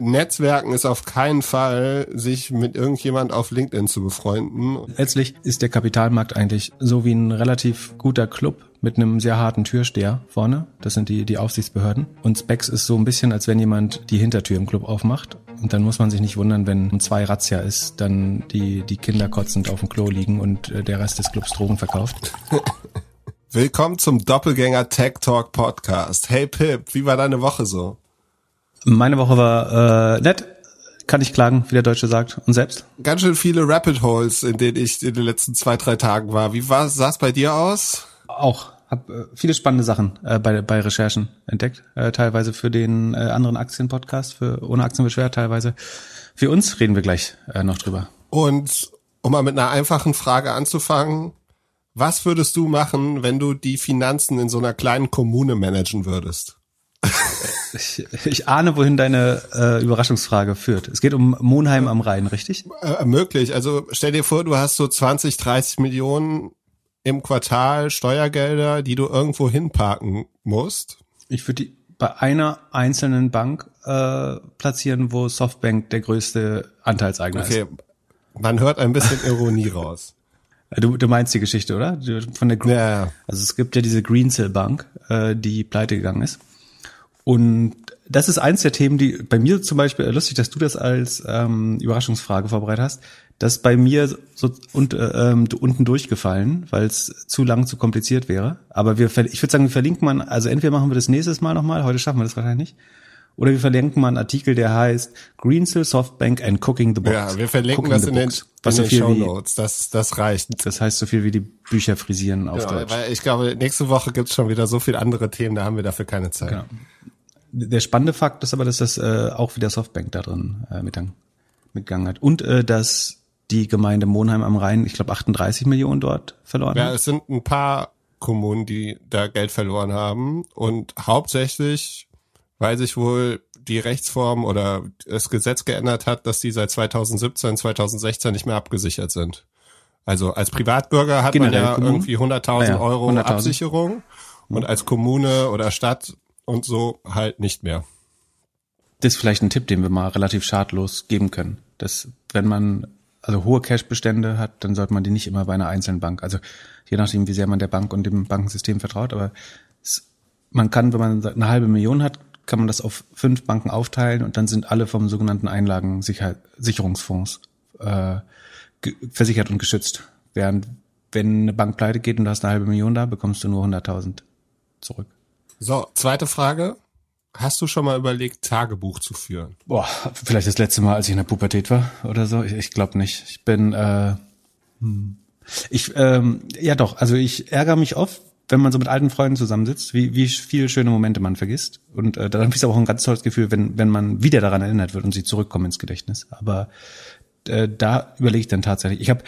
Netzwerken ist auf keinen Fall, sich mit irgendjemand auf LinkedIn zu befreunden. Letztlich ist der Kapitalmarkt eigentlich so wie ein relativ guter Club mit einem sehr harten Türsteher vorne. Das sind die, die Aufsichtsbehörden. Und Specs ist so ein bisschen, als wenn jemand die Hintertür im Club aufmacht. Und dann muss man sich nicht wundern, wenn um zwei Razzia ist, dann die, die Kinder kotzend auf dem Klo liegen und äh, der Rest des Clubs Drogen verkauft. Willkommen zum Doppelgänger Tech Talk Podcast. Hey Pip, wie war deine Woche so? Meine Woche war äh, nett. Kann ich klagen, wie der Deutsche sagt. Und selbst? Ganz schön viele Rapid Holes, in denen ich in den letzten zwei, drei Tagen war. Wie war, sah es bei dir aus? Auch. Hab äh, viele spannende Sachen äh, bei, bei Recherchen entdeckt. Äh, teilweise für den äh, anderen Aktienpodcast, für ohne Aktienbeschwer, teilweise für uns reden wir gleich äh, noch drüber. Und um mal mit einer einfachen Frage anzufangen, was würdest du machen, wenn du die Finanzen in so einer kleinen Kommune managen würdest? Ich, ich ahne, wohin deine äh, Überraschungsfrage führt. Es geht um Monheim am Rhein, richtig? Äh, möglich. Also stell dir vor, du hast so 20, 30 Millionen im Quartal Steuergelder, die du irgendwo hinparken musst. Ich würde die bei einer einzelnen Bank äh, platzieren, wo Softbank der größte Anteilseigner okay. ist. Okay, man hört ein bisschen Ironie raus. Du, du meinst die Geschichte, oder? Von der Green, ja. Also es gibt ja diese Greensill Bank, äh, die pleite gegangen ist. Und das ist eins der Themen, die bei mir zum Beispiel, äh, lustig, dass du das als ähm, Überraschungsfrage vorbereitet hast, das ist bei mir so und, äh, ähm, unten durchgefallen, weil es zu lang, zu kompliziert wäre. Aber wir, ich würde sagen, wir verlinken man, also entweder machen wir das nächstes Mal nochmal, heute schaffen wir das wahrscheinlich nicht, oder wir verlinken mal einen Artikel, der heißt Greensill, Softbank and Cooking the Books. Ja, wir verlinken Cooking das in den, in den Show Notes. Das, das reicht. Das heißt so viel wie die Bücher frisieren auf genau, Deutsch. Weil ich glaube, nächste Woche gibt's schon wieder so viele andere Themen, da haben wir dafür keine Zeit. Genau. Der spannende Fakt ist aber, dass das äh, auch wieder Softbank da drin äh, mitgegangen hat. Und äh, dass die Gemeinde Monheim am Rhein, ich glaube 38 Millionen dort verloren ja, hat. Ja, es sind ein paar Kommunen, die da Geld verloren haben. Und hauptsächlich, weil sich wohl die Rechtsform oder das Gesetz geändert hat, dass die seit 2017, 2016 nicht mehr abgesichert sind. Also als Privatbürger hat Generell man ja Kommunen? irgendwie 100.000 ja, Euro 100 Absicherung und als Kommune oder Stadt und so halt nicht mehr. Das ist vielleicht ein Tipp, den wir mal relativ schadlos geben können. Dass wenn man also hohe Cash-Bestände hat, dann sollte man die nicht immer bei einer einzelnen Bank. Also je nachdem, wie sehr man der Bank und dem Bankensystem vertraut, aber es, man kann, wenn man eine halbe Million hat, kann man das auf fünf Banken aufteilen und dann sind alle vom sogenannten Einlagensicherungsfonds äh, versichert und geschützt. Während wenn eine Bank pleite geht und du hast eine halbe Million da, bekommst du nur 100.000 zurück. So, zweite Frage. Hast du schon mal überlegt, Tagebuch zu führen? Boah, vielleicht das letzte Mal, als ich in der Pubertät war oder so. Ich, ich glaube nicht. Ich bin, äh, hm. ich, ähm, ja doch. Also ich ärgere mich oft, wenn man so mit alten Freunden zusammensitzt, wie, wie viele schöne Momente man vergisst. Und äh, dann ich auch ein ganz tolles Gefühl, wenn, wenn man wieder daran erinnert wird und sie zurückkommen ins Gedächtnis. Aber äh, da überlege ich dann tatsächlich. Ich habe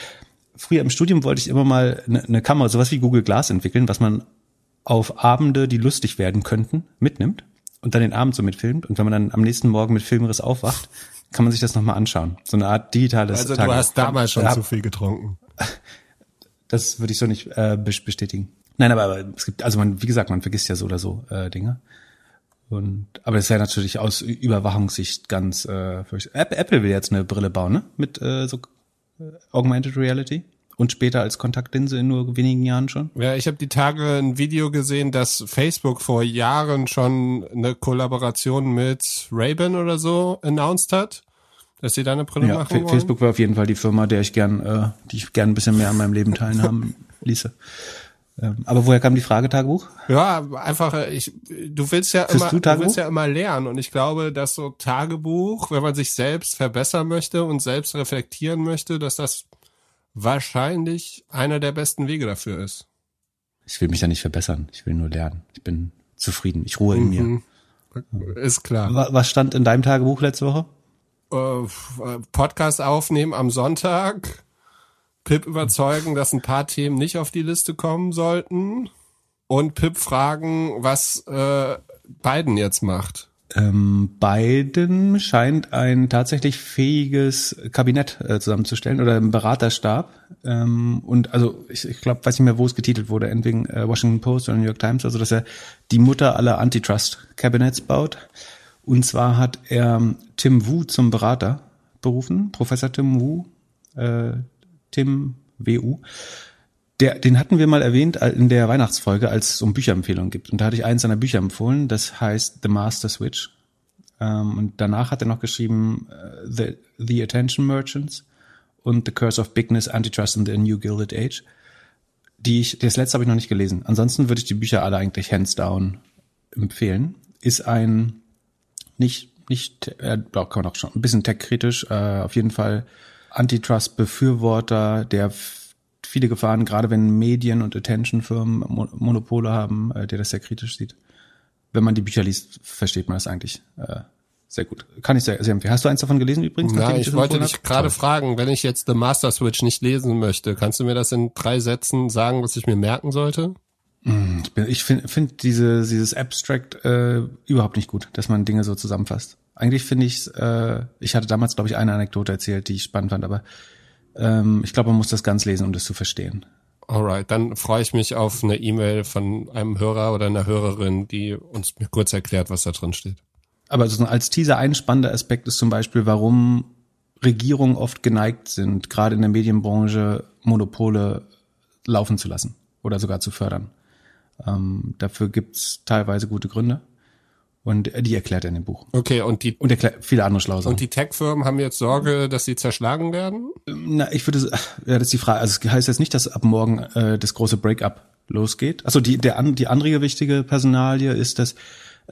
früher im Studium wollte ich immer mal eine, eine Kamera, sowas wie Google Glass entwickeln, was man auf Abende, die lustig werden könnten, mitnimmt und dann den Abend so mitfilmt. Und wenn man dann am nächsten Morgen mit Filmriss aufwacht, kann man sich das nochmal anschauen. So eine Art digitales Also Tagebuch. du hast damals schon ja, zu viel getrunken. Das würde ich so nicht äh, bestätigen. Nein, aber, aber es gibt, also man, wie gesagt, man vergisst ja so oder so äh, Dinge. Und aber das ist ja natürlich aus Überwachungssicht ganz äh, Apple will jetzt eine Brille bauen, ne? Mit äh, so äh, Augmented Reality und später als Kontaktlinse in nur wenigen Jahren schon. Ja, ich habe die Tage ein Video gesehen, dass Facebook vor Jahren schon eine Kollaboration mit Ray-Ban oder so announced hat, dass sie da eine Brille ja, machen wollen. Facebook war auf jeden Fall die Firma, der ich gern, äh, die ich gern ein bisschen mehr an meinem Leben teilhaben ließe. Ähm, aber woher kam die Frage Tagebuch? Ja, einfach äh, ich du willst ja immer du, du, willst ja immer lernen und ich glaube, dass so Tagebuch, wenn man sich selbst verbessern möchte und selbst reflektieren möchte, dass das wahrscheinlich einer der besten Wege dafür ist. Ich will mich da nicht verbessern, ich will nur lernen. Ich bin zufrieden, ich ruhe in mhm. mir. Ist klar. Was stand in deinem Tagebuch letzte Woche? Äh, Podcast aufnehmen am Sonntag. Pip überzeugen, dass ein paar Themen nicht auf die Liste kommen sollten. Und Pip fragen, was äh, Biden jetzt macht. Ähm, Biden scheint ein tatsächlich fähiges Kabinett äh, zusammenzustellen oder einen Beraterstab. Ähm, und also ich, ich glaube, weiß nicht mehr, wo es getitelt wurde, entweder äh, Washington Post oder New York Times, also dass er die Mutter aller Antitrust-Cabinets baut. Und zwar hat er Tim Wu zum Berater berufen, Professor Tim Wu, äh, Tim WU. Der, den hatten wir mal erwähnt in der Weihnachtsfolge, als es um Bücherempfehlungen gibt. Und da hatte ich eins seiner Bücher empfohlen, das heißt The Master Switch. Ähm, und danach hat er noch geschrieben uh, The, The Attention Merchants und The Curse of Bigness, Antitrust in the New Gilded Age. Die ich, das letzte habe ich noch nicht gelesen. Ansonsten würde ich die Bücher alle eigentlich hands down empfehlen. Ist ein nicht, nicht, äh, kann man auch schon ein bisschen tech-kritisch, äh, auf jeden Fall Antitrust-Befürworter, der viele Gefahren, gerade wenn Medien und Attention-Firmen Monopole haben, äh, der das sehr kritisch sieht. Wenn man die Bücher liest, versteht man das eigentlich äh, sehr gut. Kann ich sehr, sehr empfehlen. Hast du eins davon gelesen übrigens? Nein, ich, ich wollte dich gerade fragen, wenn ich jetzt The Master Switch nicht lesen möchte, kannst du mir das in drei Sätzen sagen, was ich mir merken sollte? Hm, ich finde find diese, dieses Abstract äh, überhaupt nicht gut, dass man Dinge so zusammenfasst. Eigentlich finde ich äh, ich hatte damals, glaube ich, eine Anekdote erzählt, die ich spannend fand, aber ähm, ich glaube, man muss das ganz lesen, um das zu verstehen. Alright, dann freue ich mich auf eine E-Mail von einem Hörer oder einer Hörerin, die uns kurz erklärt, was da drin steht. Aber so als Teaser ein spannender Aspekt ist zum Beispiel, warum Regierungen oft geneigt sind, gerade in der Medienbranche Monopole laufen zu lassen oder sogar zu fördern. Ähm, dafür gibt's teilweise gute Gründe. Und die erklärt er in dem Buch. Okay, und die und erklärt viele andere Schlauser. Und die Tech-Firmen haben jetzt Sorge, dass sie zerschlagen werden? Na, ich würde, ja, das ist die Frage. Also es heißt jetzt nicht, dass ab morgen äh, das große Break-up losgeht. Also die der die andere wichtige Personalie ist, dass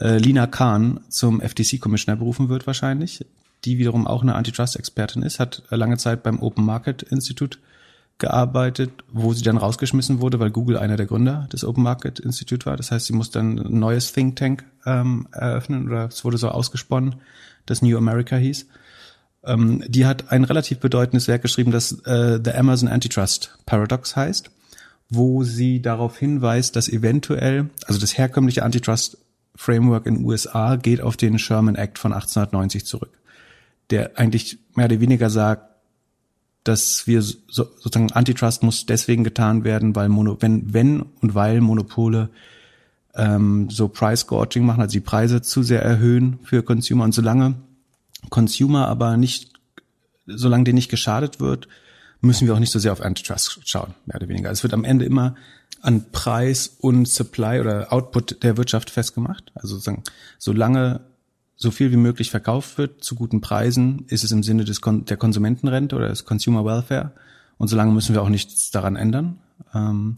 äh, Lina Kahn zum FTC-Commissioner berufen wird wahrscheinlich. Die wiederum auch eine Antitrust-Expertin ist, hat lange Zeit beim Open Market Institute gearbeitet, wo sie dann rausgeschmissen wurde, weil Google einer der Gründer des Open Market Institute war. Das heißt, sie muss dann ein neues Think Tank ähm, eröffnen oder es wurde so ausgesponnen, das New America hieß. Ähm, die hat ein relativ bedeutendes Werk geschrieben, das äh, The Amazon Antitrust Paradox heißt, wo sie darauf hinweist, dass eventuell, also das herkömmliche Antitrust Framework in USA geht auf den Sherman Act von 1890 zurück, der eigentlich mehr oder weniger sagt, dass wir so, sozusagen Antitrust muss deswegen getan werden, weil Mono, wenn, wenn und weil Monopole ähm, so Price Gorging machen, also die Preise zu sehr erhöhen für Consumer und solange Consumer aber nicht, solange denen nicht geschadet wird, müssen wir auch nicht so sehr auf Antitrust schauen, mehr oder weniger. Es wird am Ende immer an Preis und Supply oder Output der Wirtschaft festgemacht. Also sozusagen, solange so viel wie möglich verkauft wird zu guten Preisen, ist es im Sinne des Kon der Konsumentenrente oder des Consumer Welfare. Und solange müssen wir auch nichts daran ändern. Ähm,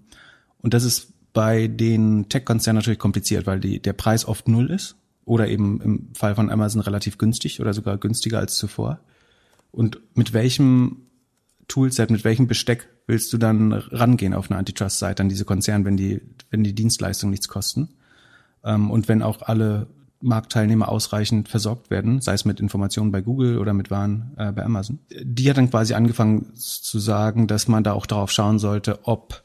und das ist bei den Tech-Konzernen natürlich kompliziert, weil die, der Preis oft null ist oder eben im Fall von Amazon relativ günstig oder sogar günstiger als zuvor. Und mit welchem Toolset, mit welchem Besteck willst du dann rangehen auf eine Antitrust-Seite an diese Konzerne, wenn die, wenn die Dienstleistungen nichts kosten? Ähm, und wenn auch alle Marktteilnehmer ausreichend versorgt werden, sei es mit Informationen bei Google oder mit Waren äh, bei Amazon. Die hat dann quasi angefangen zu sagen, dass man da auch darauf schauen sollte, ob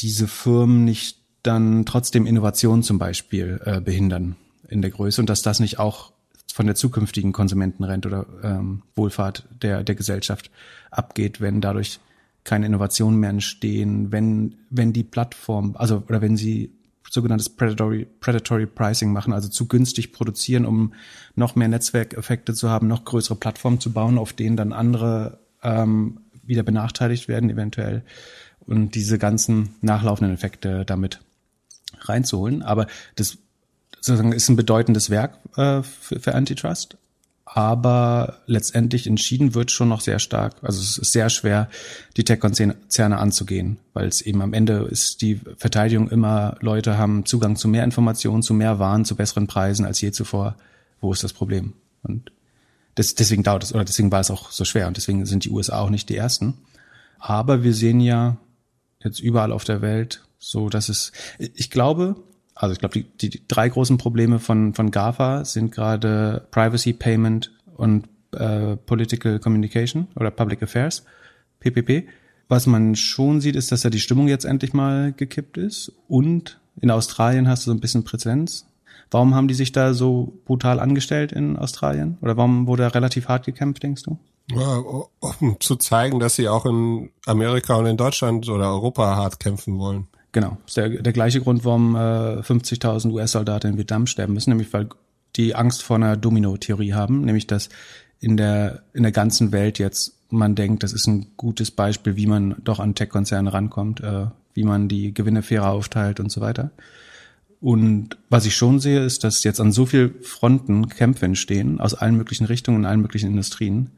diese Firmen nicht dann trotzdem Innovation zum Beispiel äh, behindern in der Größe und dass das nicht auch von der zukünftigen Konsumentenrente oder ähm, Wohlfahrt der, der Gesellschaft abgeht, wenn dadurch keine Innovationen mehr entstehen, wenn, wenn die Plattform, also oder wenn sie sogenanntes Predatory, Predatory Pricing machen, also zu günstig produzieren, um noch mehr Netzwerkeffekte zu haben, noch größere Plattformen zu bauen, auf denen dann andere ähm, wieder benachteiligt werden eventuell und diese ganzen nachlaufenden Effekte damit reinzuholen. Aber das sozusagen ist ein bedeutendes Werk äh, für, für Antitrust aber letztendlich entschieden wird schon noch sehr stark. Also es ist sehr schwer, die Tech-Konzerne anzugehen, weil es eben am Ende ist die Verteidigung immer, Leute haben Zugang zu mehr Informationen, zu mehr Waren, zu besseren Preisen als je zuvor. Wo ist das Problem? Und das, deswegen dauert es, oder deswegen war es auch so schwer und deswegen sind die USA auch nicht die ersten. Aber wir sehen ja jetzt überall auf der Welt so, dass es, ich glaube, also ich glaube, die, die drei großen Probleme von, von GAFA sind gerade Privacy, Payment und äh, Political Communication oder Public Affairs, PPP. Was man schon sieht, ist, dass ja die Stimmung jetzt endlich mal gekippt ist. Und in Australien hast du so ein bisschen Präsenz. Warum haben die sich da so brutal angestellt in Australien? Oder warum wurde da relativ hart gekämpft, denkst du? Ja, um zu zeigen, dass sie auch in Amerika und in Deutschland oder Europa hart kämpfen wollen. Genau, ist der, der gleiche Grund, warum äh, 50.000 US-Soldaten in Vietnam sterben müssen, nämlich weil die Angst vor einer Domino-Theorie haben, nämlich dass in der, in der ganzen Welt jetzt man denkt, das ist ein gutes Beispiel, wie man doch an Tech-Konzerne rankommt, äh, wie man die Gewinne fairer aufteilt und so weiter. Und was ich schon sehe, ist, dass jetzt an so viel Fronten Kämpfe entstehen, aus allen möglichen Richtungen, in allen möglichen Industrien,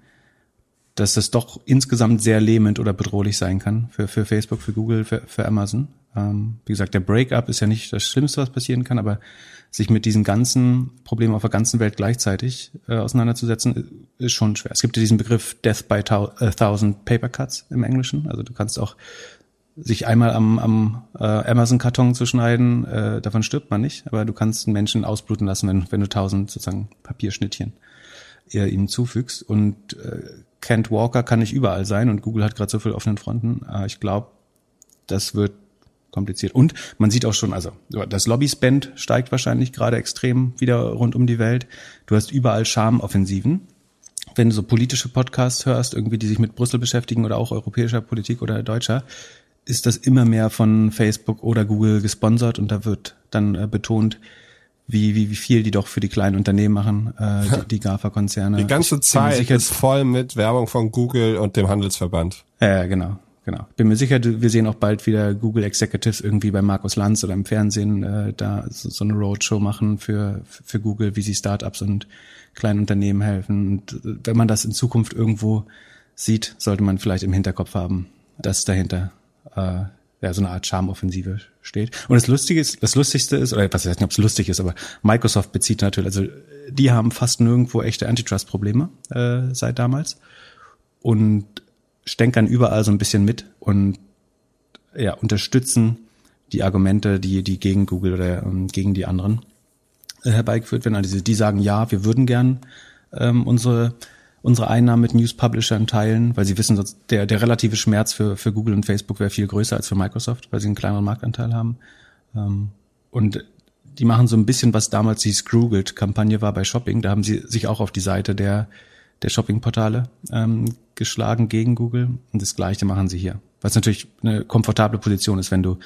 dass das doch insgesamt sehr lähmend oder bedrohlich sein kann für, für Facebook, für Google, für, für Amazon. Ähm, wie gesagt, der Breakup ist ja nicht das Schlimmste, was passieren kann, aber sich mit diesen ganzen Problemen auf der ganzen Welt gleichzeitig äh, auseinanderzusetzen, ist schon schwer. Es gibt ja diesen Begriff Death by a Thousand Paper Cuts im Englischen. Also du kannst auch sich einmal am, am äh, Amazon-Karton zu schneiden, äh, davon stirbt man nicht, aber du kannst einen Menschen ausbluten lassen, wenn, wenn du tausend sozusagen Papierschnittchen ihr ihm zufügst. Und äh, Kent Walker kann nicht überall sein und Google hat gerade so viel offenen Fronten. Äh, ich glaube, das wird kompliziert. Und man sieht auch schon, also das Lobby-Spend steigt wahrscheinlich gerade extrem wieder rund um die Welt. Du hast überall Schamoffensiven. Wenn du so politische Podcasts hörst, irgendwie, die sich mit Brüssel beschäftigen oder auch europäischer Politik oder deutscher, ist das immer mehr von Facebook oder Google gesponsert und da wird dann äh, betont, wie, wie, wie viel die doch für die kleinen Unternehmen machen, äh, die, die GAFA-Konzerne. Die ganze Zeit ist voll mit Werbung von Google und dem Handelsverband. Ja, äh, genau. Genau. Bin mir sicher, wir sehen auch bald wieder Google Executives irgendwie bei Markus Lanz oder im Fernsehen äh, da so, so eine Roadshow machen für, für Google, wie sie Startups und kleinen Unternehmen helfen. Und äh, wenn man das in Zukunft irgendwo sieht, sollte man vielleicht im Hinterkopf haben, dass dahinter äh, ja, so eine Art Charmoffensive steht. Und das Lustige ist, das Lustigste ist, oder was ich weiß nicht, ob es lustig ist, aber Microsoft bezieht natürlich, also die haben fast nirgendwo echte Antitrust-Probleme äh, seit damals. Und stänkern überall so ein bisschen mit und ja, unterstützen die Argumente, die, die gegen Google oder ähm, gegen die anderen äh, herbeigeführt werden. Also die sagen, ja, wir würden gern ähm, unsere, unsere Einnahmen mit News Publishern teilen, weil sie wissen, der, der relative Schmerz für, für Google und Facebook wäre viel größer als für Microsoft, weil sie einen kleineren Marktanteil haben. Ähm, und die machen so ein bisschen, was damals die Scroogled-Kampagne war bei Shopping. Da haben sie sich auch auf die Seite der der Shoppingportale ähm, geschlagen gegen Google. Und das Gleiche machen sie hier. Was natürlich eine komfortable Position ist, wenn du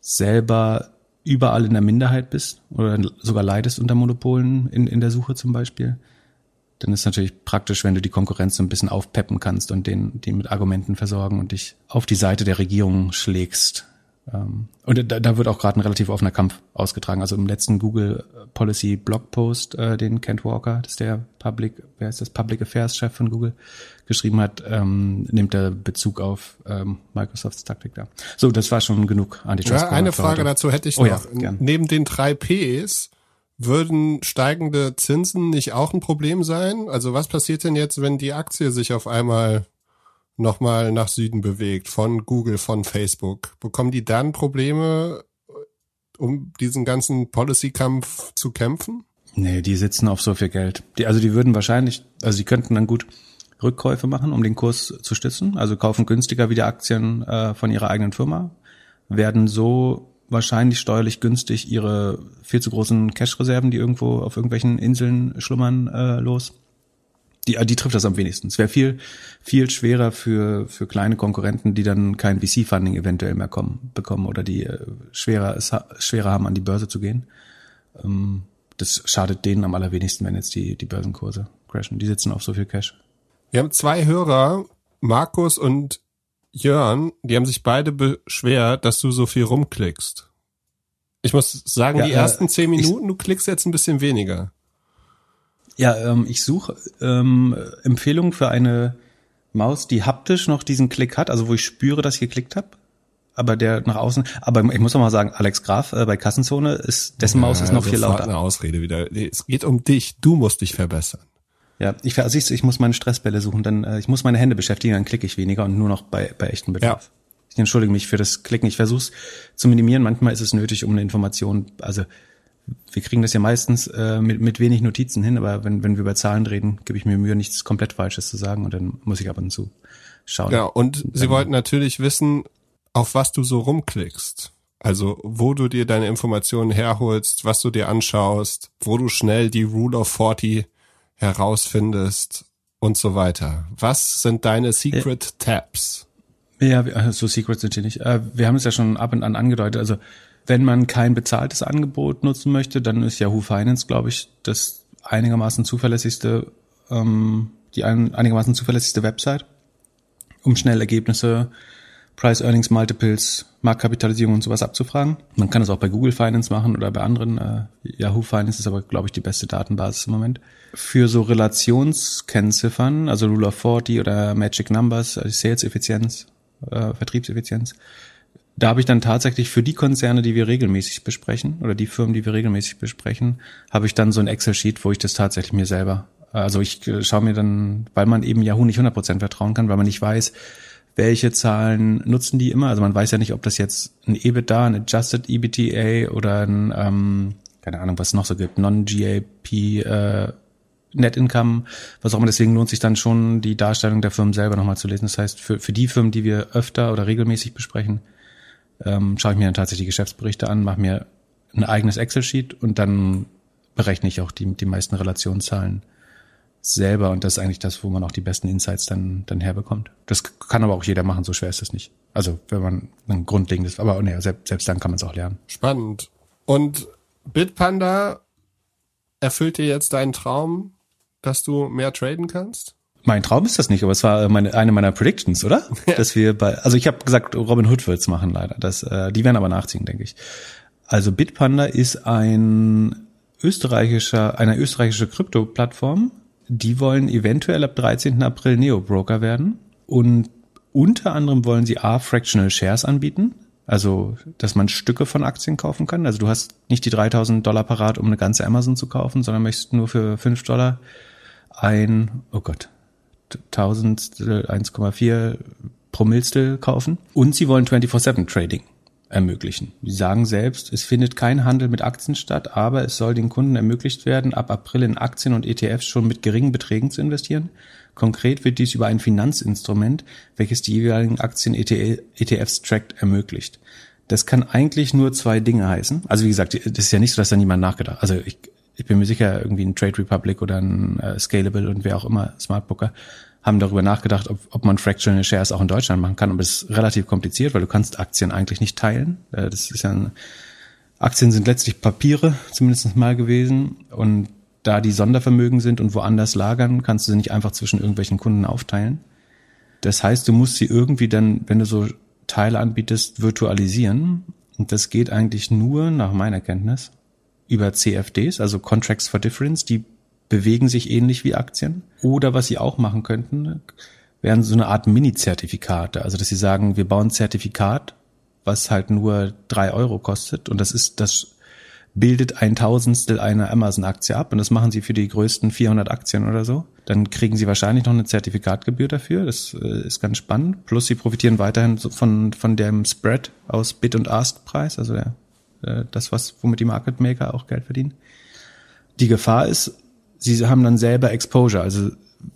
selber überall in der Minderheit bist oder sogar leidest unter Monopolen in, in der Suche zum Beispiel. Dann ist natürlich praktisch, wenn du die Konkurrenz so ein bisschen aufpeppen kannst und den, die mit Argumenten versorgen und dich auf die Seite der Regierung schlägst. Ähm, und da, da wird auch gerade ein relativ offener Kampf ausgetragen. Also im letzten Google Policy Blogpost, äh, den Kent Walker, das ist der Public, wer ist das Public Affairs Chef von Google, geschrieben hat, ähm, nimmt er Bezug auf ähm, Microsofts Taktik da. So, das war schon genug Antitrust. Ja, eine Frage dazu hätte ich oh, noch. Ja, Neben den drei Ps würden steigende Zinsen nicht auch ein Problem sein? Also was passiert denn jetzt, wenn die Aktie sich auf einmal nochmal nach Süden bewegt, von Google, von Facebook, bekommen die dann Probleme, um diesen ganzen Policy-Kampf zu kämpfen? Nee, die sitzen auf so viel Geld. Die, also die würden wahrscheinlich, also die könnten dann gut Rückkäufe machen, um den Kurs zu stützen. Also kaufen günstiger wieder Aktien äh, von ihrer eigenen Firma, werden so wahrscheinlich steuerlich günstig ihre viel zu großen Cash-Reserven, die irgendwo auf irgendwelchen Inseln schlummern, äh, los die, die trifft das am wenigsten. Es wäre viel, viel schwerer für, für kleine Konkurrenten, die dann kein VC-Funding eventuell mehr kommen, bekommen oder die äh, schwerer, es, schwerer haben, an die Börse zu gehen. Ähm, das schadet denen am allerwenigsten, wenn jetzt die, die Börsenkurse crashen. Die sitzen auf so viel Cash. Wir haben zwei Hörer, Markus und Jörn, die haben sich beide beschwert, dass du so viel rumklickst. Ich muss sagen, ja, die ersten zehn Minuten, ich, du klickst jetzt ein bisschen weniger. Ja, ähm, ich suche ähm, Empfehlungen für eine Maus, die haptisch noch diesen Klick hat, also wo ich spüre, dass ich geklickt habe, aber der nach außen. Aber ich muss noch mal sagen, Alex Graf äh, bei Kassenzone ist dessen Maus ist noch viel lauter. eine Ausrede wieder. Es geht um dich. Du musst dich verbessern. Ja, ich, also ich, ich muss meine Stressbälle suchen, dann äh, ich muss meine Hände beschäftigen, dann klicke ich weniger und nur noch bei bei echten Bedarf. Ja. Ich entschuldige mich für das Klicken. Ich versuche es zu minimieren. Manchmal ist es nötig, um eine Information, also wir kriegen das ja meistens äh, mit, mit wenig Notizen hin, aber wenn, wenn wir über Zahlen reden, gebe ich mir Mühe, nichts komplett Falsches zu sagen und dann muss ich ab und zu schauen. Ja, und dann, sie wollten natürlich wissen, auf was du so rumklickst. Also wo du dir deine Informationen herholst, was du dir anschaust, wo du schnell die Rule of 40 herausfindest und so weiter. Was sind deine Secret Tabs? Ja, so Secrets hier nicht. Äh, wir haben es ja schon ab und an angedeutet. Also Wenn man kein bezahltes Angebot nutzen möchte, dann ist Yahoo Finance, glaube ich, das einigermaßen zuverlässigste, ähm, die ein, einigermaßen zuverlässigste Website, um schnell Ergebnisse, Price Earnings Multiples, Marktkapitalisierung und sowas abzufragen. Man kann das auch bei Google Finance machen oder bei anderen. Äh, Yahoo Finance ist aber, glaube ich, die beste Datenbasis im Moment. Für so Relationskennziffern, also Rule of 40 oder Magic Numbers, also Sales-Effizienz, äh, Vertriebseffizienz, da habe ich dann tatsächlich für die Konzerne, die wir regelmäßig besprechen, oder die Firmen, die wir regelmäßig besprechen, habe ich dann so ein Excel-Sheet, wo ich das tatsächlich mir selber, also ich äh, schaue mir dann, weil man eben Yahoo nicht 100% vertrauen kann, weil man nicht weiß, welche Zahlen nutzen die immer. Also man weiß ja nicht, ob das jetzt ein EBITDA, ein Adjusted EBITDA oder ein, ähm, keine Ahnung, was es noch so gibt, Non-GAP, äh, Net Income, was auch immer. Deswegen lohnt sich dann schon, die Darstellung der Firmen selber nochmal zu lesen. Das heißt, für, für die Firmen, die wir öfter oder regelmäßig besprechen, ähm, schaue ich mir dann tatsächlich die Geschäftsberichte an, mache mir ein eigenes Excel-Sheet und dann berechne ich auch die, die meisten Relationszahlen selber und das ist eigentlich das, wo man auch die besten Insights dann, dann herbekommt. Das kann aber auch jeder machen, so schwer ist das nicht. Also wenn man ein grundlegendes, aber nee, selbst, selbst dann kann man es auch lernen. Spannend. Und Bitpanda erfüllt dir jetzt deinen Traum, dass du mehr traden kannst? Mein Traum ist das nicht, aber es war meine, eine meiner Predictions, oder? Ja. Dass wir bei, also ich habe gesagt, Robin Hood wird's machen leider. Das, äh, die werden aber nachziehen, denke ich. Also Bitpanda ist ein österreichischer, eine österreichische Krypto-Plattform. Die wollen eventuell ab 13. April Neo-Broker werden und unter anderem wollen sie A, Fractional Shares anbieten, also dass man Stücke von Aktien kaufen kann. Also du hast nicht die 3000 Dollar parat, um eine ganze Amazon zu kaufen, sondern möchtest nur für 5 Dollar ein, oh Gott, Tausendstel, 1,4 Promillstel kaufen. Und sie wollen 24-7 Trading ermöglichen. Sie sagen selbst, es findet kein Handel mit Aktien statt, aber es soll den Kunden ermöglicht werden, ab April in Aktien und ETFs schon mit geringen Beträgen zu investieren. Konkret wird dies über ein Finanzinstrument, welches die jeweiligen Aktien-ETFs trackt, ermöglicht. Das kann eigentlich nur zwei Dinge heißen. Also wie gesagt, das ist ja nicht so, dass da niemand nachgedacht. Also ich, ich bin mir sicher, irgendwie ein Trade Republic oder ein äh, Scalable und wer auch immer, Smartbooker, haben darüber nachgedacht, ob, ob man Fractional Shares auch in Deutschland machen kann. Aber es ist relativ kompliziert, weil du kannst Aktien eigentlich nicht teilen. Äh, das ist ja ein, Aktien sind letztlich Papiere, zumindest mal gewesen. Und da die Sondervermögen sind und woanders lagern, kannst du sie nicht einfach zwischen irgendwelchen Kunden aufteilen. Das heißt, du musst sie irgendwie dann, wenn du so Teile anbietest, virtualisieren. Und das geht eigentlich nur, nach meiner Kenntnis, über CFDs, also Contracts for Difference, die bewegen sich ähnlich wie Aktien. Oder was sie auch machen könnten, wären so eine Art Mini-Zertifikate. Also dass sie sagen, wir bauen ein Zertifikat, was halt nur drei Euro kostet. Und das ist, das bildet ein Tausendstel einer Amazon-Aktie ab. Und das machen sie für die größten 400 Aktien oder so. Dann kriegen sie wahrscheinlich noch eine Zertifikatgebühr dafür. Das äh, ist ganz spannend. Plus sie profitieren weiterhin von, von dem Spread aus Bid- und Ask-Preis, also der, äh, das, was, womit die Market Maker auch Geld verdienen. Die Gefahr ist, sie haben dann selber Exposure. Also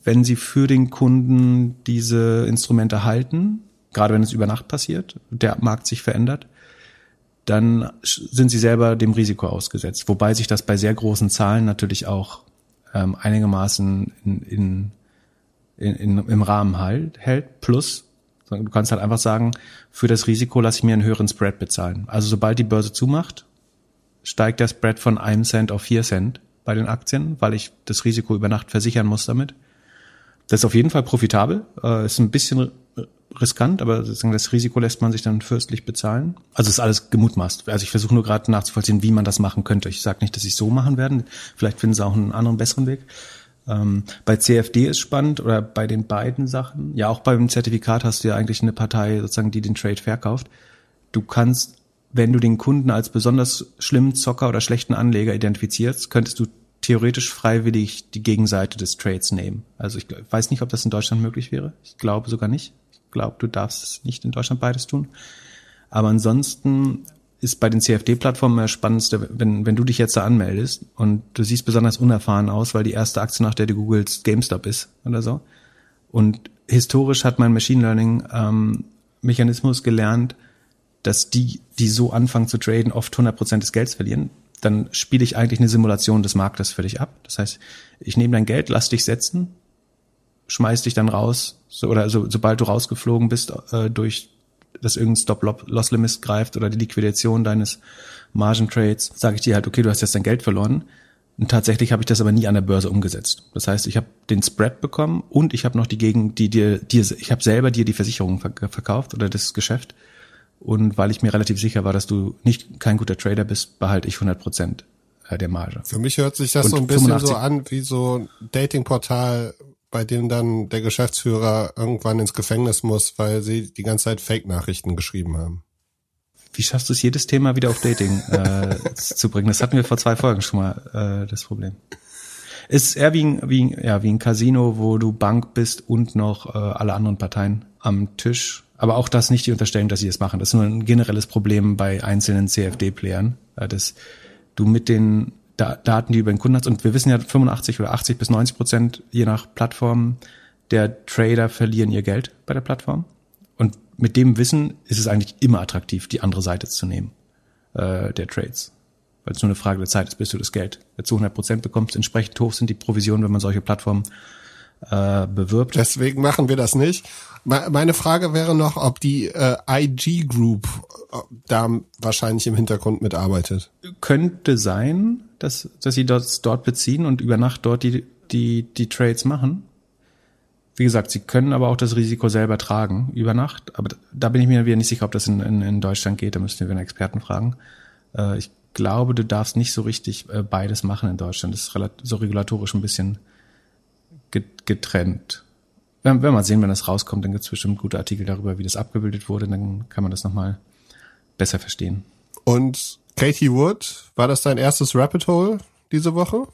wenn sie für den Kunden diese Instrumente halten, gerade wenn es über Nacht passiert, der Markt sich verändert, dann sind sie selber dem Risiko ausgesetzt. Wobei sich das bei sehr großen Zahlen natürlich auch ähm, einigermaßen in, in, in, in, im Rahmen halt, hält. Plus, du kannst halt einfach sagen, für das Risiko lasse ich mir einen höheren Spread bezahlen. Also sobald die Börse zumacht, steigt der Spread von einem Cent auf vier Cent bei den Aktien, weil ich das Risiko über Nacht versichern muss damit. Das ist auf jeden Fall profitabel, äh, ist ein bisschen riskant, aber das Risiko lässt man sich dann fürstlich bezahlen. Also ist alles gemutmaßt. Also ich versuche nur gerade nachzuvollziehen, wie man das machen könnte. Ich sage nicht, dass ich so machen werde. Vielleicht finden sie auch einen anderen, besseren Weg. Ähm, bei CFD ist spannend oder bei den beiden Sachen. Ja, auch beim Zertifikat hast du ja eigentlich eine Partei sozusagen, die den Trade verkauft. Du kannst wenn du den Kunden als besonders schlimmen Zocker oder schlechten Anleger identifizierst, könntest du theoretisch freiwillig die Gegenseite des Trades nehmen. Also ich weiß nicht, ob das in Deutschland möglich wäre. Ich glaube sogar nicht. Ich glaube, du darfst nicht in Deutschland beides tun. Aber ansonsten ist bei den CFD-Plattformen das Spannendste, wenn, wenn du dich jetzt da anmeldest und du siehst besonders unerfahren aus, weil die erste Aktie, nach der du googelst, GameStop ist oder so. Und historisch hat mein Machine Learning ähm, Mechanismus gelernt, dass die, die so anfangen zu traden, oft 100% des Gelds verlieren, dann spiele ich eigentlich eine Simulation des Marktes für dich ab. Das heißt, ich nehme dein Geld, lass dich setzen, schmeiß dich dann raus, so, oder so, sobald du rausgeflogen bist äh, durch dass irgendein Stop-Loss-Limit greift oder die Liquidation deines Margin-Trades, sage ich dir halt, okay, du hast jetzt dein Geld verloren. Und tatsächlich habe ich das aber nie an der Börse umgesetzt. Das heißt, ich habe den Spread bekommen und ich habe noch die gegen die dir dir ich habe selber dir die Versicherung verkauft oder das Geschäft. Und weil ich mir relativ sicher war, dass du nicht kein guter Trader bist, behalte ich 100 Prozent äh, der Marge. Für mich hört sich das und so ein bisschen 85. so an wie so ein Datingportal, bei dem dann der Geschäftsführer irgendwann ins Gefängnis muss, weil sie die ganze Zeit Fake-Nachrichten geschrieben haben. Wie schaffst du es, jedes Thema wieder auf Dating äh, zu bringen? Das hatten wir vor zwei Folgen schon mal, äh, das Problem. Ist eher wie ein, wie, ein, ja, wie ein Casino, wo du Bank bist und noch äh, alle anderen Parteien am Tisch. Aber auch das nicht die Unterstellung, dass sie das machen. Das ist nur ein generelles Problem bei einzelnen CFD-Playern, äh, dass du mit den da Daten, die über den Kunden hast, und wir wissen ja 85 oder 80 bis 90 Prozent, je nach Plattform, der Trader verlieren ihr Geld bei der Plattform. Und mit dem Wissen ist es eigentlich immer attraktiv, die andere Seite zu nehmen, äh, der Trades. Weil es nur eine Frage der Zeit ist, bis du das Geld zu 100 Prozent bekommst. Entsprechend hoch sind die Provisionen, wenn man solche Plattformen äh, bewirbt. Deswegen machen wir das nicht. Meine Frage wäre noch, ob die äh, IG Group äh, da wahrscheinlich im Hintergrund mitarbeitet. Könnte sein, dass, dass sie das dort beziehen und über Nacht dort die, die, die Trades machen. Wie gesagt, sie können aber auch das Risiko selber tragen über Nacht. Aber da bin ich mir wieder nicht sicher, ob das in, in, in Deutschland geht. Da müssten wir einen Experten fragen. Äh, ich glaube, du darfst nicht so richtig äh, beides machen in Deutschland. Das ist so regulatorisch ein bisschen getrennt. Wenn, wenn man sehen, wenn das rauskommt, dann gibt es bestimmt gute Artikel darüber, wie das abgebildet wurde. Dann kann man das nochmal besser verstehen. Und Katie Wood, war das dein erstes Rapid Hole diese Woche?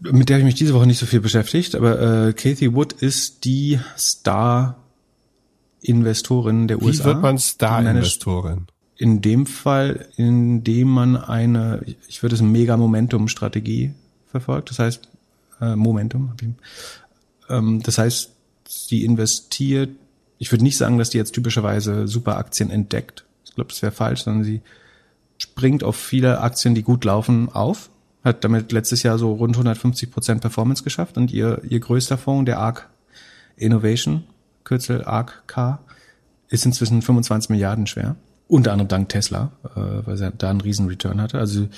Mit der habe ich mich diese Woche nicht so viel beschäftigt, aber äh, Katie Wood ist die Star-Investorin der wie USA. Wie wird man Star-Investorin? In dem Fall, indem man eine, ich würde es Mega-Momentum-Strategie verfolgt. Das heißt, äh, Momentum. Ähm, das heißt, sie investiert, ich würde nicht sagen, dass die jetzt typischerweise super Aktien entdeckt. Ich glaube, das wäre falsch, sondern sie springt auf viele Aktien, die gut laufen, auf, hat damit letztes Jahr so rund 150 Prozent Performance geschafft und ihr, ihr größter Fonds, der ARC Innovation, Kürzel ARC K, ist inzwischen 25 Milliarden schwer. Unter anderem dank Tesla, äh, weil sie da einen riesen Return hatte. Also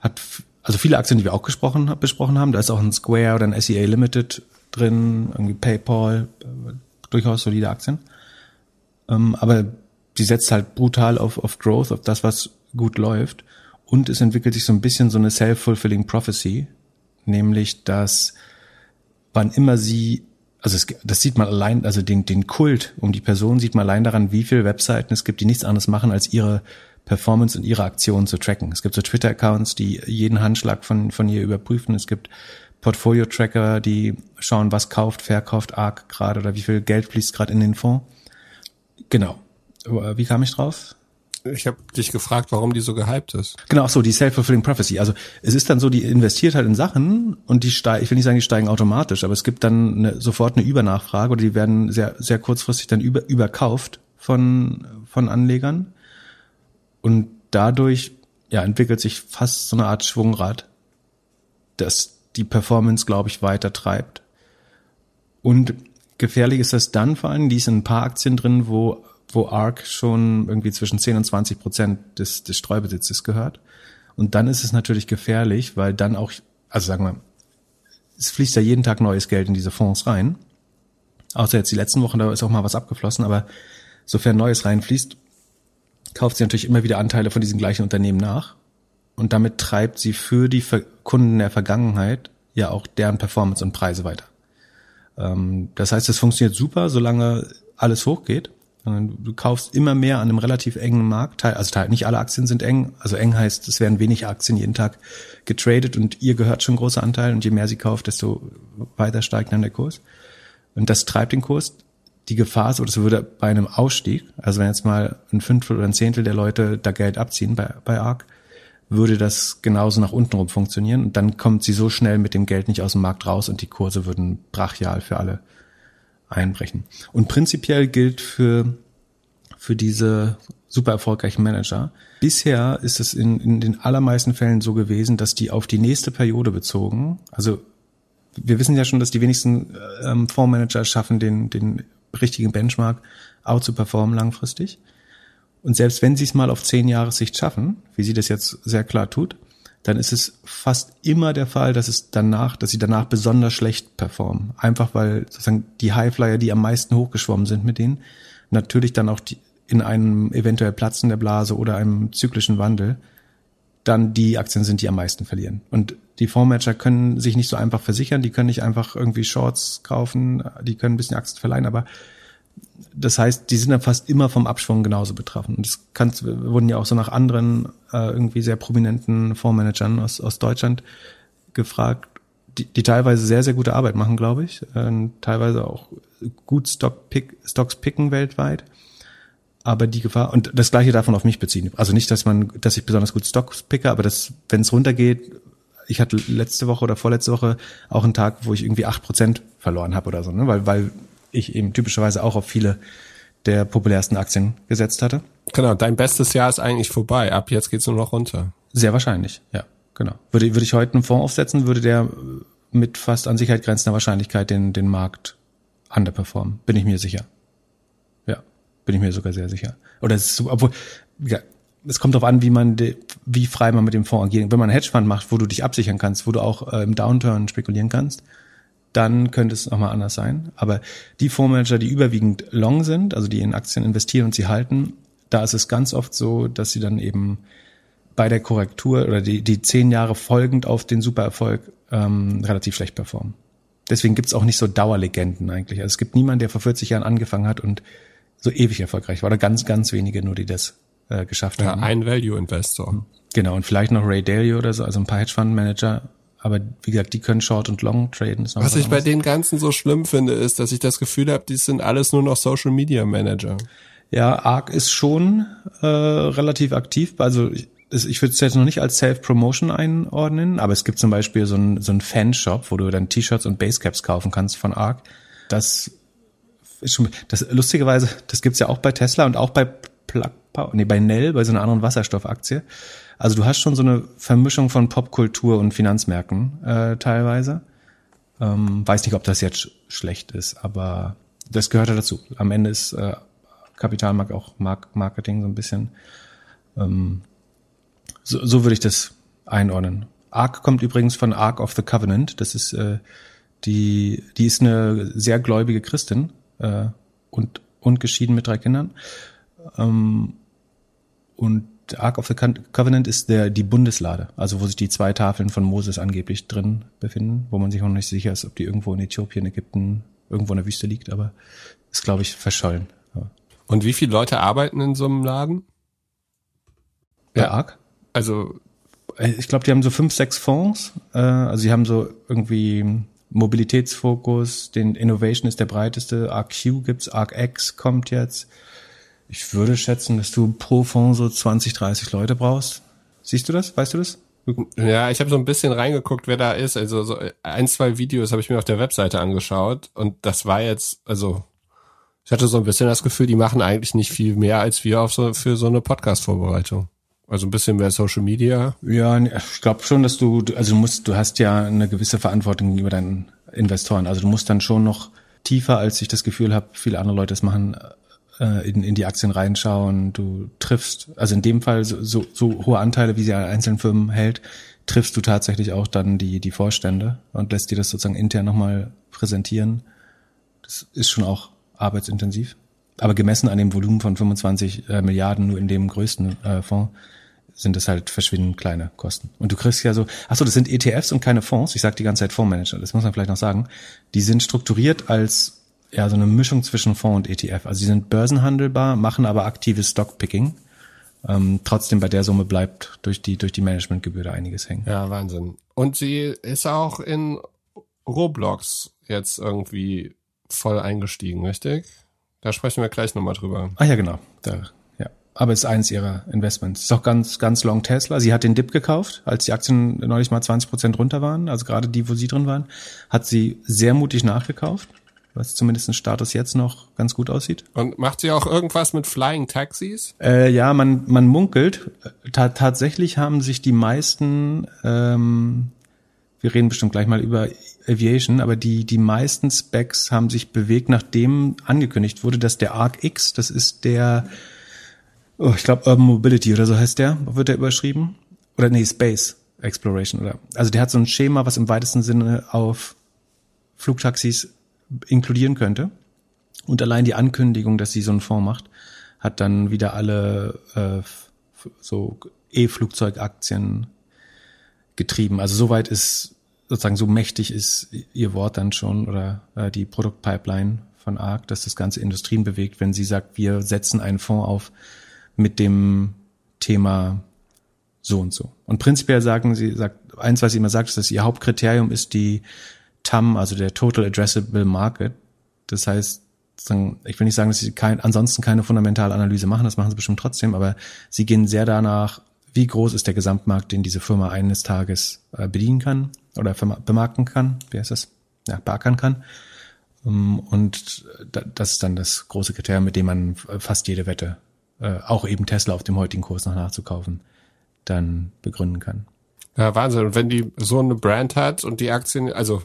hat also viele Aktien, die wir auch gesprochen, besprochen haben. Da ist auch ein Square oder ein SEA Limited drin, irgendwie PayPal, durchaus solide Aktien. Ähm, aber sie setzt halt brutal auf, auf Growth, auf das, was gut läuft. Und es entwickelt sich so ein bisschen so eine self-fulfilling prophecy, nämlich, dass wann immer sie, also es, das sieht man allein, also den, den Kult um die Person sieht man allein daran, wie viele Webseiten es gibt, die nichts anderes machen, als ihre Performance und ihre Aktionen zu tracken. Es gibt so Twitter-Accounts, die jeden Handschlag von, von ihr überprüfen. Es gibt Portfolio-Tracker, die schauen, was kauft, verkauft ARC gerade oder wie viel Geld fließt gerade in den Fonds. Genau. Wie kam ich drauf? Ich habe dich gefragt, warum die so gehypt ist. Genau, so die self-fulfilling prophecy. Also es ist dann so, die investiert halt in Sachen und die steigen, ich will nicht sagen, die steigen automatisch, aber es gibt dann eine, sofort eine Übernachfrage oder die werden sehr sehr kurzfristig dann über, überkauft von von Anlegern und dadurch ja, entwickelt sich fast so eine Art Schwungrad, das die Performance, glaube ich, weiter treibt. Und gefährlich ist das dann vor allem, die ist in ein paar Aktien drin, wo, wo ARC schon irgendwie zwischen 10 und 20 Prozent des, des Streubesitzes gehört. Und dann ist es natürlich gefährlich, weil dann auch, also sagen wir, es fließt ja jeden Tag neues Geld in diese Fonds rein. Außer jetzt die letzten Wochen, da ist auch mal was abgeflossen, aber sofern Neues reinfließt, kauft sie natürlich immer wieder Anteile von diesen gleichen Unternehmen nach. Und damit treibt sie für die Kunden der Vergangenheit ja auch deren Performance und Preise weiter. Ähm, das heißt, es funktioniert super, solange alles hochgeht. Du kaufst immer mehr an einem relativ engen Markt. Also nicht alle Aktien sind eng. Also eng heißt, es werden wenig Aktien jeden Tag getradet und ihr gehört schon großer Anteil. Und je mehr sie kauft, desto weiter steigt dann der Kurs. Und das treibt den Kurs die Gefahr ist, oder es würde bei einem Ausstieg, also wenn jetzt mal ein Fünftel oder ein Zehntel der Leute da Geld abziehen bei, bei ARC, würde das genauso nach unten rum funktionieren und dann kommt sie so schnell mit dem Geld nicht aus dem Markt raus und die Kurse würden brachial für alle einbrechen. Und prinzipiell gilt für, für diese super erfolgreichen Manager. Bisher ist es in, in den allermeisten Fällen so gewesen, dass die auf die nächste Periode bezogen, also wir wissen ja schon, dass die wenigsten ähm, Fondsmanager schaffen, den, den richtigen Benchmark out zu performen langfristig. Und selbst wenn sie es mal auf zehn Jahressicht schaffen, wie sie das jetzt sehr klar tut, dann ist es fast immer der Fall, dass es danach, dass sie danach besonders schlecht performen. Einfach weil sozusagen die Highflyer, die am meisten hochgeschwommen sind mit denen, natürlich dann auch die, in einem eventuell Platzen der Blase oder einem zyklischen Wandel dann die Aktien sind, die am meisten verlieren. Und die Fondsmanager können sich nicht so einfach versichern, die können nicht einfach irgendwie Shorts kaufen, die können ein bisschen Aktien verleihen, aber das heißt, die sind dann fast immer vom Abschwung genauso betroffen. Und das kann, wurden ja auch so nach anderen äh, irgendwie sehr prominenten Fondsmanagern aus, aus Deutschland gefragt, die, die teilweise sehr, sehr gute Arbeit machen, glaube ich, äh, teilweise auch gut Stock -Pick, Stocks picken weltweit. Aber die Gefahr, und das gleiche davon auf mich beziehen. Also nicht, dass man, dass ich besonders gut Stocks picke, aber dass, wenn es runtergeht, ich hatte letzte Woche oder vorletzte Woche auch einen Tag, wo ich irgendwie acht Prozent verloren habe oder so, ne? weil, weil ich eben typischerweise auch auf viele der populärsten Aktien gesetzt hatte. Genau, dein bestes Jahr ist eigentlich vorbei. Ab jetzt geht's nur noch runter. Sehr wahrscheinlich, ja, genau. Würde, würde ich heute einen Fonds aufsetzen, würde der mit fast an Sicherheit grenzender Wahrscheinlichkeit den, den Markt underperformen. Bin ich mir sicher. Ja, bin ich mir sogar sehr sicher. Oder es ist, obwohl, ja, es kommt darauf an, wie man, de, wie frei man mit dem Fonds agiert. Wenn man einen Hedgefonds macht, wo du dich absichern kannst, wo du auch äh, im Downturn spekulieren kannst, dann könnte es nochmal anders sein. Aber die Fondsmanager, die überwiegend long sind, also die in Aktien investieren und sie halten, da ist es ganz oft so, dass sie dann eben bei der Korrektur oder die, die zehn Jahre folgend auf den Supererfolg ähm, relativ schlecht performen. Deswegen gibt's auch nicht so Dauerlegenden eigentlich. Also es gibt niemanden, der vor 40 Jahren angefangen hat und so ewig erfolgreich war. Oder ganz, ganz wenige nur, die das äh, geschafft ja, haben. Ein Value-Investor. Genau, und vielleicht noch Ray Dalio oder so, also ein paar Hedgefonds-Manager. Aber wie gesagt, die können Short und Long traden. was, was ich bei den ganzen so schlimm finde, ist, dass ich das Gefühl habe, die sind alles nur noch Social Media Manager. Ja, ARC ist schon äh, relativ aktiv. Also ich, ich würde es jetzt noch nicht als Self-Promotion einordnen, aber es gibt zum Beispiel so einen so einen Fanshop, wo du dann T-Shirts und Basecaps kaufen kannst von ARC. Das ist schon, das lustigerweise, das gibt's ja auch bei Tesla und auch bei Plug Power, nee, bei Nell, bei so einer anderen Wasserstoffaktie. Also du hast schon so eine Vermischung von Popkultur und Finanzmärkten äh, teilweise. Ähm, weiß nicht, ob das jetzt schlecht ist, aber das gehört ja dazu. Am Ende ist äh, Kapitalmarkt auch Mark Marketing so ein bisschen. Ähm, so, so würde ich das einordnen. Ark kommt übrigens von Ark of the Covenant. Das ist äh, die, die ist eine sehr gläubige Christin äh, und und geschieden mit drei Kindern. Ähm, und Ark of the Covenant ist der, die Bundeslade, also wo sich die zwei Tafeln von Moses angeblich drin befinden, wo man sich auch noch nicht sicher ist, ob die irgendwo in Äthiopien, Ägypten, irgendwo in der Wüste liegt, aber ist, glaube ich, verschollen. Ja. Und wie viele Leute arbeiten in so einem Laden? Bei ja. Ark? Also äh, ich glaube, die haben so fünf, sechs Fonds. Äh, also sie haben so irgendwie Mobilitätsfokus, den Innovation ist der breiteste, ArcQ gibt's, ArcX kommt jetzt. Ich würde schätzen, dass du pro Fonds so 20, 30 Leute brauchst. Siehst du das? Weißt du das? Ja, ich habe so ein bisschen reingeguckt, wer da ist. Also so ein, zwei Videos habe ich mir auf der Webseite angeschaut und das war jetzt, also ich hatte so ein bisschen das Gefühl, die machen eigentlich nicht viel mehr als wir auf so, für so eine Podcast-Vorbereitung. Also ein bisschen mehr Social Media. Ja, ich glaube schon, dass du, also du musst, du hast ja eine gewisse Verantwortung gegenüber deinen Investoren. Also du musst dann schon noch tiefer, als ich das Gefühl habe, viele andere Leute es machen, äh, in, in die Aktien reinschauen, du triffst, also in dem Fall so, so, so hohe Anteile, wie sie an einzelnen Firmen hält, triffst du tatsächlich auch dann die, die Vorstände und lässt dir das sozusagen intern nochmal präsentieren. Das ist schon auch arbeitsintensiv. Aber gemessen an dem Volumen von 25 äh, Milliarden nur in dem größten äh, Fonds sind es halt verschwindend kleine Kosten. Und du kriegst ja so, ach so, das sind ETFs und keine Fonds. Ich sage die ganze Zeit Fondsmanager, das muss man vielleicht noch sagen. Die sind strukturiert als ja so eine Mischung zwischen Fonds und ETF. Also sie sind börsenhandelbar, machen aber aktives Stockpicking. Ähm, trotzdem bei der Summe bleibt durch die durch die Managementgebühr da einiges hängen. Ja, Wahnsinn. Und sie ist auch in Roblox jetzt irgendwie voll eingestiegen, richtig? Da sprechen wir gleich nochmal drüber. Ah ja, genau. Da, ja. Aber ist eins ihrer Investments. Ist auch ganz, ganz long Tesla. Sie hat den Dip gekauft, als die Aktien neulich mal 20 Prozent runter waren. Also gerade die, wo sie drin waren, hat sie sehr mutig nachgekauft was zumindest ein Status jetzt noch ganz gut aussieht. Und macht sie auch irgendwas mit Flying Taxis? Äh, ja, man, man munkelt. Ta tatsächlich haben sich die meisten, ähm, wir reden bestimmt gleich mal über Aviation, aber die, die meisten Specs haben sich bewegt, nachdem angekündigt wurde, dass der Arc X, das ist der oh, ich glaube Urban Mobility oder so heißt der, wird der überschrieben? Oder nee, Space Exploration oder. Also der hat so ein Schema, was im weitesten Sinne auf Flugtaxis inkludieren könnte. Und allein die Ankündigung, dass sie so einen Fonds macht, hat dann wieder alle äh, so E-Flugzeugaktien getrieben. Also soweit ist sozusagen so mächtig ist ihr Wort dann schon oder äh, die Produktpipeline von ARC, dass das ganze Industrien bewegt, wenn sie sagt, wir setzen einen Fonds auf mit dem Thema so und so. Und prinzipiell sagen sie, sagt, eins, was sie immer sagt, ist, dass ihr Hauptkriterium ist die TAM, also der Total Addressable Market. Das heißt, ich will nicht sagen, dass sie kein, ansonsten keine fundamentale Analyse machen, das machen sie bestimmt trotzdem, aber sie gehen sehr danach, wie groß ist der Gesamtmarkt, den diese Firma eines Tages äh, bedienen kann oder bemarken kann, wie heißt das? Ja, beackern kann. Ähm, und das ist dann das große Kriterium, mit dem man fast jede Wette, äh, auch eben Tesla auf dem heutigen Kurs noch nachzukaufen, dann begründen kann. Ja, Wahnsinn. Und wenn die so eine Brand hat und die Aktien, also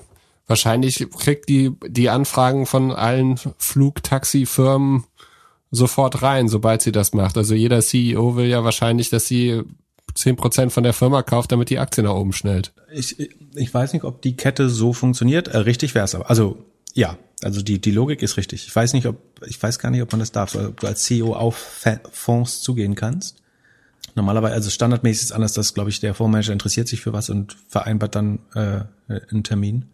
wahrscheinlich kriegt die die Anfragen von allen Flugtaxifirmen sofort rein, sobald sie das macht. Also jeder CEO will ja wahrscheinlich, dass sie zehn Prozent von der Firma kauft, damit die Aktie nach oben schnellt. Ich, ich weiß nicht, ob die Kette so funktioniert. Äh, richtig wäre es aber. Also ja, also die, die Logik ist richtig. Ich weiß nicht, ob, ich weiß gar nicht, ob man das darf, ob du als CEO auf Fonds zugehen kannst. Normalerweise, also standardmäßig ist anders, dass, glaube ich, der Fondsmanager interessiert sich für was und vereinbart dann äh, einen Termin.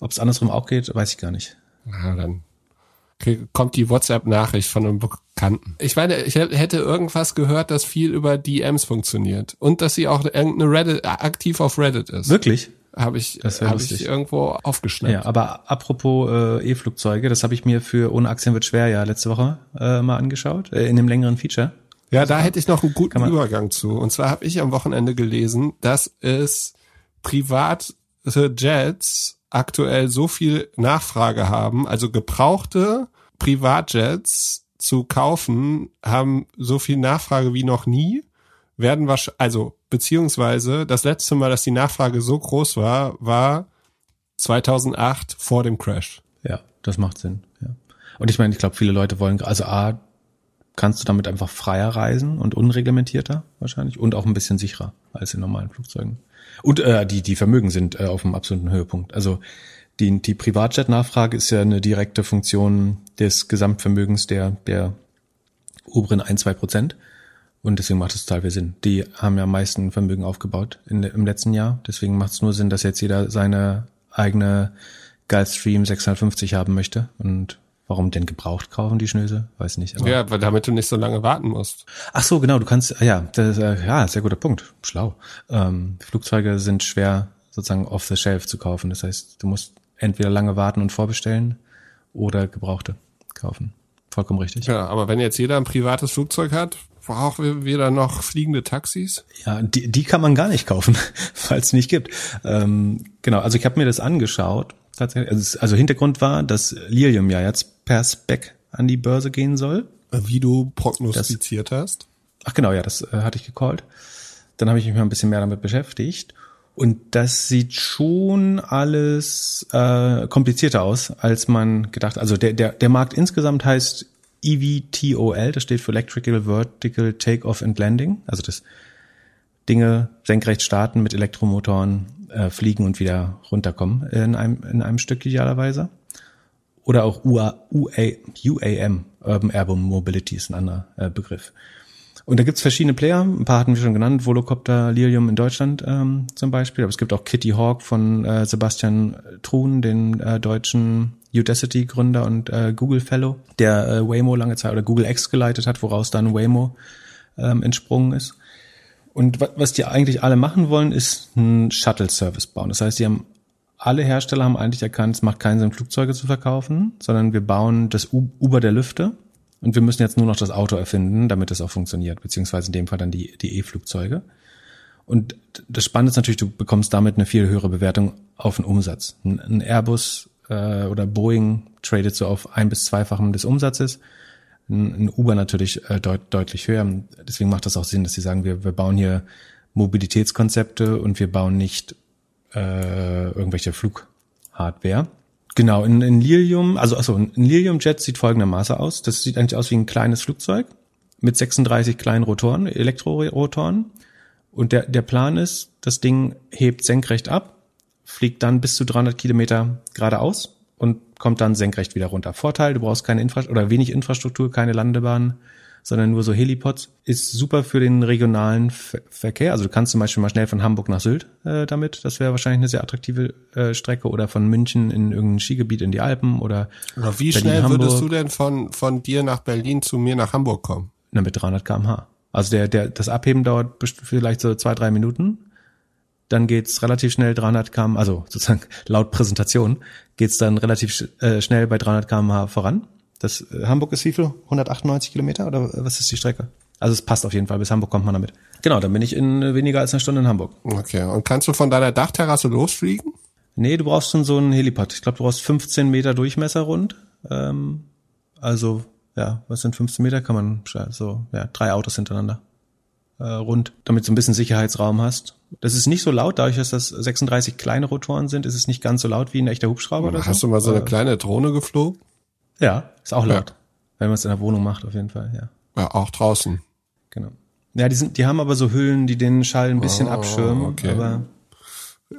Ob es andersrum auch geht, weiß ich gar nicht. Ja, dann kommt die WhatsApp-Nachricht von einem Bekannten. Ich meine, ich hätte irgendwas gehört, dass viel über DMs funktioniert und dass sie auch irgendeine Reddit aktiv auf Reddit ist. Wirklich? Habe ich, hab ich irgendwo aufgeschnappt. Ja, aber apropos äh, E-Flugzeuge, das habe ich mir für Ohne Aktien wird schwer ja letzte Woche äh, mal angeschaut, äh, in dem längeren Feature. Ja, da hätte ich noch einen guten Übergang zu. Und zwar habe ich am Wochenende gelesen, dass es private Jets aktuell so viel Nachfrage haben, also gebrauchte Privatjets zu kaufen, haben so viel Nachfrage wie noch nie, werden wahrscheinlich, also beziehungsweise das letzte Mal, dass die Nachfrage so groß war, war 2008 vor dem Crash. Ja, das macht Sinn. Ja. Und ich meine, ich glaube, viele Leute wollen, also A, kannst du damit einfach freier reisen und unreglementierter wahrscheinlich und auch ein bisschen sicherer als in normalen Flugzeugen. Und äh, die, die Vermögen sind äh, auf dem absoluten Höhepunkt. Also die, die Privatjet-Nachfrage ist ja eine direkte Funktion des Gesamtvermögens der, der oberen ein, zwei Prozent. Und deswegen macht es total viel Sinn. Die haben ja am meisten Vermögen aufgebaut in, im letzten Jahr. Deswegen macht es nur Sinn, dass jetzt jeder seine eigene Gulfstream 650 haben möchte. Und Warum denn gebraucht kaufen, die Schnöse? Weiß nicht. Aber ja, weil damit du nicht so lange warten musst. Ach so, genau, du kannst, ja, das, äh, ja, sehr guter Punkt. Schlau. Ähm, Flugzeuge sind schwer sozusagen off the shelf zu kaufen. Das heißt, du musst entweder lange warten und vorbestellen oder gebrauchte kaufen. Vollkommen richtig. Ja, aber wenn jetzt jeder ein privates Flugzeug hat, brauchen wir dann noch fliegende Taxis? Ja, die, die kann man gar nicht kaufen, weil es nicht gibt. Ähm, genau, also ich habe mir das angeschaut tatsächlich. Also, also Hintergrund war, dass Lilium ja jetzt per Spec an die Börse gehen soll. Wie du prognostiziert das, hast. Ach genau, ja, das äh, hatte ich gecallt. Dann habe ich mich mal ein bisschen mehr damit beschäftigt. Und das sieht schon alles äh, komplizierter aus, als man gedacht. Also der, der, der Markt insgesamt heißt EVTOL, das steht für Electrical Vertical Takeoff and Landing. Also das Dinge senkrecht starten mit Elektromotoren äh, fliegen und wieder runterkommen in einem, in einem Stück idealerweise. Oder auch UA, UA, UAM, Urban Airborne Mobility ist ein anderer äh, Begriff. Und da gibt's verschiedene Player, ein paar hatten wir schon genannt, Volocopter, Lilium in Deutschland ähm, zum Beispiel, aber es gibt auch Kitty Hawk von äh, Sebastian Truhn, den äh, deutschen Udacity-Gründer und äh, Google Fellow, der äh, Waymo lange Zeit oder Google X geleitet hat, woraus dann Waymo ähm, entsprungen ist. Und was die eigentlich alle machen wollen, ist einen Shuttle-Service bauen. Das heißt, die haben alle Hersteller haben eigentlich erkannt, es macht keinen Sinn, Flugzeuge zu verkaufen, sondern wir bauen das Uber der Lüfte und wir müssen jetzt nur noch das Auto erfinden, damit es auch funktioniert, beziehungsweise in dem Fall dann die die E-Flugzeuge. Und das Spannende ist natürlich, du bekommst damit eine viel höhere Bewertung auf den Umsatz. Ein Airbus äh, oder Boeing tradet so auf ein bis zweifachen des Umsatzes ein Uber natürlich äh, deut deutlich höher. Deswegen macht das auch Sinn, dass sie sagen, wir, wir bauen hier Mobilitätskonzepte und wir bauen nicht äh, irgendwelche Flughardware. Genau, in, in Lilium, also achso, ein Lilium Jet sieht folgendermaßen aus. Das sieht eigentlich aus wie ein kleines Flugzeug. mit 36 kleinen Rotoren, Elektrorotoren. Und der, der Plan ist, das Ding hebt senkrecht ab, fliegt dann bis zu 300 Kilometer geradeaus und kommt dann senkrecht wieder runter. Vorteil, du brauchst keine Infra oder wenig Infrastruktur, keine Landebahn, sondern nur so Helipods. Ist super für den regionalen Ver Verkehr. Also du kannst zum Beispiel mal schnell von Hamburg nach Sylt äh, damit. Das wäre wahrscheinlich eine sehr attraktive äh, Strecke. Oder von München in irgendein Skigebiet in die Alpen oder. Aber wie Berlin, schnell Hamburg. würdest du denn von, von dir nach Berlin zu mir nach Hamburg kommen? Na, mit 300 kmh. Also der, der, das Abheben dauert vielleicht so zwei, drei Minuten. Dann geht's relativ schnell 300 km, also sozusagen laut Präsentation geht's dann relativ äh, schnell bei 300 kmh voran. Das äh, Hamburg ist wie viel? 198 Kilometer oder was ist die Strecke? Also es passt auf jeden Fall. Bis Hamburg kommt man damit. Genau, dann bin ich in äh, weniger als einer Stunde in Hamburg. Okay. Und kannst du von deiner Dachterrasse losfliegen? Nee, du brauchst schon so einen Helipad. Ich glaube, du brauchst 15 Meter Durchmesser rund. Ähm, also, ja, was sind 15 Meter? Kann man so, ja, drei Autos hintereinander äh, rund, damit du ein bisschen Sicherheitsraum hast. Das ist nicht so laut, dadurch, dass das 36 kleine Rotoren sind, ist es nicht ganz so laut wie ein echter Hubschrauber oder Hast so. du mal so eine äh, kleine Drohne geflogen? Ja, ist auch laut. Ja. Wenn man es in der Wohnung macht, auf jeden Fall, ja. Ja, auch draußen. Genau. Ja, die sind, die haben aber so Hüllen, die den Schall ein bisschen oh, abschirmen. Okay. Aber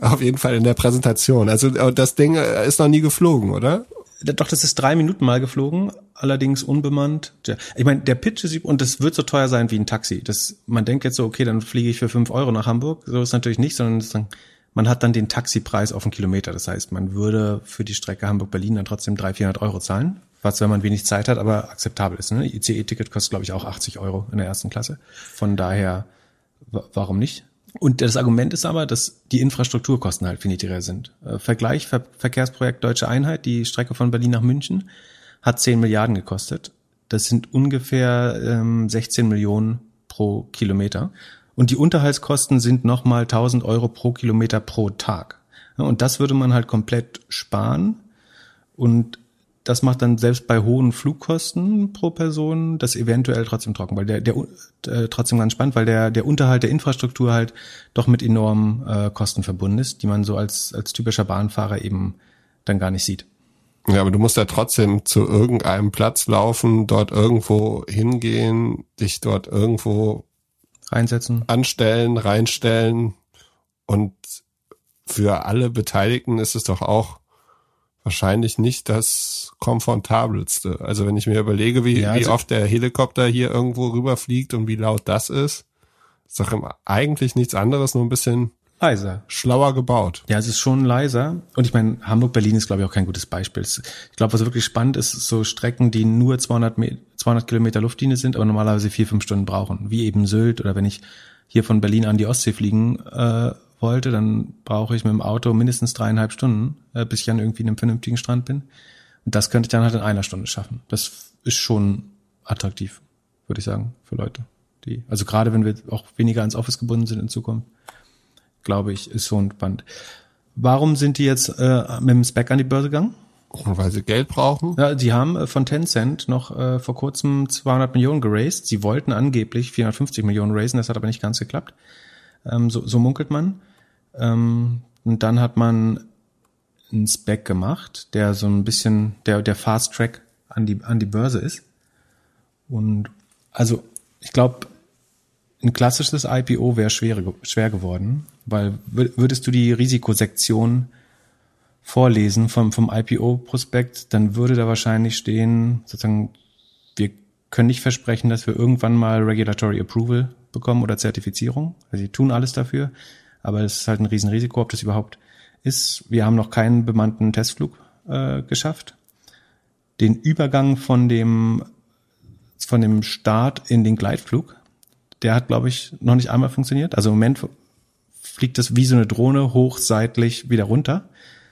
auf jeden Fall in der Präsentation. Also äh, das Ding äh, ist noch nie geflogen, oder? Doch, das ist drei Minuten mal geflogen, allerdings unbemannt. Ich meine, der Pitch ist, und das wird so teuer sein wie ein Taxi. Das, man denkt jetzt so, okay, dann fliege ich für fünf Euro nach Hamburg. So ist natürlich nicht, sondern man hat dann den Taxipreis auf einen Kilometer. Das heißt, man würde für die Strecke Hamburg-Berlin dann trotzdem 300, 400 Euro zahlen was, wenn man wenig Zeit hat, aber akzeptabel ist. Ne? ICE-Ticket kostet, glaube ich, auch 80 Euro in der ersten Klasse. Von daher, warum nicht? Und das Argument ist aber, dass die Infrastrukturkosten halt finitiver sind. Äh, Vergleich, Ver Verkehrsprojekt Deutsche Einheit, die Strecke von Berlin nach München, hat 10 Milliarden gekostet. Das sind ungefähr ähm, 16 Millionen pro Kilometer. Und die Unterhaltskosten sind nochmal 1000 Euro pro Kilometer pro Tag. Und das würde man halt komplett sparen. Und das macht dann selbst bei hohen Flugkosten pro Person das eventuell trotzdem trocken, weil der, der äh, trotzdem ganz spannend, weil der, der Unterhalt der Infrastruktur halt doch mit enormen äh, Kosten verbunden ist, die man so als, als typischer Bahnfahrer eben dann gar nicht sieht. Ja, aber du musst ja trotzdem zu irgendeinem Platz laufen, dort irgendwo hingehen, dich dort irgendwo reinsetzen, anstellen, reinstellen und für alle Beteiligten ist es doch auch wahrscheinlich nicht das komfortabelste. Also wenn ich mir überlege, wie, ja, also wie oft der Helikopter hier irgendwo rüberfliegt und wie laut das ist, ist doch eigentlich nichts anderes, nur ein bisschen leiser. Schlauer gebaut. Ja, es ist schon leiser. Und ich meine, Hamburg-Berlin ist, glaube ich, auch kein gutes Beispiel. Ich glaube, was wirklich spannend ist, so Strecken, die nur 200, 200 Kilometer Luftlinie sind, aber normalerweise vier, fünf Stunden brauchen. Wie eben Sylt oder wenn ich hier von Berlin an die Ostsee fliegen äh, wollte, dann brauche ich mit dem Auto mindestens dreieinhalb Stunden, äh, bis ich an irgendwie einem vernünftigen Strand bin. Und das könnte ich dann halt in einer Stunde schaffen. Das ist schon attraktiv, würde ich sagen, für Leute. Die, also gerade wenn wir auch weniger ans Office gebunden sind in Zukunft, glaube ich, ist schon spannend. Warum sind die jetzt äh, mit dem Spec an die Börse gegangen? Weil sie Geld brauchen? Ja, die haben äh, von Tencent noch äh, vor kurzem 200 Millionen geraced. Sie wollten angeblich 450 Millionen raisen, das hat aber nicht ganz geklappt. Ähm, so, so munkelt man. Ähm, und dann hat man einen Spec gemacht, der so ein bisschen der, der Fast Track an die, an die Börse ist. Und also ich glaube, ein klassisches IPO wäre schwer, schwer geworden, weil würdest du die Risikosektion vorlesen vom, vom IPO-Prospekt, dann würde da wahrscheinlich stehen, sozusagen, wir können nicht versprechen, dass wir irgendwann mal Regulatory Approval bekommen oder Zertifizierung. Also sie tun alles dafür. Aber es ist halt ein Riesenrisiko, ob das überhaupt ist. Wir haben noch keinen bemannten Testflug äh, geschafft. Den Übergang von dem, von dem Start in den Gleitflug, der hat, glaube ich, noch nicht einmal funktioniert. Also im Moment fliegt das wie so eine Drohne hoch seitlich wieder runter.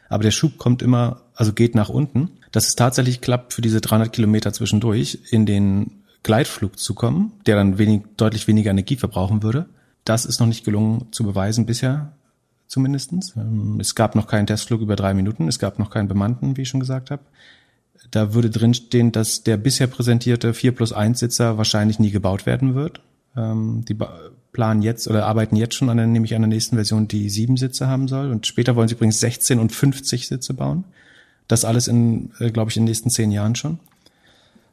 Aber der Schub kommt immer, also geht nach unten. Dass es tatsächlich klappt, für diese 300 Kilometer zwischendurch in den Gleitflug zu kommen, der dann wenig, deutlich weniger Energie verbrauchen würde, das ist noch nicht gelungen zu beweisen bisher zumindestens. Ähm, es gab noch keinen Testflug über drei Minuten, es gab noch keinen bemannten, wie ich schon gesagt habe. Da würde drinstehen, dass der bisher präsentierte 4 plus 1 Sitzer wahrscheinlich nie gebaut werden wird. Ähm, die planen jetzt oder arbeiten jetzt schon an der, nämlich an der nächsten Version, die sieben Sitze haben soll. Und später wollen sie übrigens 16 und 50 Sitze bauen. Das alles in, äh, glaube ich, in den nächsten zehn Jahren schon.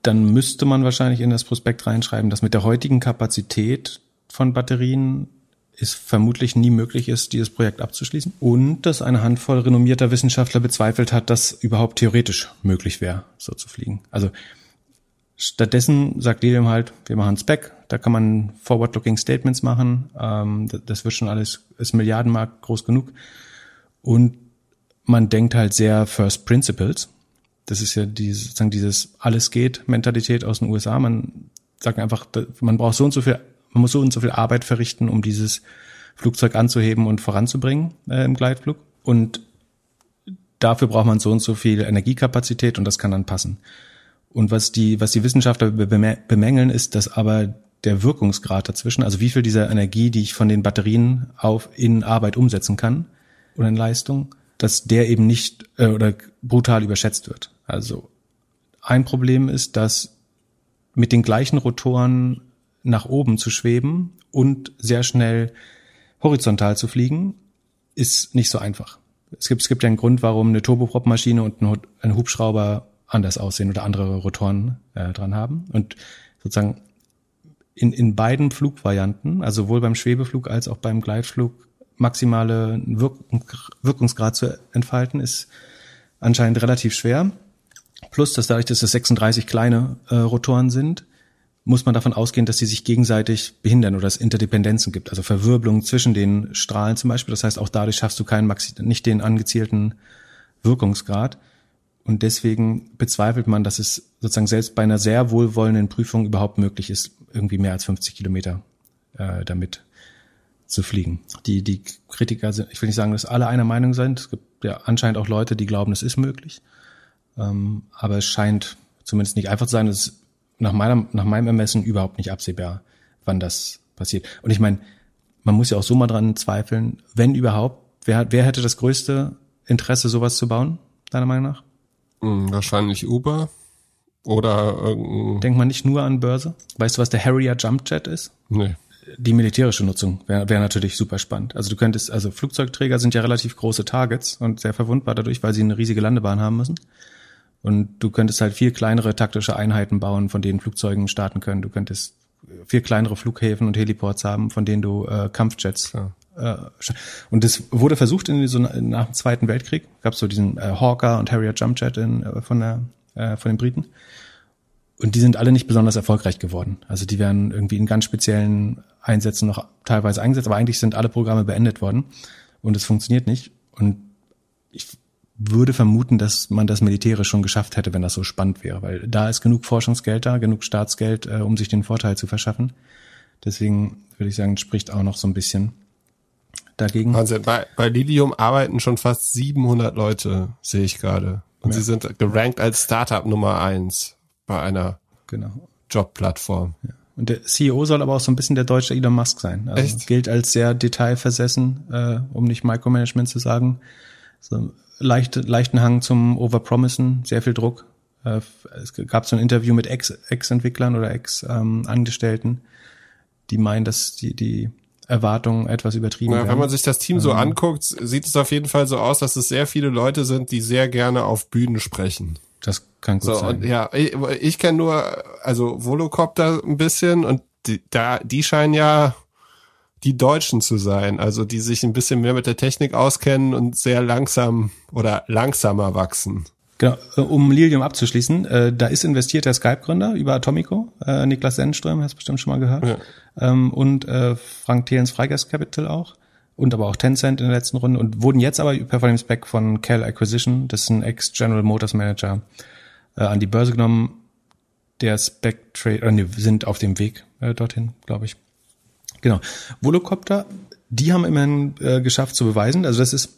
dann müsste man wahrscheinlich in das Prospekt reinschreiben, dass mit der heutigen Kapazität von Batterien es vermutlich nie möglich ist, dieses Projekt abzuschließen. Und dass eine Handvoll renommierter Wissenschaftler bezweifelt hat, dass überhaupt theoretisch möglich wäre, so zu fliegen. Also stattdessen sagt Lilium halt, wir machen Spec, da kann man Forward-Looking Statements machen, ähm, das wird schon alles, ist Milliardenmarkt groß genug. Und man denkt halt sehr First Principles. Das ist ja dieses, sozusagen dieses Alles geht Mentalität aus den USA. Man sagt einfach, man braucht so und so viel man muss so und so viel Arbeit verrichten, um dieses Flugzeug anzuheben und voranzubringen äh, im Gleitflug. Und dafür braucht man so und so viel Energiekapazität und das kann dann passen. Und was die, was die Wissenschaftler bemängeln, ist, dass aber der Wirkungsgrad dazwischen, also wie viel dieser Energie, die ich von den Batterien auf in Arbeit umsetzen kann oder in Leistung, dass der eben nicht äh, oder brutal überschätzt wird. Also ein Problem ist, dass mit den gleichen Rotoren nach oben zu schweben und sehr schnell horizontal zu fliegen, ist nicht so einfach. Es gibt, es gibt ja einen Grund, warum eine Turboprop-Maschine und ein Hubschrauber anders aussehen oder andere Rotoren äh, dran haben. Und sozusagen in, in beiden Flugvarianten, also sowohl beim Schwebeflug als auch beim Gleitflug, maximale Wirkung, Wirkungsgrad zu entfalten, ist anscheinend relativ schwer. Plus, dass dadurch, dass es 36 kleine äh, Rotoren sind, muss man davon ausgehen, dass sie sich gegenseitig behindern oder es Interdependenzen gibt, also Verwirbelungen zwischen den Strahlen zum Beispiel. Das heißt, auch dadurch schaffst du keinen Maxi nicht den angezielten Wirkungsgrad. Und deswegen bezweifelt man, dass es sozusagen selbst bei einer sehr wohlwollenden Prüfung überhaupt möglich ist, irgendwie mehr als 50 Kilometer äh, damit zu fliegen. Die, die Kritiker sind, ich will nicht sagen, dass alle einer Meinung sind. Es gibt ja anscheinend auch Leute, die glauben, es ist möglich. Ähm, aber es scheint zumindest nicht einfach zu sein. Es nach meinem, nach meinem Ermessen überhaupt nicht absehbar, wann das passiert. Und ich meine, man muss ja auch so mal dran zweifeln, wenn überhaupt, wer, wer hätte das größte Interesse, sowas zu bauen, deiner Meinung nach? Hm, wahrscheinlich Uber oder irgendein... Denkt man nicht nur an Börse? Weißt du, was der Harrier Jumpjet ist? Nee. Die militärische Nutzung wäre wär natürlich super spannend. Also du könntest, also Flugzeugträger sind ja relativ große Targets und sehr verwundbar dadurch, weil sie eine riesige Landebahn haben müssen. Und du könntest halt viel kleinere taktische Einheiten bauen, von denen Flugzeugen starten können. Du könntest viel kleinere Flughäfen und Heliports haben, von denen du äh, Kampfjets. Ja. Äh, und das wurde versucht in so nach dem Zweiten Weltkrieg. Gab so diesen äh, Hawker und Harrier Jumpjet in, äh, von der äh, von den Briten. Und die sind alle nicht besonders erfolgreich geworden. Also die werden irgendwie in ganz speziellen Einsätzen noch teilweise eingesetzt, aber eigentlich sind alle Programme beendet worden und es funktioniert nicht. Und ich würde vermuten, dass man das militärisch schon geschafft hätte, wenn das so spannend wäre, weil da ist genug Forschungsgeld da, genug Staatsgeld, äh, um sich den Vorteil zu verschaffen. Deswegen würde ich sagen, spricht auch noch so ein bisschen dagegen. Wahnsinn. Bei, bei Lilium arbeiten schon fast 700 Leute, sehe ich gerade. Und ja. sie sind gerankt als Startup Nummer eins bei einer genau. Jobplattform. Ja. Und der CEO soll aber auch so ein bisschen der deutsche Elon Musk sein. Also Echt? gilt als sehr detailversessen, äh, um nicht Micromanagement zu sagen. So leichte, leichten Hang zum Overpromisen, sehr viel Druck. Äh, es gab so ein Interview mit Ex-Entwicklern oder Ex-Angestellten, die meinen, dass die, die Erwartungen etwas übertrieben ja, werden. Wenn man sich das Team so ähm, anguckt, sieht es auf jeden Fall so aus, dass es sehr viele Leute sind, die sehr gerne auf Bühnen sprechen. Das kann gut so, sein. Und ja, ich, ich kenne nur, also Volocopter ein bisschen und die, da, die scheinen ja die Deutschen zu sein, also die sich ein bisschen mehr mit der Technik auskennen und sehr langsam oder langsamer wachsen. Genau, um Lilium abzuschließen, äh, da ist investiert der Skype-Gründer über Atomico, äh, Niklas Sennström, hast du bestimmt schon mal gehört, ja. ähm, und äh, Frank Thelens Freigeist Capital auch und aber auch Tencent in der letzten Runde und wurden jetzt aber per Volume Spec von Cal Acquisition, das ist ein Ex-General Motors Manager, äh, an die Börse genommen. Der Spec Trade, äh, nee, sind auf dem Weg äh, dorthin, glaube ich. Genau. Volocopter, die haben immerhin äh, geschafft zu beweisen, also das ist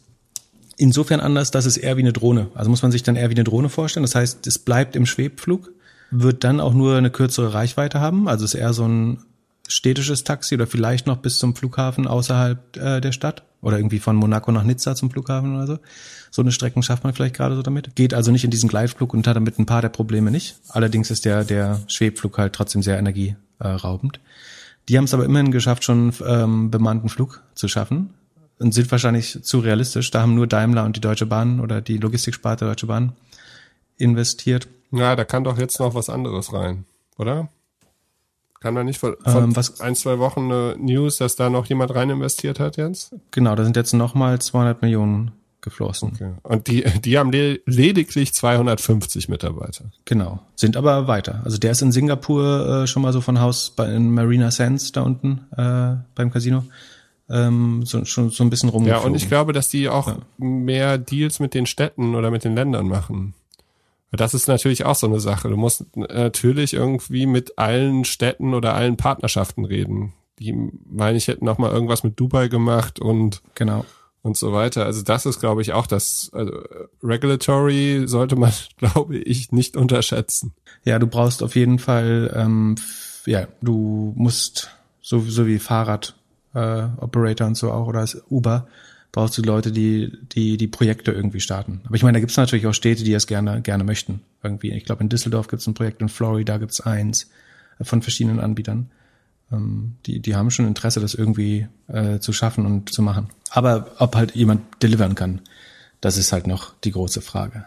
insofern anders, dass es eher wie eine Drohne. Also muss man sich dann eher wie eine Drohne vorstellen. Das heißt, es bleibt im Schwebflug, wird dann auch nur eine kürzere Reichweite haben. Also es ist eher so ein städtisches Taxi oder vielleicht noch bis zum Flughafen außerhalb äh, der Stadt oder irgendwie von Monaco nach Nizza zum Flughafen oder so. So eine Strecken schafft man vielleicht gerade so damit. Geht also nicht in diesen Gleitflug und hat damit ein paar der Probleme nicht. Allerdings ist der, der Schwebflug halt trotzdem sehr energieraubend. Die haben es aber immerhin geschafft, schon ähm, bemannten Flug zu schaffen und sind wahrscheinlich zu realistisch. Da haben nur Daimler und die Deutsche Bahn oder die Logistiksparte Deutsche Bahn investiert. Ja, da kann doch jetzt noch was anderes rein, oder? Kann da nicht von, von ähm, was, ein, zwei Wochen eine News, dass da noch jemand rein investiert hat jetzt? Genau, da sind jetzt nochmal 200 Millionen geflossen. Okay. Und die, die haben lediglich 250 Mitarbeiter. Genau, sind aber weiter. Also der ist in Singapur äh, schon mal so von Haus bei in Marina Sands da unten äh, beim Casino ähm, so, schon so ein bisschen rumgeflogen. Ja, und ich glaube, dass die auch ja. mehr Deals mit den Städten oder mit den Ländern machen. Das ist natürlich auch so eine Sache. Du musst natürlich irgendwie mit allen Städten oder allen Partnerschaften reden. Die, meine ich, hätten noch mal irgendwas mit Dubai gemacht und genau und so weiter. Also das ist, glaube ich, auch das also Regulatory sollte man, glaube ich, nicht unterschätzen. Ja, du brauchst auf jeden Fall, ähm, ja, du musst so, so wie Fahrrad äh, Operator und so auch oder Uber brauchst du Leute, die die die Projekte irgendwie starten. Aber ich meine, da gibt es natürlich auch Städte, die das gerne gerne möchten. Irgendwie, ich glaube in Düsseldorf gibt es ein Projekt, in Florida gibt es eins äh, von verschiedenen Anbietern. Ähm, die, die haben schon Interesse, das irgendwie äh, zu schaffen und zu machen. Aber ob halt jemand delivern kann, das ist halt noch die große Frage.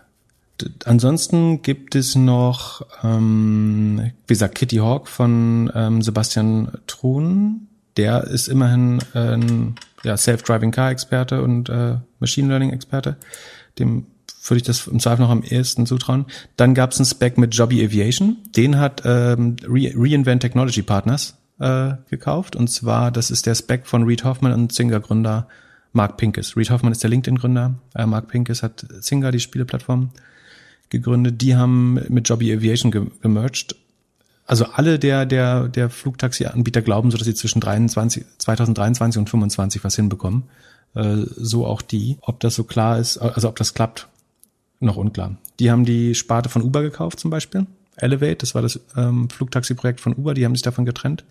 D ansonsten gibt es noch, ähm, wie gesagt, Kitty Hawk von ähm, Sebastian Truhn. Der ist immerhin äh, ein ja, Self-Driving-Car-Experte und äh, Machine Learning-Experte. Dem würde ich das im Zweifel noch am ehesten zutrauen. Dann gab es einen Spec mit Jobby Aviation. Den hat ähm, Re Reinvent Technology Partners äh, gekauft. Und zwar, das ist der Spec von Reed Hoffman und Zynga-Gründer Mark Pincus. Reed Hoffman ist der LinkedIn-Gründer. Äh, Mark Pincus hat Zynga, die Spieleplattform, gegründet. Die haben mit Jobby Aviation ge gemerged. Also alle der, der, der Flugtaxi-Anbieter glauben so, dass sie zwischen 23, 2023 und 2025 was hinbekommen. Äh, so auch die. Ob das so klar ist, also ob das klappt, noch unklar. Die haben die Sparte von Uber gekauft zum Beispiel. Elevate, das war das ähm, Flugtaxi-Projekt von Uber, die haben sich davon getrennt.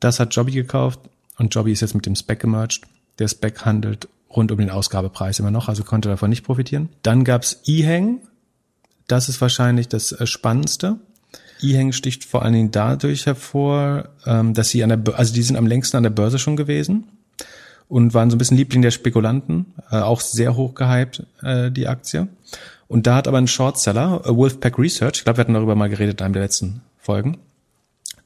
Das hat Jobby gekauft und Jobby ist jetzt mit dem Spec gemerged. Der Spec handelt rund um den Ausgabepreis immer noch, also konnte davon nicht profitieren. Dann gab's eHang, das ist wahrscheinlich das äh, Spannendste. eHang sticht vor allen Dingen dadurch hervor, ähm, dass sie an der, also die sind am längsten an der Börse schon gewesen und waren so ein bisschen Liebling der Spekulanten, äh, auch sehr hoch gehypt, äh, die Aktie. Und da hat aber ein Shortseller, äh, Wolfpack Research, ich glaube, wir hatten darüber mal geredet in einem der letzten Folgen,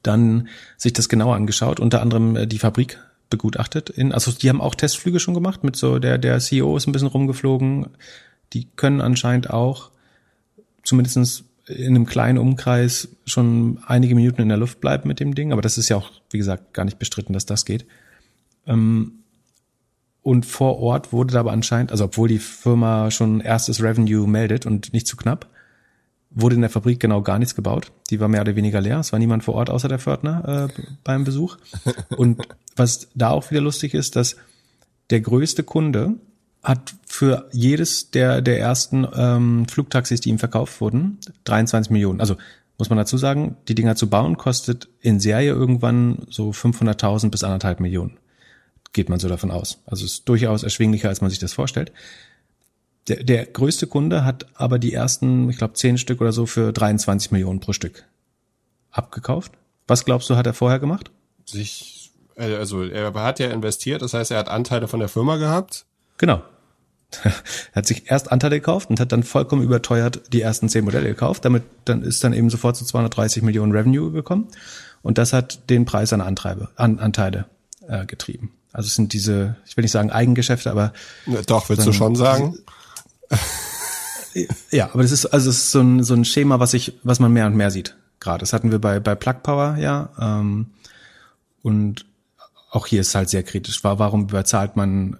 dann sich das genauer angeschaut, unter anderem äh, die Fabrik begutachtet. In, also die haben auch Testflüge schon gemacht, mit so der, der CEO ist ein bisschen rumgeflogen. Die können anscheinend auch zumindestens in einem kleinen Umkreis schon einige Minuten in der Luft bleiben mit dem Ding, aber das ist ja auch, wie gesagt, gar nicht bestritten, dass das geht. Ähm, und vor Ort wurde da aber anscheinend, also obwohl die Firma schon erstes Revenue meldet und nicht zu knapp, wurde in der Fabrik genau gar nichts gebaut. Die war mehr oder weniger leer. Es war niemand vor Ort außer der Pförtner äh, beim Besuch. Und was da auch wieder lustig ist, dass der größte Kunde hat für jedes der, der ersten ähm, Flugtaxis, die ihm verkauft wurden, 23 Millionen. Also muss man dazu sagen, die Dinger zu bauen kostet in Serie irgendwann so 500.000 bis anderthalb Millionen geht man so davon aus. Also es ist durchaus erschwinglicher, als man sich das vorstellt. Der, der größte Kunde hat aber die ersten, ich glaube, zehn Stück oder so für 23 Millionen pro Stück abgekauft. Was glaubst du, hat er vorher gemacht? Sich, äh, also er hat ja investiert, das heißt, er hat Anteile von der Firma gehabt. Genau. er hat sich erst Anteile gekauft und hat dann vollkommen überteuert die ersten zehn Modelle gekauft. Damit dann ist dann eben sofort zu 230 Millionen Revenue gekommen. Und das hat den Preis an Antreibe, an Anteile äh, getrieben. Also es sind diese, ich will nicht sagen Eigengeschäfte, aber ja, doch willst du schon sagen. ja, aber das ist also es ist so ein so ein Schema, was ich, was man mehr und mehr sieht. Gerade das hatten wir bei bei Plug Power ja ähm, und auch hier ist halt sehr kritisch. Warum überzahlt man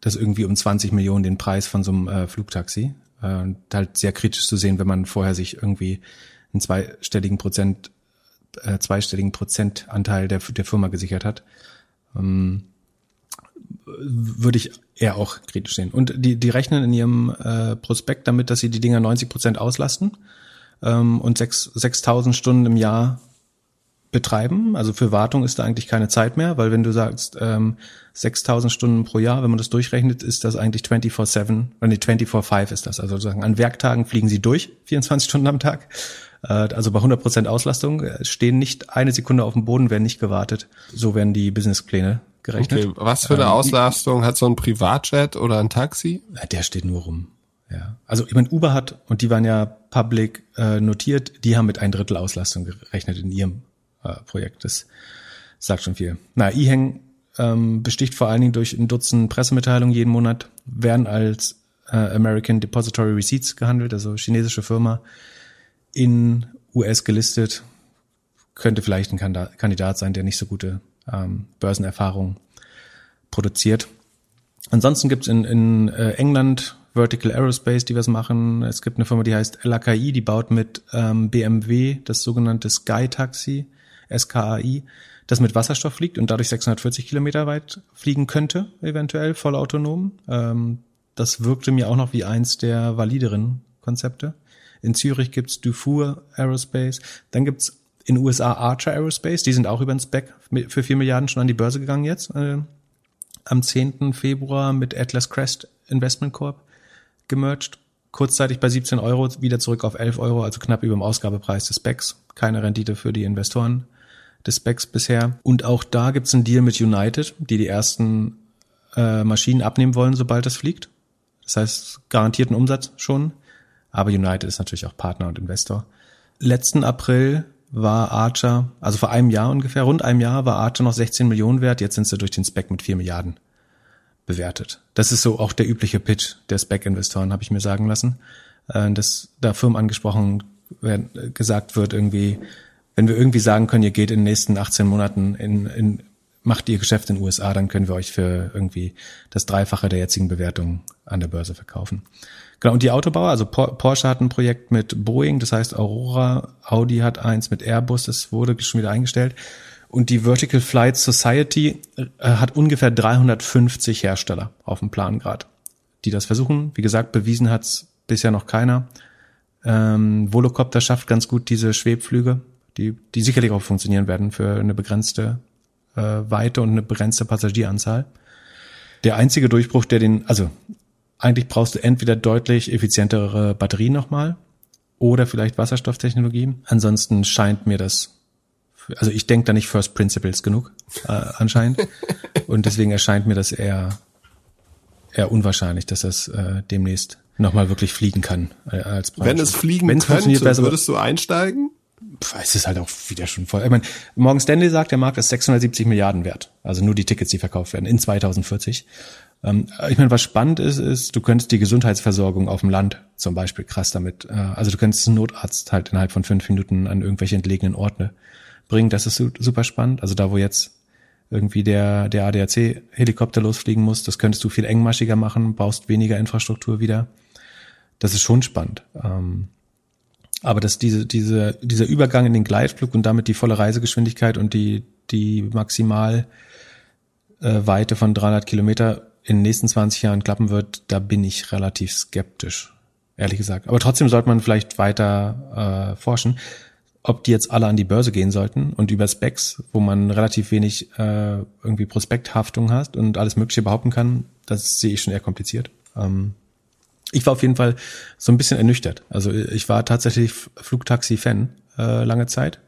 das irgendwie um 20 Millionen den Preis von so einem äh, Flugtaxi? Äh, und halt sehr kritisch zu sehen, wenn man vorher sich irgendwie einen zweistelligen Prozent, äh, zweistelligen Prozentanteil der, der Firma gesichert hat. Ähm, würde ich eher auch kritisch sehen. Und die, die rechnen in ihrem äh, Prospekt damit, dass sie die Dinger 90 Prozent auslasten ähm, und 6.000 Stunden im Jahr betreiben. Also für Wartung ist da eigentlich keine Zeit mehr, weil wenn du sagst ähm, 6.000 Stunden pro Jahr, wenn man das durchrechnet, ist das eigentlich 24/7, nee 24/5 ist das. Also sozusagen an Werktagen fliegen sie durch, 24 Stunden am Tag. Äh, also bei 100 Prozent Auslastung äh, stehen nicht eine Sekunde auf dem Boden, werden nicht gewartet. So werden die Businesspläne gerechnet. Okay, was für eine ähm, Auslastung hat so ein Privatjet oder ein Taxi? Der steht nur rum. Ja, also ich meine, Uber hat, und die waren ja public äh, notiert, die haben mit ein Drittel Auslastung gerechnet in ihrem äh, Projekt. Das sagt schon viel. Na, eHang ähm, besticht vor allen Dingen durch ein Dutzend Pressemitteilungen jeden Monat, werden als äh, American Depository Receipts gehandelt, also chinesische Firma in US gelistet, könnte vielleicht ein Kandidat sein, der nicht so gute ähm, Börsenerfahrung produziert. Ansonsten gibt's in, in äh, England Vertical Aerospace, die was machen. Es gibt eine Firma, die heißt LAKI, die baut mit ähm, BMW das sogenannte Sky Taxi, SKAI, das mit Wasserstoff fliegt und dadurch 640 Kilometer weit fliegen könnte, eventuell vollautonom. Ähm, das wirkte mir auch noch wie eins der valideren Konzepte. In Zürich gibt's Dufour Aerospace. Dann gibt's in USA Archer Aerospace, die sind auch über den Spec für vier Milliarden schon an die Börse gegangen jetzt. Äh, am 10. Februar mit Atlas Crest Investment Corp gemerged. Kurzzeitig bei 17 Euro, wieder zurück auf 11 Euro, also knapp über dem Ausgabepreis des Specs. Keine Rendite für die Investoren des Specs bisher. Und auch da gibt's einen Deal mit United, die die ersten äh, Maschinen abnehmen wollen, sobald es fliegt. Das heißt, garantierten Umsatz schon. Aber United ist natürlich auch Partner und Investor. Letzten April war Archer, also vor einem Jahr ungefähr, rund einem Jahr war Archer noch 16 Millionen wert, jetzt sind sie durch den Spec mit 4 Milliarden bewertet. Das ist so auch der übliche Pitch der Spec-Investoren, habe ich mir sagen lassen. Äh, dass da Firmen angesprochen werden, gesagt wird, irgendwie, wenn wir irgendwie sagen können, ihr geht in den nächsten 18 Monaten in, in macht ihr Geschäft in den USA, dann können wir euch für irgendwie das Dreifache der jetzigen Bewertung an der Börse verkaufen. Genau, und die Autobauer, also Porsche hat ein Projekt mit Boeing, das heißt Aurora, Audi hat eins mit Airbus, das wurde schon wieder eingestellt. Und die Vertical Flight Society äh, hat ungefähr 350 Hersteller auf dem Plan gerade, die das versuchen. Wie gesagt, bewiesen hat's bisher noch keiner. Ähm, Volocopter schafft ganz gut diese Schwebflüge, die, die sicherlich auch funktionieren werden für eine begrenzte äh, Weite und eine begrenzte Passagieranzahl. Der einzige Durchbruch, der den, also eigentlich brauchst du entweder deutlich effizientere Batterien nochmal oder vielleicht Wasserstofftechnologie. Ansonsten scheint mir das also ich denke da nicht First Principles genug äh, anscheinend und deswegen erscheint mir das eher eher unwahrscheinlich, dass das äh, demnächst nochmal wirklich fliegen kann äh, als Branche. Wenn es fliegen Wenn's könnte, besser, würdest du einsteigen? Es ist halt auch wieder schon voll. Ich meine, Morgan Stanley sagt, der Markt ist 670 Milliarden wert. Also nur die Tickets, die verkauft werden in 2040. Ähm, ich meine, was spannend ist, ist, du könntest die Gesundheitsversorgung auf dem Land zum Beispiel krass damit, äh, also du könntest einen Notarzt halt innerhalb von fünf Minuten an irgendwelche entlegenen Orte bringen. Das ist super spannend. Also da, wo jetzt irgendwie der, der ADAC-Helikopter losfliegen muss, das könntest du viel engmaschiger machen, baust weniger Infrastruktur wieder. Das ist schon spannend. Ähm, aber dass diese, diese, dieser Übergang in den Gleitflug und damit die volle Reisegeschwindigkeit und die, die Maximalweite äh, von 300 Kilometer in den nächsten 20 Jahren klappen wird, da bin ich relativ skeptisch, ehrlich gesagt. Aber trotzdem sollte man vielleicht weiter äh, forschen ob die jetzt alle an die Börse gehen sollten und über Specs, wo man relativ wenig äh, irgendwie Prospekthaftung hat und alles Mögliche behaupten kann, das sehe ich schon eher kompliziert. Ähm, ich war auf jeden Fall so ein bisschen ernüchtert. Also ich war tatsächlich Flugtaxi-Fan äh, lange Zeit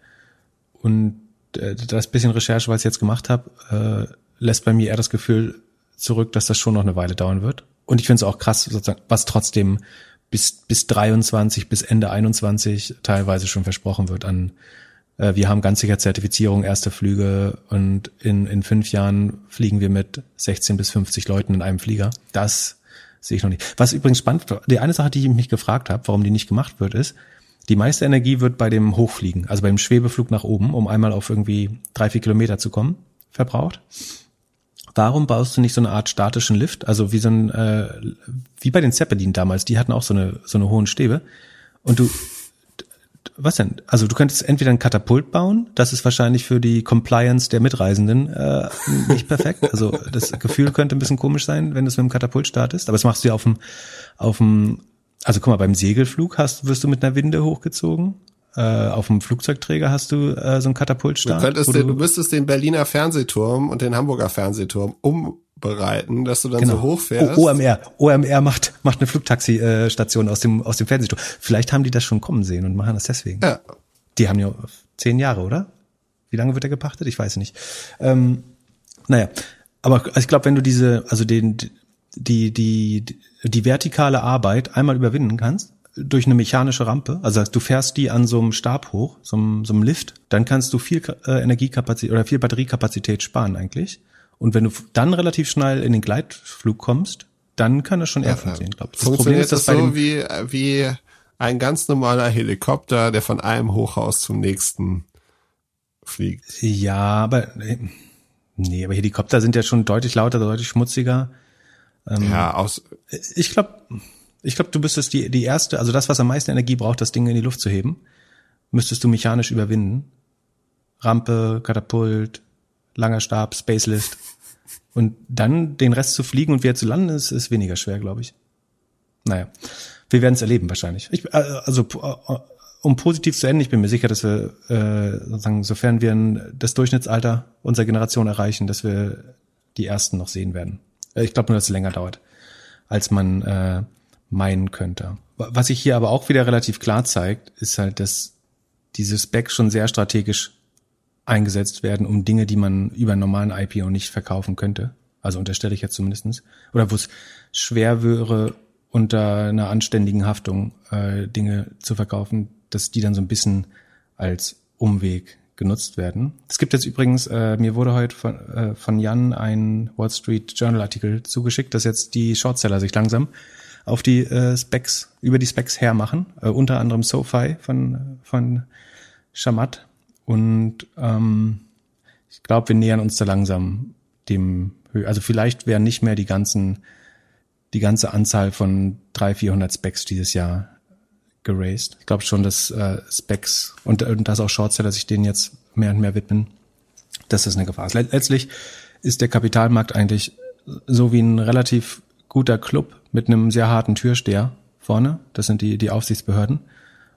und äh, das bisschen Recherche, was ich jetzt gemacht habe, äh, lässt bei mir eher das Gefühl zurück, dass das schon noch eine Weile dauern wird. Und ich finde es auch krass, sozusagen, was trotzdem bis, bis 23, bis Ende 21 teilweise schon versprochen wird an, äh, wir haben ganz sicher Zertifizierung, erste Flüge und in, in fünf Jahren fliegen wir mit 16 bis 50 Leuten in einem Flieger. Das sehe ich noch nicht. Was übrigens spannend, die eine Sache, die ich mich gefragt habe, warum die nicht gemacht wird, ist, die meiste Energie wird bei dem Hochfliegen, also beim Schwebeflug nach oben, um einmal auf irgendwie drei, vier Kilometer zu kommen, verbraucht. Warum baust du nicht so eine Art statischen Lift, also wie so ein, äh, wie bei den Zeppelin damals, die hatten auch so eine, so eine hohen Stäbe. Und du, was denn? Also du könntest entweder ein Katapult bauen, das ist wahrscheinlich für die Compliance der Mitreisenden äh, nicht perfekt. Also das Gefühl könnte ein bisschen komisch sein, wenn du es mit einem Katapult startest, aber das machst du ja auf dem, auf dem, also guck mal, beim Segelflug hast, wirst du mit einer Winde hochgezogen äh, auf dem Flugzeugträger hast du äh, so einen Katapultstart. Du, könntest den, du müsstest den Berliner Fernsehturm und den Hamburger Fernsehturm umbereiten, dass du dann genau. so hochfährst. O OMR. OMR macht, macht eine Flugtaxi-Station aus dem, aus dem Fernsehturm. Vielleicht haben die das schon kommen sehen und machen das deswegen. Ja. Die haben ja zehn Jahre, oder? Wie lange wird der gepachtet? Ich weiß nicht. Ähm, naja, aber ich glaube, wenn du diese, also den, die, die, die vertikale Arbeit einmal überwinden kannst durch eine mechanische Rampe, also du fährst die an so einem Stab hoch, so einem, so einem Lift, dann kannst du viel äh, Energiekapazität oder viel Batteriekapazität sparen eigentlich. Und wenn du dann relativ schnell in den Gleitflug kommst, dann kann das schon eher ja, funktionieren, glaube ich. Das Problem ist, dass das so wie, wie ein ganz normaler Helikopter, der von einem Hochhaus zum nächsten fliegt. Ja, aber nee, aber Helikopter sind ja schon deutlich lauter, deutlich schmutziger. Ähm, ja, aus. Ich glaube, ich glaube, du müsstest die, die erste, also das, was am meisten Energie braucht, das Ding in die Luft zu heben, müsstest du mechanisch überwinden. Rampe, Katapult, langer Stab, Spacelift. Und dann den Rest zu fliegen und wieder zu landen, ist, ist weniger schwer, glaube ich. Naja, wir werden es erleben wahrscheinlich. Ich, äh, also äh, um positiv zu enden, ich bin mir sicher, dass wir äh, sozusagen, sofern wir das Durchschnittsalter unserer Generation erreichen, dass wir die ersten noch sehen werden. Äh, ich glaube nur, dass es länger dauert, als man äh, meinen könnte. Was sich hier aber auch wieder relativ klar zeigt, ist halt, dass diese Specs schon sehr strategisch eingesetzt werden, um Dinge, die man über einen normalen IPO nicht verkaufen könnte. Also unterstelle ich jetzt zumindestens Oder wo es schwer wäre, unter einer anständigen Haftung äh, Dinge zu verkaufen, dass die dann so ein bisschen als Umweg genutzt werden. Es gibt jetzt übrigens, äh, mir wurde heute von, äh, von Jan ein Wall Street Journal Artikel zugeschickt, dass jetzt die Shortseller sich langsam auf die äh, Specs, über die Specs hermachen, äh, unter anderem SoFi von, von Shamat. Und ähm, ich glaube, wir nähern uns da langsam dem, also vielleicht werden nicht mehr die ganzen, die ganze Anzahl von 300, 400 Specs dieses Jahr geraced. Ich glaube schon, dass äh, Specs und, und dass auch Shortseller sich denen jetzt mehr und mehr widmen, dass das eine Gefahr ist. Letztlich ist der Kapitalmarkt eigentlich so wie ein relativ guter Club mit einem sehr harten Türsteher vorne. Das sind die, die Aufsichtsbehörden.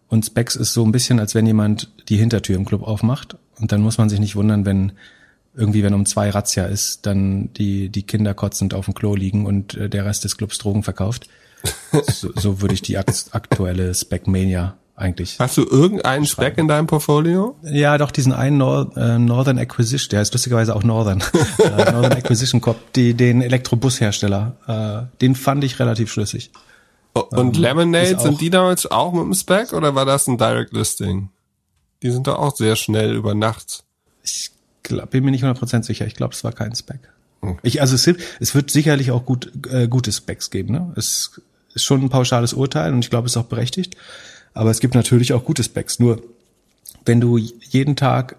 Und Specs ist so ein bisschen, als wenn jemand die Hintertür im Club aufmacht. Und dann muss man sich nicht wundern, wenn irgendwie, wenn um zwei Razzia ist, dann die, die Kinder kotzend auf dem Klo liegen und äh, der Rest des Clubs Drogen verkauft. so, so würde ich die aktuelle Spec-Mania eigentlich. Hast du irgendeinen Spec in deinem Portfolio? Ja, doch, diesen einen Nor äh, Northern Acquisition, der ist lustigerweise auch Northern. äh, Northern Acquisition Corp, die, den Elektrobushersteller. Äh, den fand ich relativ schlüssig. Und ähm, Lemonade, sind die damals auch mit dem Spec oder war das ein Direct Listing? Die sind doch auch sehr schnell über Nacht. Ich glaub, bin mir nicht 100% sicher. Ich glaube, es war kein Spec. Hm. Ich, also es, es wird sicherlich auch gut, äh, gute Specs geben. Ne? Es ist schon ein pauschales Urteil und ich glaube, es ist auch berechtigt. Aber es gibt natürlich auch gute Specs. Nur wenn du jeden Tag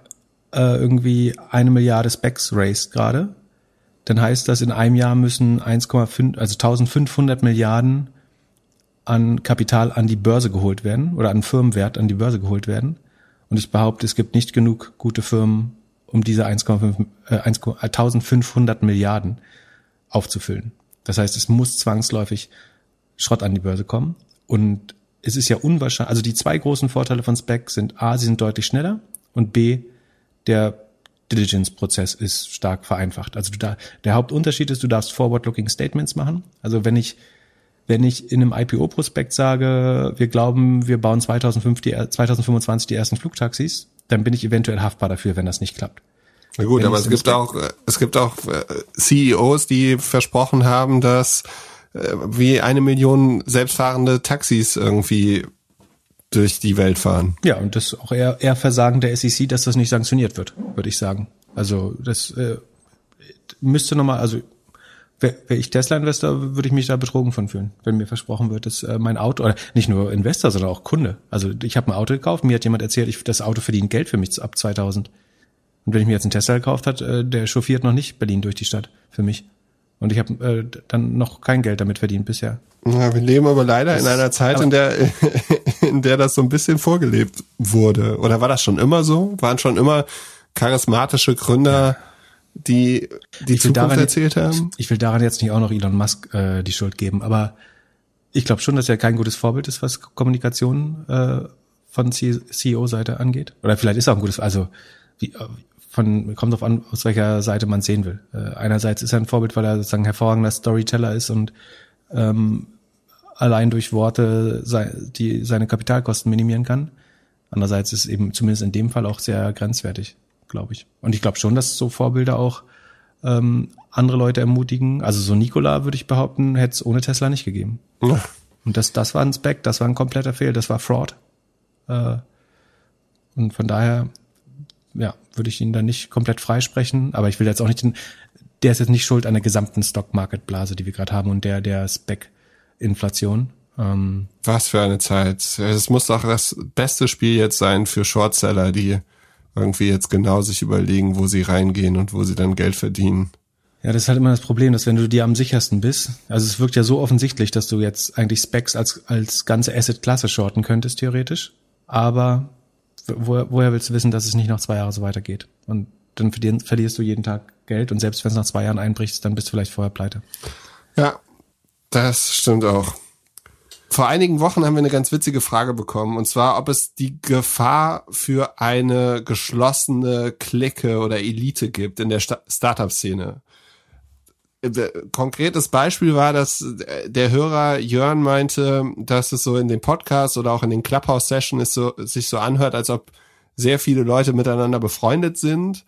äh, irgendwie eine Milliarde Specs raced gerade, dann heißt das, in einem Jahr müssen 1,5, also 1500 Milliarden an Kapital an die Börse geholt werden oder an Firmenwert an die Börse geholt werden. Und ich behaupte, es gibt nicht genug gute Firmen, um diese 1,5, äh, 1500 Milliarden aufzufüllen. Das heißt, es muss zwangsläufig Schrott an die Börse kommen. Und es ist ja unwahrscheinlich, also die zwei großen Vorteile von Spec sind A, sie sind deutlich schneller und B, der Diligence-Prozess ist stark vereinfacht. Also du da, der Hauptunterschied ist, du darfst Forward-Looking Statements machen. Also wenn ich, wenn ich in einem IPO-Prospekt sage, wir glauben, wir bauen 2005 die, 2025 die ersten Flugtaxis, dann bin ich eventuell haftbar dafür, wenn das nicht klappt. Na gut, wenn aber es gibt auch, es gibt auch äh, CEOs, die versprochen haben, dass äh, wie eine Million selbstfahrende Taxis irgendwie durch die Welt fahren. Ja, und das ist auch eher, eher Versagen der SEC, dass das nicht sanktioniert wird, würde ich sagen. Also das äh, müsste nochmal, also wäre wär ich Tesla-Investor, würde ich mich da betrogen von fühlen, wenn mir versprochen wird, dass äh, mein Auto, oder nicht nur Investor, sondern auch Kunde. Also ich habe ein Auto gekauft, mir hat jemand erzählt, ich, das Auto verdient Geld für mich ab 2000. Und wenn ich mir jetzt einen Tesla gekauft hat, äh, der chauffiert noch nicht Berlin durch die Stadt für mich. Und ich habe äh, dann noch kein Geld damit verdient bisher. Ja, wir leben aber leider das, in einer Zeit, in der, in der das so ein bisschen vorgelebt wurde. Oder war das schon immer so? Waren schon immer charismatische Gründer, die die Zukunft daran, erzählt haben? Ich will daran jetzt nicht auch noch Elon Musk äh, die Schuld geben, aber ich glaube schon, dass er kein gutes Vorbild ist, was Kommunikation äh, von CEO-Seite angeht. Oder vielleicht ist er auch ein gutes, also wie, von, kommt drauf an, aus welcher Seite man sehen will. Äh, einerseits ist er ein Vorbild, weil er sozusagen hervorragender Storyteller ist und ähm, allein durch Worte sei, die seine Kapitalkosten minimieren kann. Andererseits ist eben zumindest in dem Fall auch sehr grenzwertig, glaube ich. Und ich glaube schon, dass so Vorbilder auch ähm, andere Leute ermutigen. Also so Nikola würde ich behaupten, hätte es ohne Tesla nicht gegeben. Ja. Und das, das war ein Spec, das war ein kompletter Fehl, das war Fraud. Äh, und von daher, ja, würde ich ihn da nicht komplett freisprechen. Aber ich will jetzt auch nicht den, der ist jetzt nicht schuld an der gesamten Stock-Market-Blase, die wir gerade haben und der, der Spec-Inflation. Ähm, Was für eine Zeit. Es muss doch das beste Spiel jetzt sein für Shortseller, die irgendwie jetzt genau sich überlegen, wo sie reingehen und wo sie dann Geld verdienen. Ja, das ist halt immer das Problem, dass wenn du dir am sichersten bist, also es wirkt ja so offensichtlich, dass du jetzt eigentlich Specs als, als ganze Asset-Klasse shorten könntest, theoretisch. Aber wo, woher willst du wissen, dass es nicht noch zwei Jahre so weitergeht? Und dann verlierst du jeden Tag Geld und selbst wenn es nach zwei Jahren einbricht, dann bist du vielleicht vorher pleite. Ja, das stimmt auch. Vor einigen Wochen haben wir eine ganz witzige Frage bekommen, und zwar, ob es die Gefahr für eine geschlossene Clique oder Elite gibt in der Startup-Szene. Konkretes Beispiel war, dass der Hörer Jörn meinte, dass es so in den Podcasts oder auch in den Clubhouse-Sessions so, sich so anhört, als ob sehr viele Leute miteinander befreundet sind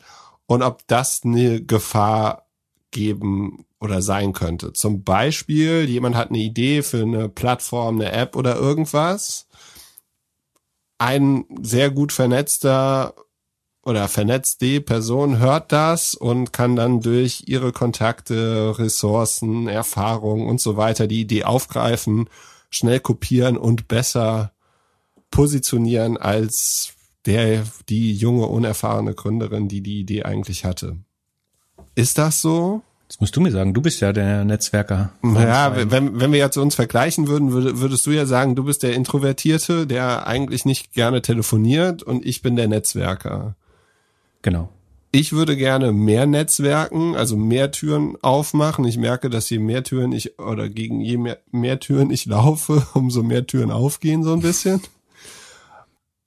und ob das eine Gefahr geben oder sein könnte. Zum Beispiel, jemand hat eine Idee für eine Plattform, eine App oder irgendwas. Ein sehr gut vernetzter oder vernetzte Person hört das und kann dann durch ihre Kontakte, Ressourcen, Erfahrungen und so weiter die Idee aufgreifen, schnell kopieren und besser positionieren als der, die junge, unerfahrene Gründerin, die die Idee eigentlich hatte. Ist das so? Das musst du mir sagen, du bist ja der Netzwerker. Ja, wenn, wenn wir jetzt uns vergleichen würden, würdest du ja sagen, du bist der Introvertierte, der eigentlich nicht gerne telefoniert und ich bin der Netzwerker. Genau. Ich würde gerne mehr Netzwerken, also mehr Türen aufmachen. Ich merke, dass je mehr Türen ich oder gegen je mehr, mehr Türen ich laufe, umso mehr Türen aufgehen so ein bisschen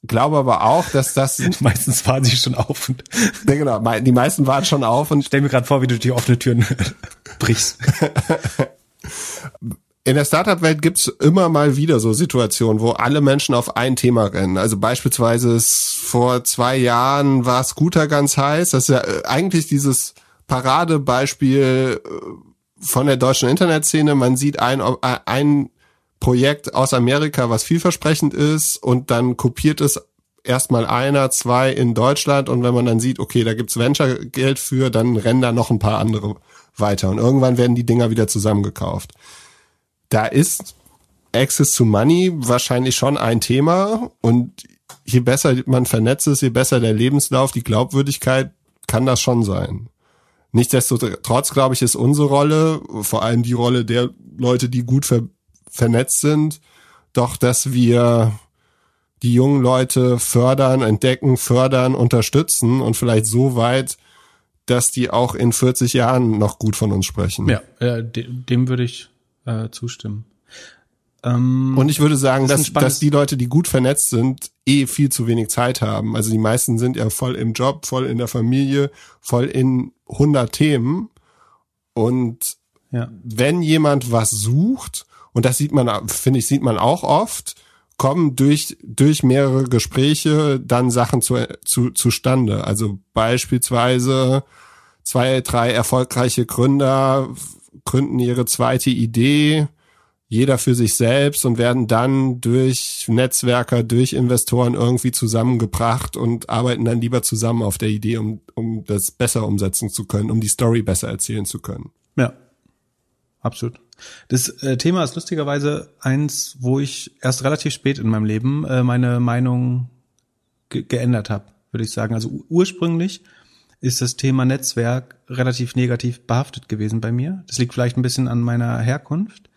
glaube aber auch, dass das meistens waren sie schon auf und ja, genau, die meisten waren schon auf und stell mir gerade vor, wie du die offene Türen brichst. In der Startup-Welt gibt's immer mal wieder so Situationen, wo alle Menschen auf ein Thema rennen. Also beispielsweise ist vor zwei Jahren war Scooter ganz heiß. Das ist ja äh, eigentlich dieses Paradebeispiel äh, von der deutschen Internetszene. Man sieht ein, äh, ein Projekt aus Amerika, was vielversprechend ist und dann kopiert es erstmal einer, zwei in Deutschland und wenn man dann sieht, okay, da gibt's Venture-Geld für, dann rennen da noch ein paar andere weiter und irgendwann werden die Dinger wieder zusammengekauft. Da ist Access to Money wahrscheinlich schon ein Thema und je besser man vernetzt ist, je besser der Lebenslauf, die Glaubwürdigkeit, kann das schon sein. Nichtsdestotrotz, glaube ich, ist unsere Rolle, vor allem die Rolle der Leute, die gut ver vernetzt sind, doch dass wir die jungen Leute fördern, entdecken, fördern, unterstützen und vielleicht so weit, dass die auch in 40 Jahren noch gut von uns sprechen. Ja, äh, dem würde ich äh, zustimmen. Ähm, und ich würde sagen, dass, dass die Leute, die gut vernetzt sind, eh viel zu wenig Zeit haben. Also die meisten sind ja voll im Job, voll in der Familie, voll in 100 Themen. Und ja. wenn jemand was sucht, und das sieht man, finde ich, sieht man auch oft, kommen durch, durch mehrere Gespräche dann Sachen zu, zu, zustande. Also beispielsweise zwei, drei erfolgreiche Gründer gründen ihre zweite Idee, jeder für sich selbst und werden dann durch Netzwerker, durch Investoren irgendwie zusammengebracht und arbeiten dann lieber zusammen auf der Idee, um, um das besser umsetzen zu können, um die Story besser erzählen zu können. Ja, absolut. Das äh, Thema ist lustigerweise eins, wo ich erst relativ spät in meinem Leben äh, meine Meinung ge geändert habe, würde ich sagen. Also ursprünglich ist das Thema Netzwerk relativ negativ behaftet gewesen bei mir. Das liegt vielleicht ein bisschen an meiner Herkunft,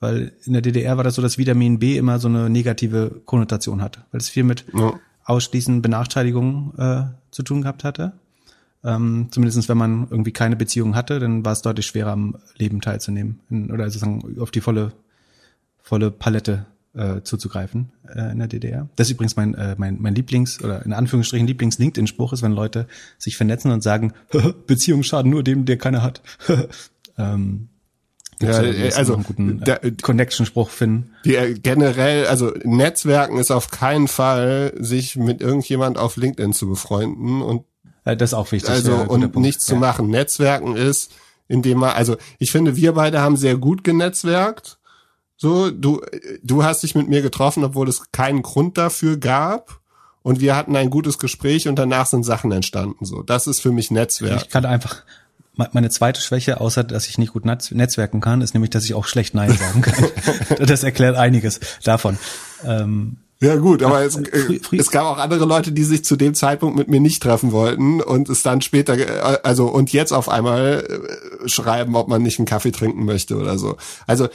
weil in der DDR war das so, dass Vitamin B immer so eine negative Konnotation hatte, weil es viel mit ja. ausschließend Benachteiligungen äh, zu tun gehabt hatte. Ähm, zumindest wenn man irgendwie keine Beziehung hatte, dann war es deutlich schwerer am Leben teilzunehmen in, oder sozusagen auf die volle volle Palette äh, zuzugreifen äh, in der DDR. Das ist übrigens mein äh, mein mein Lieblings oder in Anführungsstrichen Lieblings LinkedIn Spruch ist, wenn Leute sich vernetzen und sagen Beziehungen schaden nur dem, der keine hat. ähm, ja, also einen guten äh, Connection-Spruch finden. Die, äh, generell, also Netzwerken ist auf keinen Fall, sich mit irgendjemand auf LinkedIn zu befreunden und Äh, das ist auch wichtig. Also ja, und nichts ja. zu machen. Netzwerken ist, indem man, also ich finde, wir beide haben sehr gut genetzwerkt. So, du, du hast dich mit mir getroffen, obwohl es keinen Grund dafür gab. Und wir hatten ein gutes Gespräch und danach sind Sachen entstanden. So, das ist für mich Netzwerk. Ich kann einfach, meine zweite Schwäche, außer dass ich nicht gut netzwerken kann, ist nämlich, dass ich auch schlecht Nein sagen kann. das erklärt einiges davon. Ähm, ja gut, aber es, äh, es gab auch andere Leute, die sich zu dem Zeitpunkt mit mir nicht treffen wollten und es dann später, äh, also und jetzt auf einmal äh, schreiben, ob man nicht einen Kaffee trinken möchte oder so. Also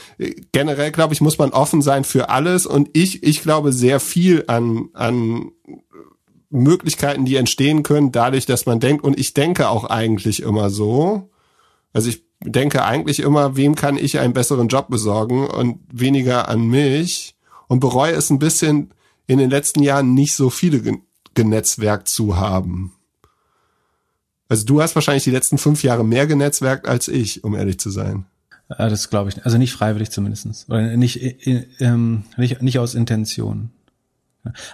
generell glaube ich, muss man offen sein für alles und ich, ich glaube sehr viel an, an Möglichkeiten, die entstehen können, dadurch, dass man denkt, und ich denke auch eigentlich immer so, also ich denke eigentlich immer, wem kann ich einen besseren Job besorgen und weniger an mich und bereue es ein bisschen in den letzten Jahren nicht so viele genetzwerkt zu haben. Also du hast wahrscheinlich die letzten fünf Jahre mehr genetzwerkt als ich, um ehrlich zu sein. Das glaube ich. Also nicht freiwillig zumindestens Oder nicht, ähm, nicht, nicht aus Intention.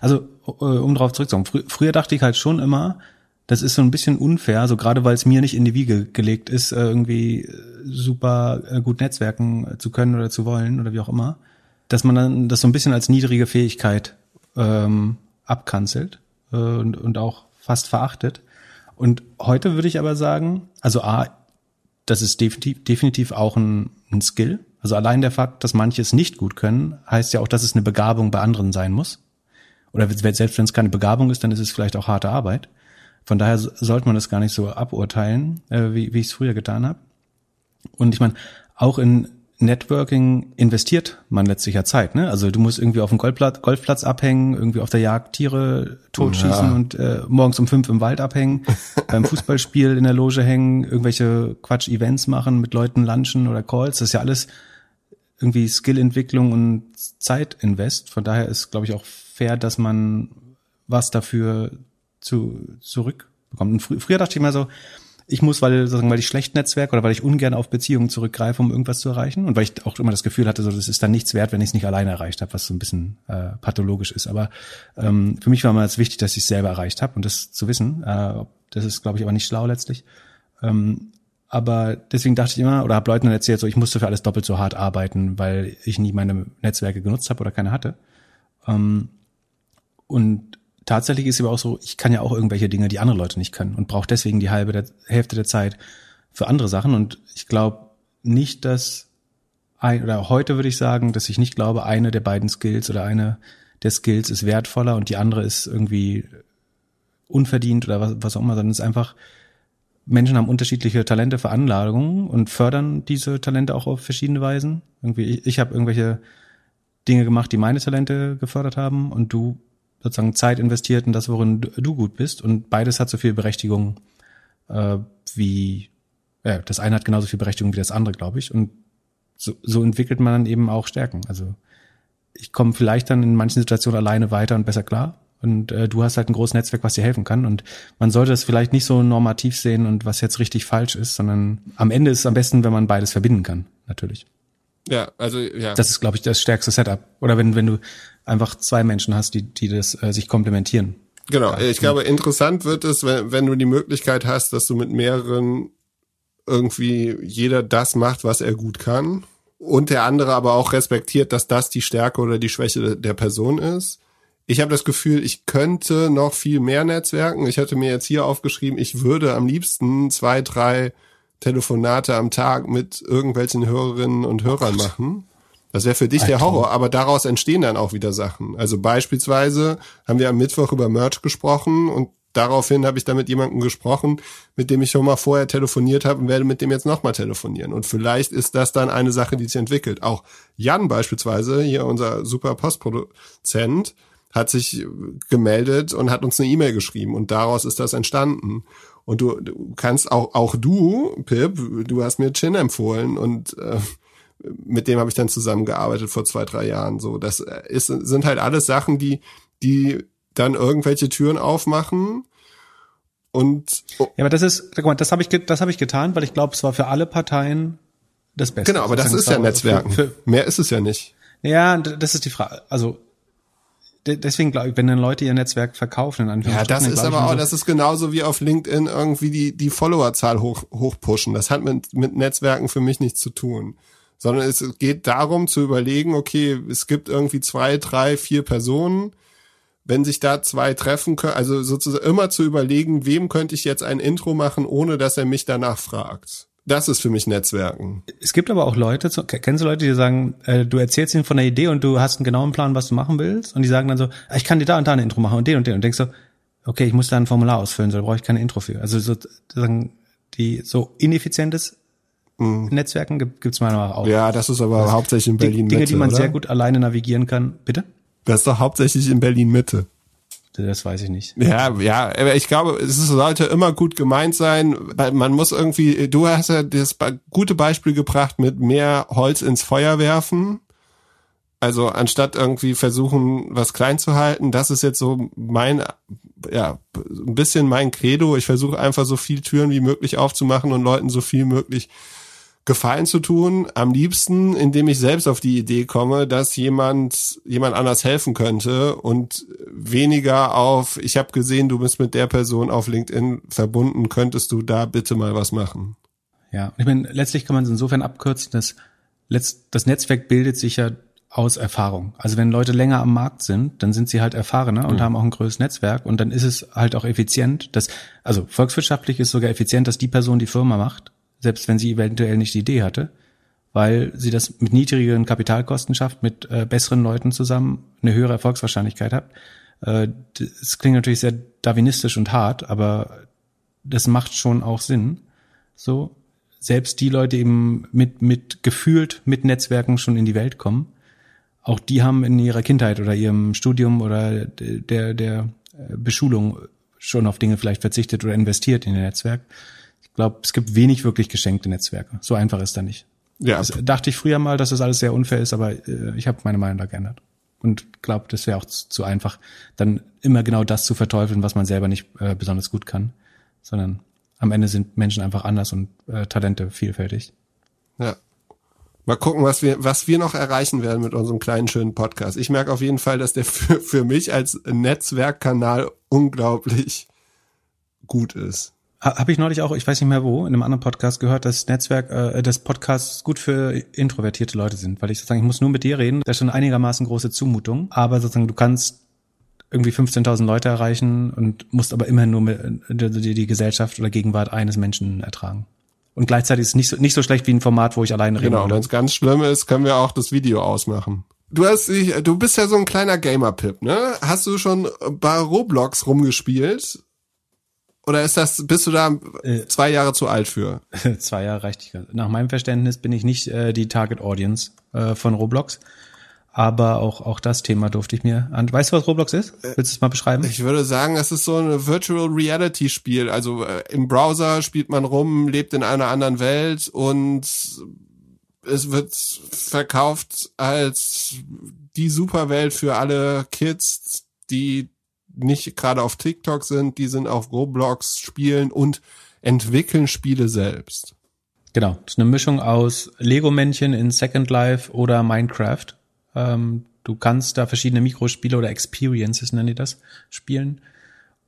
Also, äh, um darauf zurückzukommen, fr früher dachte ich halt schon immer, das ist so ein bisschen unfair, so gerade weil es mir nicht in die Wiege gelegt ist, äh, irgendwie äh, super gut netzwerken zu können oder zu wollen oder wie auch immer, dass man dann das so ein bisschen als niedrige Fähigkeit ähm, abkanzelt äh, und, und auch fast verachtet. Und heute würde ich aber sagen, also A, das ist definitiv, definitiv auch ein, ein Skill. Also allein der Fakt, dass manche es nicht gut können, heißt ja auch, dass es eine Begabung bei anderen sein muss oder selbst wenn es keine Begabung ist, dann ist es vielleicht auch harte Arbeit. Von daher sollte man das gar nicht so aburteilen, äh, wie, wie ich es früher getan habe. Und ich meine, auch in Networking investiert man letztlich ja Zeit. Ne? Also du musst irgendwie auf dem Golfplatz, Golfplatz abhängen, irgendwie auf der Jagd Tiere totschießen ja. und äh, morgens um fünf im Wald abhängen, beim Fußballspiel in der Loge hängen, irgendwelche Quatsch-Events machen, mit Leuten lunchen oder Calls. Das ist ja alles irgendwie Skillentwicklung und Zeitinvest. Von daher ist, glaube ich, auch fair, dass man was dafür zu, zurückbekommt. Und fr früher dachte ich immer so, ich muss, weil, sozusagen, weil ich schlecht Netzwerk oder weil ich ungern auf Beziehungen zurückgreife, um irgendwas zu erreichen. Und weil ich auch immer das Gefühl hatte, so, das ist dann nichts wert, wenn ich es nicht alleine erreicht habe, was so ein bisschen äh, pathologisch ist. Aber ähm, für mich war immer jetzt wichtig, dass ich es selber erreicht habe und das zu wissen. Äh, das ist, glaube ich, aber nicht schlau letztlich. Ähm, aber deswegen dachte ich immer, oder habe Leuten dann erzählt, so ich musste für alles doppelt so hart arbeiten, weil ich nie meine Netzwerke genutzt habe oder keine hatte. Ähm, und tatsächlich ist aber auch so, ich kann ja auch irgendwelche Dinge, die andere Leute nicht können und brauche deswegen die halbe der, Hälfte der Zeit für andere Sachen. Und ich glaube nicht, dass ein, oder heute würde ich sagen, dass ich nicht glaube, eine der beiden Skills oder eine der Skills ist wertvoller und die andere ist irgendwie unverdient oder was, was auch immer, sondern es ist einfach, Menschen haben unterschiedliche Talente, Veranlagungen und fördern diese Talente auch auf verschiedene Weisen. Irgendwie, ich, ich habe irgendwelche Dinge gemacht, die meine Talente gefördert haben und du sozusagen Zeit investiert in das, worin du gut bist. Und beides hat so viel Berechtigung äh, wie, äh, das eine hat genauso viel Berechtigung wie das andere, glaube ich. Und so, so entwickelt man dann eben auch Stärken. Also ich komme vielleicht dann in manchen Situationen alleine weiter und besser klar. Und äh, du hast halt ein großes Netzwerk, was dir helfen kann. Und man sollte es vielleicht nicht so normativ sehen und was jetzt richtig falsch ist, sondern am Ende ist es am besten, wenn man beides verbinden kann, natürlich. Ja, also ja. Das ist, glaube ich, das stärkste Setup. Oder wenn, wenn du einfach zwei Menschen hast, die, die das äh, sich komplementieren. Genau, ich glaube, interessant wird es, wenn, wenn du die Möglichkeit hast, dass du mit mehreren irgendwie jeder das macht, was er gut kann. Und der andere aber auch respektiert, dass das die Stärke oder die Schwäche der Person ist. Ich habe das Gefühl, ich könnte noch viel mehr netzwerken. Ich hatte mir jetzt hier aufgeschrieben, ich würde am liebsten zwei, drei Telefonate am Tag mit irgendwelchen Hörerinnen und Hörern machen. Das wäre für dich der Horror, aber daraus entstehen dann auch wieder Sachen. Also beispielsweise haben wir am Mittwoch über Merch gesprochen und daraufhin habe ich da mit jemandem gesprochen, mit dem ich schon mal vorher telefoniert habe und werde mit dem jetzt nochmal telefonieren. Und vielleicht ist das dann eine Sache, die sich entwickelt. Auch Jan beispielsweise, hier unser super Postproduzent, hat sich gemeldet und hat uns eine E-Mail geschrieben und daraus ist das entstanden. Und du, du kannst auch, auch du, Pip, du hast mir Chin empfohlen und äh, mit dem habe ich dann zusammengearbeitet vor zwei, drei Jahren. So, das ist, sind halt alles Sachen, die, die dann irgendwelche Türen aufmachen. Und oh. ja, aber das ist, guck mal, das habe ich, das habe ich getan, weil ich glaube, es war für alle Parteien das Beste. Genau, aber das ist ja Netzwerken. Für, für, Mehr ist es ja nicht. Ja, das ist die Frage. Also deswegen glaube ich, wenn dann Leute ihr Netzwerk verkaufen, in Ja, das ist aber auch, so, das ist genauso wie auf LinkedIn irgendwie die, die Followerzahl hoch, hochpushen. Das hat mit, mit Netzwerken für mich nichts zu tun. Sondern es geht darum zu überlegen, okay, es gibt irgendwie zwei, drei, vier Personen, wenn sich da zwei treffen können, also sozusagen immer zu überlegen, wem könnte ich jetzt ein Intro machen, ohne dass er mich danach fragt. Das ist für mich Netzwerken. Es gibt aber auch Leute, kennst du Leute, die sagen, äh, du erzählst ihnen von der Idee und du hast einen genauen Plan, was du machen willst und die sagen dann so, ah, ich kann dir da und da ein Intro machen und den und den und denkst so, okay, ich muss da ein Formular ausfüllen, so da brauche ich kein Intro für. Also sozusagen die so ineffizientes mhm. Netzwerken gibt es meiner Meinung nach auch. Ja, das ist aber das hauptsächlich in Berlin Mitte. Dinge, die man oder? sehr gut alleine navigieren kann. Bitte? Das ist doch hauptsächlich in Berlin Mitte. Das weiß ich nicht. Ja, ja, aber ich glaube, es sollte immer gut gemeint sein. Man muss irgendwie, du hast ja das gute Beispiel gebracht mit mehr Holz ins Feuer werfen. Also anstatt irgendwie versuchen, was klein zu halten, das ist jetzt so mein, ja, ein bisschen mein Credo. Ich versuche einfach so viel Türen wie möglich aufzumachen und Leuten so viel möglich Gefallen zu tun, am liebsten, indem ich selbst auf die Idee komme, dass jemand jemand anders helfen könnte und weniger auf, ich habe gesehen, du bist mit der Person auf LinkedIn verbunden, könntest du da bitte mal was machen? Ja, ich meine, letztlich kann man es insofern abkürzen, dass das Netzwerk bildet sich ja aus Erfahrung. Also wenn Leute länger am Markt sind, dann sind sie halt erfahrener und mhm. haben auch ein größeres Netzwerk und dann ist es halt auch effizient, dass, also volkswirtschaftlich ist sogar effizient, dass die Person die Firma macht selbst wenn sie eventuell nicht die Idee hatte, weil sie das mit niedrigeren Kapitalkosten schafft, mit äh, besseren Leuten zusammen eine höhere Erfolgswahrscheinlichkeit hat. Äh, das klingt natürlich sehr darwinistisch und hart, aber das macht schon auch Sinn. So, selbst die Leute eben mit, mit gefühlt mit Netzwerken schon in die Welt kommen, auch die haben in ihrer Kindheit oder ihrem Studium oder der, der äh, Beschulung schon auf Dinge vielleicht verzichtet oder investiert in ihr Netzwerk glaube, es gibt wenig wirklich geschenkte Netzwerke. So einfach ist da nicht. Ja. Das dachte ich früher mal, dass das alles sehr unfair ist, aber äh, ich habe meine Meinung da geändert. Und glaube, das wäre auch zu, zu, einfach, dann immer genau das zu verteufeln, was man selber nicht äh, besonders gut kann. Sondern am Ende sind Menschen einfach anders und äh, Talente vielfältig. Ja. Mal gucken, was wir, was wir noch erreichen werden mit unserem kleinen schönen Podcast. Ich merke auf jeden Fall, dass der für, für mich als Netzwerkkanal unglaublich gut ist. Habe ich neulich auch, ich weiß nicht mehr wo, in einem anderen Podcast gehört, dass Netzwerk, äh, das Podcasts gut für introvertierte Leute sind, weil ich sozusagen, ich muss nur mit dir reden, das ist schon einigermaßen große Zumutung, aber sozusagen du kannst irgendwie 15.000 Leute erreichen und musst aber immerhin nur mit, die, die Gesellschaft oder Gegenwart eines Menschen ertragen. Und gleichzeitig ist es nicht so, nicht so schlecht wie ein Format, wo ich alleine rede. Genau, wenn es ganz schlimm ist, können wir auch das Video ausmachen. Du hast dich, du bist ja so ein kleiner Gamer-Pip, ne? Hast du schon bei Roblox rumgespielt? Oder ist das, bist du da äh, zwei Jahre zu alt für? zwei Jahre reicht nicht. Nach meinem Verständnis bin ich nicht äh, die Target Audience äh, von Roblox. Aber auch, auch das Thema durfte ich mir an. Weißt du, was Roblox ist? Willst du es mal beschreiben? Ich würde sagen, es ist so ein Virtual Reality Spiel. Also äh, im Browser spielt man rum, lebt in einer anderen Welt und es wird verkauft als die Superwelt für alle Kids, die nicht gerade auf TikTok sind, die sind auf Roblox spielen und entwickeln Spiele selbst. Genau, das ist eine Mischung aus Lego-Männchen in Second Life oder Minecraft. Ähm, du kannst da verschiedene Mikrospiele oder Experiences, nennen die das, spielen.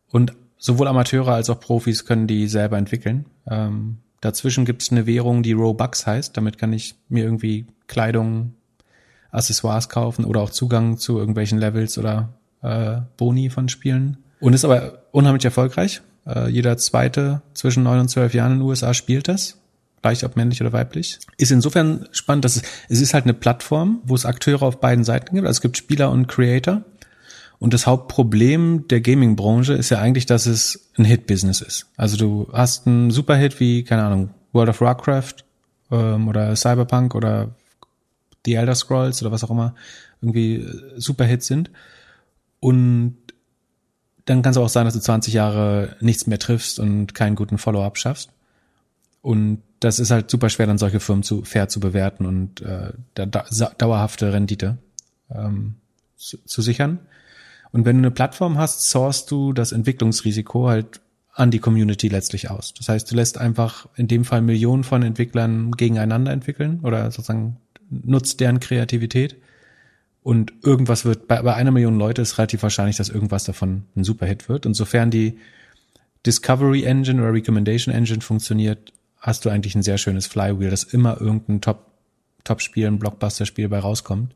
Und sowohl Amateure als auch Profis können die selber entwickeln. Ähm, dazwischen gibt es eine Währung, die Robux heißt. Damit kann ich mir irgendwie Kleidung, Accessoires kaufen oder auch Zugang zu irgendwelchen Levels oder äh, Boni von Spielen. Und ist aber unheimlich erfolgreich. Äh, jeder zweite zwischen neun und zwölf Jahren in den USA spielt das. Gleich ob männlich oder weiblich. Ist insofern spannend, dass es, es ist halt eine Plattform, wo es Akteure auf beiden Seiten gibt. Also es gibt Spieler und Creator. Und das Hauptproblem der Gaming-Branche ist ja eigentlich, dass es ein Hit-Business ist. Also du hast einen Superhit wie, keine Ahnung, World of Warcraft ähm, oder Cyberpunk oder The Elder Scrolls oder was auch immer irgendwie Superhits sind. Und dann kann es auch sein, dass du 20 Jahre nichts mehr triffst und keinen guten Follow-up schaffst. Und das ist halt super schwer, dann solche Firmen zu fair zu bewerten und äh, da, da, dauerhafte Rendite ähm, zu, zu sichern. Und wenn du eine Plattform hast, sourst du das Entwicklungsrisiko halt an die Community letztlich aus. Das heißt, du lässt einfach in dem Fall Millionen von Entwicklern gegeneinander entwickeln oder sozusagen nutzt deren Kreativität Und irgendwas wird, bei, bei einer Million Leute ist relativ wahrscheinlich, dass irgendwas davon ein Superhit wird. Und sofern die Discovery Engine oder Recommendation Engine funktioniert, hast du eigentlich ein sehr schönes Flywheel, dass immer irgendein Top, Top-Spiel, ein Blockbuster-Spiel bei rauskommt.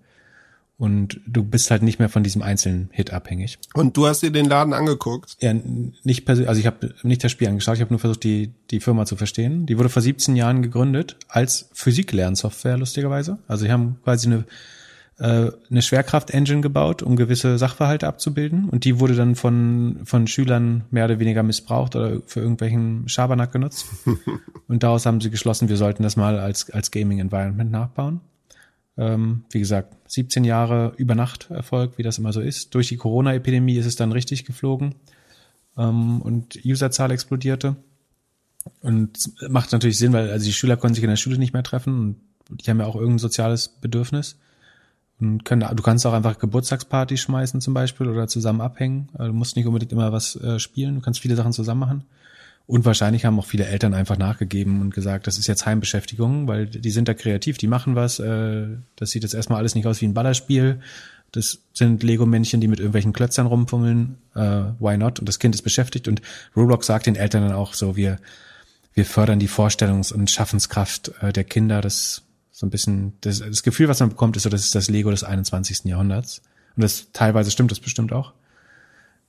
Und du bist halt nicht mehr von diesem einzelnen Hit abhängig. Und du hast dir den Laden angeguckt? Ja, nicht persönlich, also ich habe nicht das Spiel angeschaut, ich habe nur versucht, die, die Firma zu verstehen. Die wurde vor 17 Jahren gegründet als Physiklernsoftware, lustigerweise. Also sie haben quasi eine, äh, eine Schwerkraft-Engine gebaut, um gewisse Sachverhalte abzubilden. Und die wurde dann von, von Schülern mehr oder weniger missbraucht oder für irgendwelchen Schabernack genutzt. Und daraus haben sie geschlossen, wir sollten das mal als, als Gaming-Environment nachbauen. Ähm, wie gesagt, 17 Jahre über Nacht Erfolg, wie das immer so ist. Durch die Corona-Epidemie ist es dann richtig geflogen ähm, und Userzahl explodierte. Und macht natürlich Sinn, weil also die Schüler konnten sich in der Schule nicht mehr treffen und die haben ja auch irgendein soziales Bedürfnis. Und können, du kannst auch einfach Geburtstagsparty schmeißen zum Beispiel oder zusammen abhängen. Also du musst nicht unbedingt immer was äh, spielen, du kannst viele Sachen zusammen machen. Und wahrscheinlich haben auch viele Eltern einfach nachgegeben und gesagt, das ist jetzt Heimbeschäftigung, weil die sind da kreativ, die machen was. Äh, das sieht jetzt erstmal alles nicht aus wie ein Ballerspiel. Das sind Lego-Männchen, die mit irgendwelchen Klötzern rumfummeln. Äh, why not? Und das Kind ist beschäftigt. Und Roblox sagt den Eltern dann auch so, wir, wir fördern die Vorstellungs- und Schaffenskraft äh, der Kinder. Das so ein bisschen, das, das Gefühl, was man bekommt, ist so, das ist das Lego des 21. Jahrhunderts. Und das teilweise stimmt das bestimmt auch.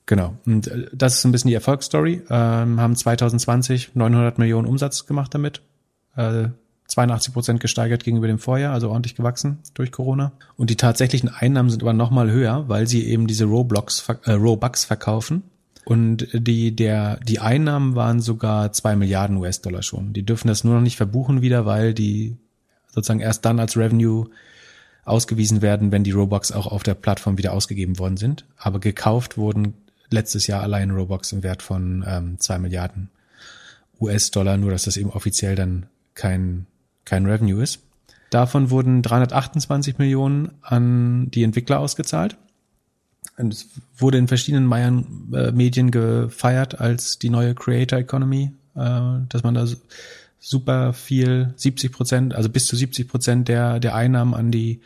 Genau. Und äh, das ist ein bisschen die Erfolgsstory. Ähm, haben 2020 900 Millionen Umsatz gemacht damit. Äh, 82 Prozent gesteigert gegenüber dem Vorjahr, also ordentlich gewachsen durch Corona. Und die tatsächlichen Einnahmen sind aber nochmal höher, weil sie eben diese Roblox, äh, Robux verkaufen. Und die, der, die Einnahmen waren sogar zwei Milliarden US-Dollar schon. Die dürfen das nur noch nicht verbuchen wieder, weil die sozusagen erst dann als Revenue ausgewiesen werden, wenn die Robux auch auf der Plattform wieder ausgegeben worden sind. Aber gekauft wurden letztes Jahr allein Robux im Wert von ähm, 2 Milliarden US-Dollar, nur dass das eben offiziell dann kein, kein Revenue ist. Davon wurden 328 Millionen an die Entwickler ausgezahlt. Und es wurde in verschiedenen Meiern, äh, Medien gefeiert als die neue Creator Economy, äh, dass man da super viel, 70 Prozent, also bis zu 70 Prozent der, der Einnahmen an die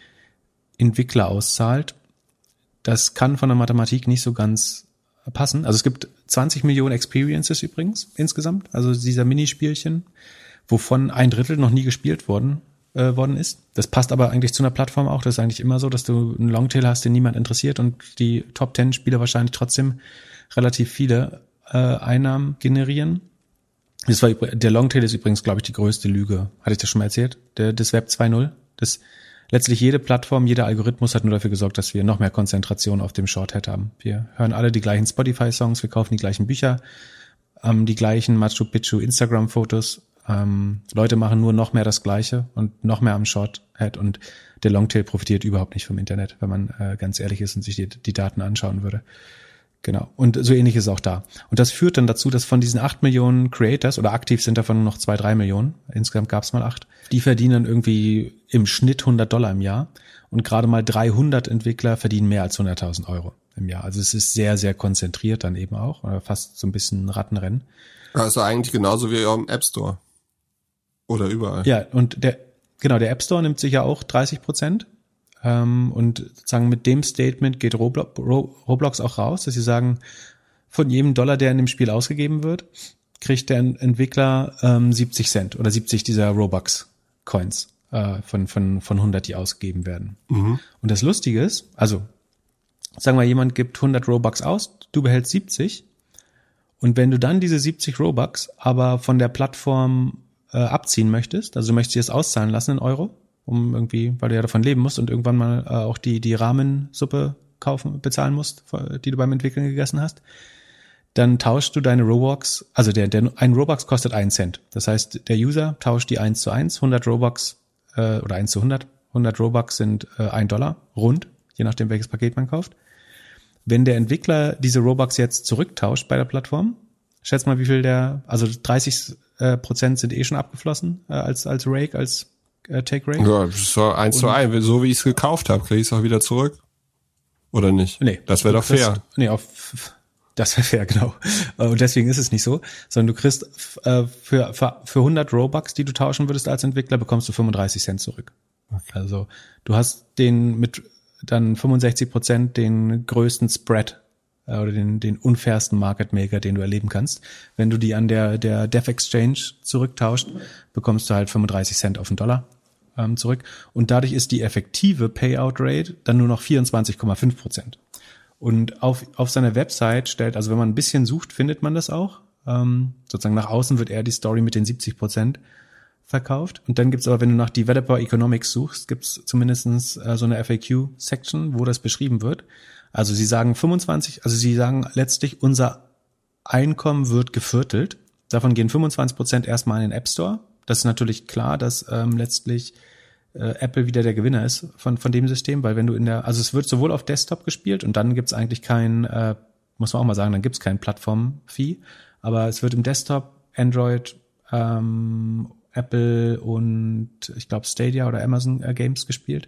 Entwickler auszahlt. Das kann von der Mathematik nicht so ganz passen. Also es gibt 20 Millionen Experiences übrigens insgesamt, also dieser Minispielchen, wovon ein Drittel noch nie gespielt worden äh, worden ist. Das passt aber eigentlich zu einer Plattform auch. Das ist eigentlich immer so, dass du einen Longtail hast, den niemand interessiert und die Top 10 Spieler wahrscheinlich trotzdem relativ viele äh, Einnahmen generieren. Das war der Longtail ist übrigens, glaube ich, die größte Lüge. Hatte ich das schon mal erzählt? Der, das Web 2.0. Das letztlich jede Plattform, jeder Algorithmus hat nur dafür gesorgt, dass wir noch mehr Konzentration auf dem Shorthead haben. Wir hören alle die gleichen Spotify-Songs, wir kaufen die gleichen Bücher, ähm, die gleichen Machu Picchu Instagram-Fotos. Ähm, Leute machen nur noch mehr das Gleiche und noch mehr am Shorthead und der Longtail profitiert überhaupt nicht vom Internet, wenn man äh, ganz ehrlich ist und sich die, die Daten anschauen würde. Genau. Und so ähnlich ist es auch da. Und das führt dann dazu, dass von diesen acht Millionen Creators oder aktiv sind davon noch zwei, drei Millionen, insgesamt gab es mal acht, die verdienen irgendwie im Schnitt 100 Dollar im Jahr und gerade mal 300 Entwickler verdienen mehr als 100.000 Euro im Jahr. Also es ist sehr, sehr konzentriert dann eben auch, fast so ein bisschen Rattenrennen. Also eigentlich genauso wie im App Store. Oder überall. Ja, und der, genau, der App Store nimmt sich ja auch 30 Prozent ähm, und sozusagen mit dem Statement geht Roblox, Roblox auch raus, dass sie sagen, von jedem Dollar, der in dem Spiel ausgegeben wird, kriegt der Entwickler ähm, 70 Cent oder 70 dieser Robux Coins äh, von, von, von 100, die ausgegeben werden. Mhm. Und das Lustige ist, also sagen wir, jemand gibt 100 Robux aus, du behältst 70 und wenn du dann diese 70 Robux aber von der Plattform äh, abziehen möchtest, also du möchtest dir das auszahlen lassen in Euro, um irgendwie, weil du ja davon leben musst und irgendwann mal äh, auch die, die Rahmensuppe kaufen, bezahlen musst, die du beim Entwickeln gegessen hast, dann tauschst du deine Robux, also der, der, ein Robux kostet einen Cent. Das heißt, der User tauscht die eins zu eins, 100 Robux äh, oder eins zu 100. 100 Robux sind äh, ein Dollar, rund, je nachdem, welches Paket man kauft. Wenn der Entwickler diese Robux jetzt zurücktauscht bei der Plattform, schätz mal, wie viel der, also 30 äh, Prozent sind eh schon abgeflossen äh, als, als Rake, als äh, Take Rate. Ja, so eins zu eins. So wie ich es gekauft habe, kriege ich es auch wieder zurück. Oder nicht? Nee. Das wäre doch fair. Das, nee, auf, das wäre fair, genau. Äh, und deswegen ist es nicht so, sondern du kriegst äh, für, für, für 100 Robux, die du tauschen würdest als Entwickler, bekommst du 35 Cent zurück. Okay. Also du hast den mit dann 65 Prozent den größten Spread äh, oder den, den unfairsten Market Maker, den du erleben kannst. Wenn du die an der, der Dev Exchange zurücktauscht, bekommst du halt 35 Cent auf den Dollar ähm, zurück. Und dadurch ist die effektive Payout Rate dann nur noch 24,5 Prozent. Und auf, auf seiner Website stellt, also wenn man ein bisschen sucht, findet man das auch. Ähm, sozusagen nach außen wird eher die Story mit den 70 Prozent verkauft. Und dann gibt's aber, wenn du nach Developer Economics suchst, gibt's zumindestens äh, so eine FAQ-Section, wo das beschrieben wird. Also sie sagen 25, also sie sagen letztlich, unser Einkommen wird geviertelt. Davon gehen 25 Prozent erstmal in den App Store. Das ist natürlich klar, dass ähm, letztlich äh, Apple wieder der Gewinner ist von, von dem System, weil wenn du in der, also es wird sowohl auf Desktop gespielt und dann gibt's eigentlich kein, äh, muss man auch mal sagen, dann gibt's kein Plattform-Fee, aber es wird im Desktop, Android, ähm, Apple und ich glaube Stadia oder Amazon äh, Games gespielt.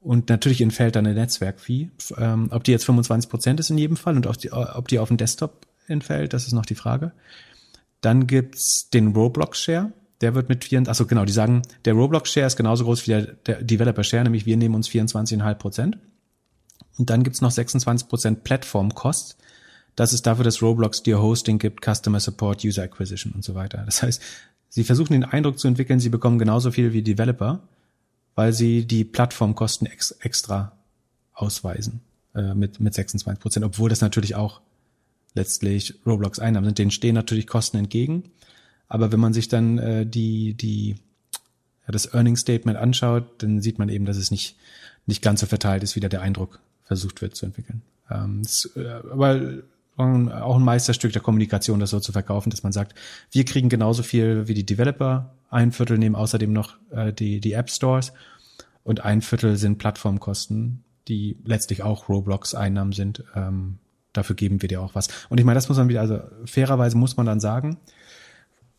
Und natürlich entfällt dann eine Netzwerk-Fee. Ähm, ob die jetzt 25 Prozent ist in jedem Fall und ob die, ob die auf dem Desktop entfällt, das ist noch die Frage. Dann gibt's den Roblox-Share. Der wird mit 24, achso genau, die sagen, der Roblox-Share ist genauso groß wie der, der Developer-Share, nämlich wir nehmen uns 24,5 Prozent. Und dann gibt's noch 26 Prozent Plattform-Cost. Das ist dafür, dass Roblox dir Hosting gibt, Customer Support, User Acquisition und so weiter. Das heißt, sie versuchen den Eindruck zu entwickeln, sie bekommen genauso viel wie Developer weil sie die Plattformkosten ex extra ausweisen äh, mit, mit 26 Prozent, obwohl das natürlich auch letztlich Roblox Einnahmen sind. Denen stehen natürlich Kosten entgegen. Aber wenn man sich dann äh, die, die, ja, das Earning Statement anschaut, dann sieht man eben, dass es nicht, nicht ganz so verteilt ist, wie da der Eindruck versucht wird zu entwickeln. Ähm, das, äh, aber auch ein Meisterstück der Kommunikation, das so zu verkaufen, dass man sagt, wir kriegen genauso viel wie die Developer, ein Viertel nehmen außerdem noch äh, die, die App Stores und ein Viertel sind Plattformkosten, die letztlich auch Roblox-Einnahmen sind. Ähm, dafür geben wir dir auch was. Und ich meine, das muss man wieder, also fairerweise muss man dann sagen,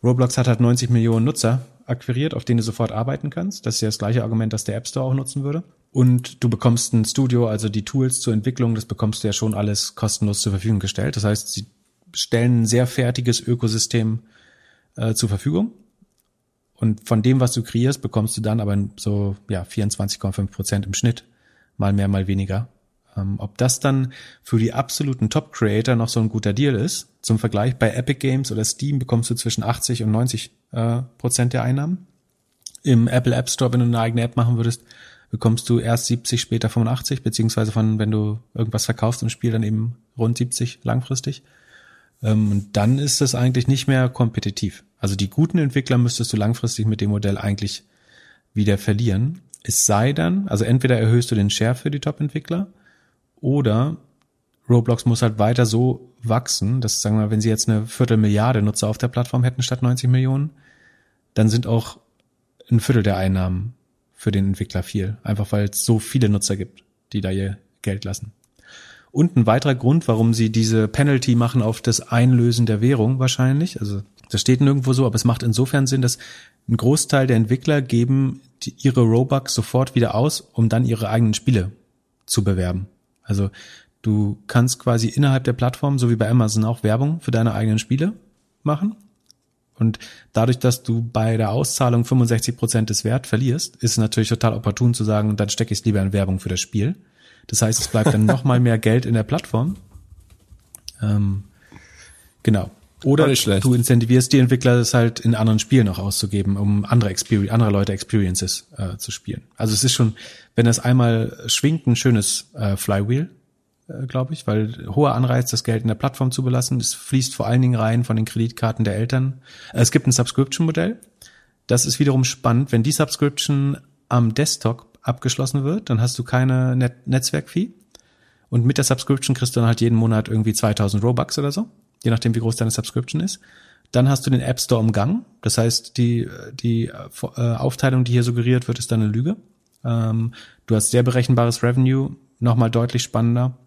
Roblox hat halt 90 Millionen Nutzer akquiriert, auf denen du sofort arbeiten kannst. Das ist ja das gleiche Argument, das der App Store auch nutzen würde. Und du bekommst ein Studio, also die Tools zur Entwicklung, das bekommst du ja schon alles kostenlos zur Verfügung gestellt. Das heißt, sie stellen ein sehr fertiges Ökosystem äh, zur Verfügung. Und von dem, was du kreierst, bekommst du dann aber so ja 24,5 Prozent im Schnitt, mal mehr, mal weniger. Ähm, ob das dann für die absoluten Top-Creator noch so ein guter Deal ist, zum Vergleich bei Epic Games oder Steam bekommst du zwischen 80 und 90 äh, Prozent der Einnahmen. Im Apple App Store, wenn du eine eigene App machen würdest, bekommst du erst 70, später 85, beziehungsweise von, wenn du irgendwas verkaufst im Spiel, dann eben rund 70 langfristig. Ähm, und dann ist das eigentlich nicht mehr kompetitiv. Also die guten Entwickler müsstest du langfristig mit dem Modell eigentlich wieder verlieren. Es sei dann, also entweder erhöhst du den Share für die Top-Entwickler oder Roblox muss halt weiter so wachsen, dass, sagen wir mal, wenn sie jetzt eine Viertelmilliarde Nutzer auf der Plattform hätten statt 90 Millionen, dann sind auch ein Viertel der Einnahmen für den Entwickler viel. Einfach weil es so viele Nutzer gibt, die da ihr Geld lassen. Und ein weiterer Grund, warum sie diese Penalty machen auf das Einlösen der Währung wahrscheinlich, also das steht nirgendwo so, aber es macht insofern Sinn, dass ein Großteil der Entwickler geben ihre Robux sofort wieder aus, um dann ihre eigenen Spiele zu bewerben. Also du kannst quasi innerhalb der Plattform, so wie bei Amazon auch Werbung für deine eigenen Spiele machen. Und dadurch, dass du bei der Auszahlung 65 Prozent des Wert verlierst, ist es natürlich total opportun zu sagen, dann stecke ich es lieber in Werbung für das Spiel. Das heißt, es bleibt dann noch mal mehr Geld in der Plattform. Ähm, genau. Oder du incentivierst die Entwickler, das halt in anderen Spielen noch auszugeben, um andere Experience, andere Leute Experiences äh, zu spielen. Also es ist schon, wenn das einmal schwingt, ein schönes äh, Flywheel, äh, glaube ich, weil hoher Anreiz, das Geld in der Plattform zu belassen. Es fließt vor allen Dingen rein von den Kreditkarten der Eltern. Es gibt ein Subscription-Modell. Das ist wiederum spannend. Wenn die Subscription am Desktop abgeschlossen wird, dann hast du keine Net Netzwerk-Fee. Und mit der Subscription kriegst du dann halt jeden Monat irgendwie 2000 Robux oder so, je nachdem, wie groß deine Subscription ist. Dann hast du den App Store umgangen. Das heißt, die, die äh, Aufteilung, die hier suggeriert wird, ist dann eine Lüge. Ähm, du hast sehr berechenbares Revenue, nochmal deutlich spannender.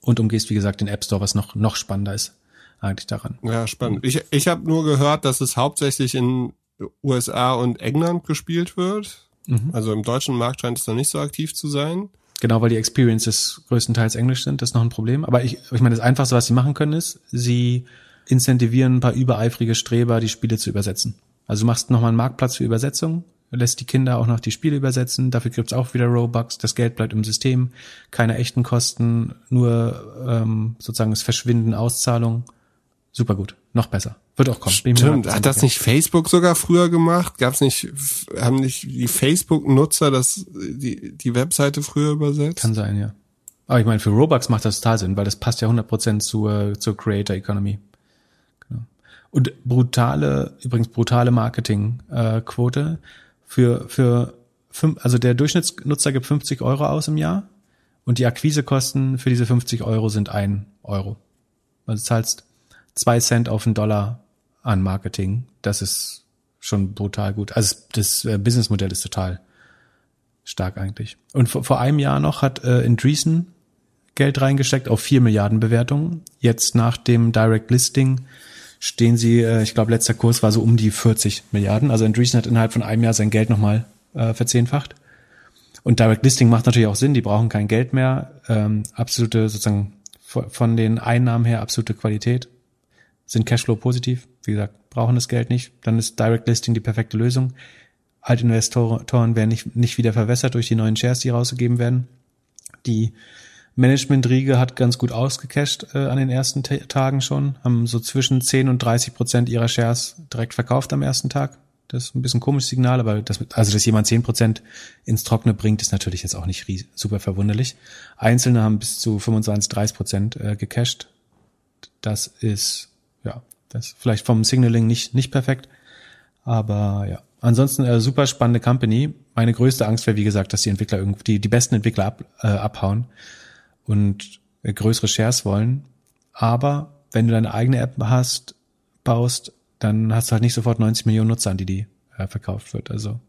Und umgehst, wie gesagt, den App Store, was noch, noch spannender ist eigentlich daran. Ja, spannend. Ich, ich habe nur gehört, dass es hauptsächlich in USA und England gespielt wird. Mhm. Also im deutschen Markt scheint es noch nicht so aktiv zu sein. Genau, weil die Experiences größtenteils Englisch sind, das ist noch ein Problem. Aber ich, ich meine, das Einfachste, was sie machen können, ist, sie incentivieren ein paar übereifrige Streber, die Spiele zu übersetzen. Also du machst nochmal einen Marktplatz für Übersetzung lässt die Kinder auch noch die Spiele übersetzen. Dafür gibt's auch wieder Robux. Das Geld bleibt im System. Keine echten Kosten, nur ähm, sozusagen das Verschwinden, Auszahlung. Super gut. Noch besser. Wird auch kommen. Stimmt. Hat das nicht Facebook sogar früher gemacht? Gab's nicht, haben nicht die Facebook-Nutzer das, die, die Webseite früher übersetzt? Kann sein, ja. Aber ich meine, für Robux macht das total Sinn, weil das passt ja 100% zur, zur Creator Economy. Genau. Und brutale, übrigens brutale Marketingquote für, für fünf, also der Durchschnittsnutzer gibt 50 Euro aus im Jahr und die Akquisekosten für diese 50 Euro sind ein Euro. Also du zahlst zwei Cent auf einen Dollar an Marketing. Das ist schon brutal gut. Also das äh, Businessmodell ist total stark eigentlich. Und vor, vor einem Jahr noch hat äh, Andreessen Geld reingesteckt auf vier Milliarden Bewertungen. Jetzt nach dem Direct Listing stehen sie, äh, ich glaube, letzter Kurs war so um die 40 Milliarden. Also Andreessen hat innerhalb von einem Jahr sein Geld nochmal äh, verzehnfacht. Und Direct Listing macht natürlich auch Sinn, die brauchen kein Geld mehr. Ähm, absolute, sozusagen von den Einnahmen her absolute Qualität. Sind Cashflow positiv, wie gesagt, brauchen das Geld nicht. Dann ist Direct Listing die perfekte Lösung. Altinvestoren werden nicht, nicht wieder verwässert durch die neuen Shares, die rausgegeben werden. Die Management-Riege hat ganz gut ausgecasht äh, an den ersten Ta Tagen schon, haben so zwischen 10 und 30 Prozent ihrer Shares direkt verkauft am ersten Tag. Das ist ein bisschen ein komisches Signal, aber das, also dass jemand 10 Prozent ins Trockene bringt, ist natürlich jetzt auch nicht super verwunderlich. Einzelne haben bis zu 25, 30 Prozent äh, gecasht. Das ist, ja, das ist vielleicht vom Signaling nicht, nicht perfekt, aber ja. Ansonsten äh, super spannende Company. Meine größte Angst wäre, wie gesagt, dass die Entwickler irgendwie, die, die besten Entwickler ab, äh, abhauen und größere Shares wollen. Aber wenn du deine eigene App hast, baust, dann hast du halt nicht sofort 90 Millionen Nutzer, an die die äh, verkauft wird. Also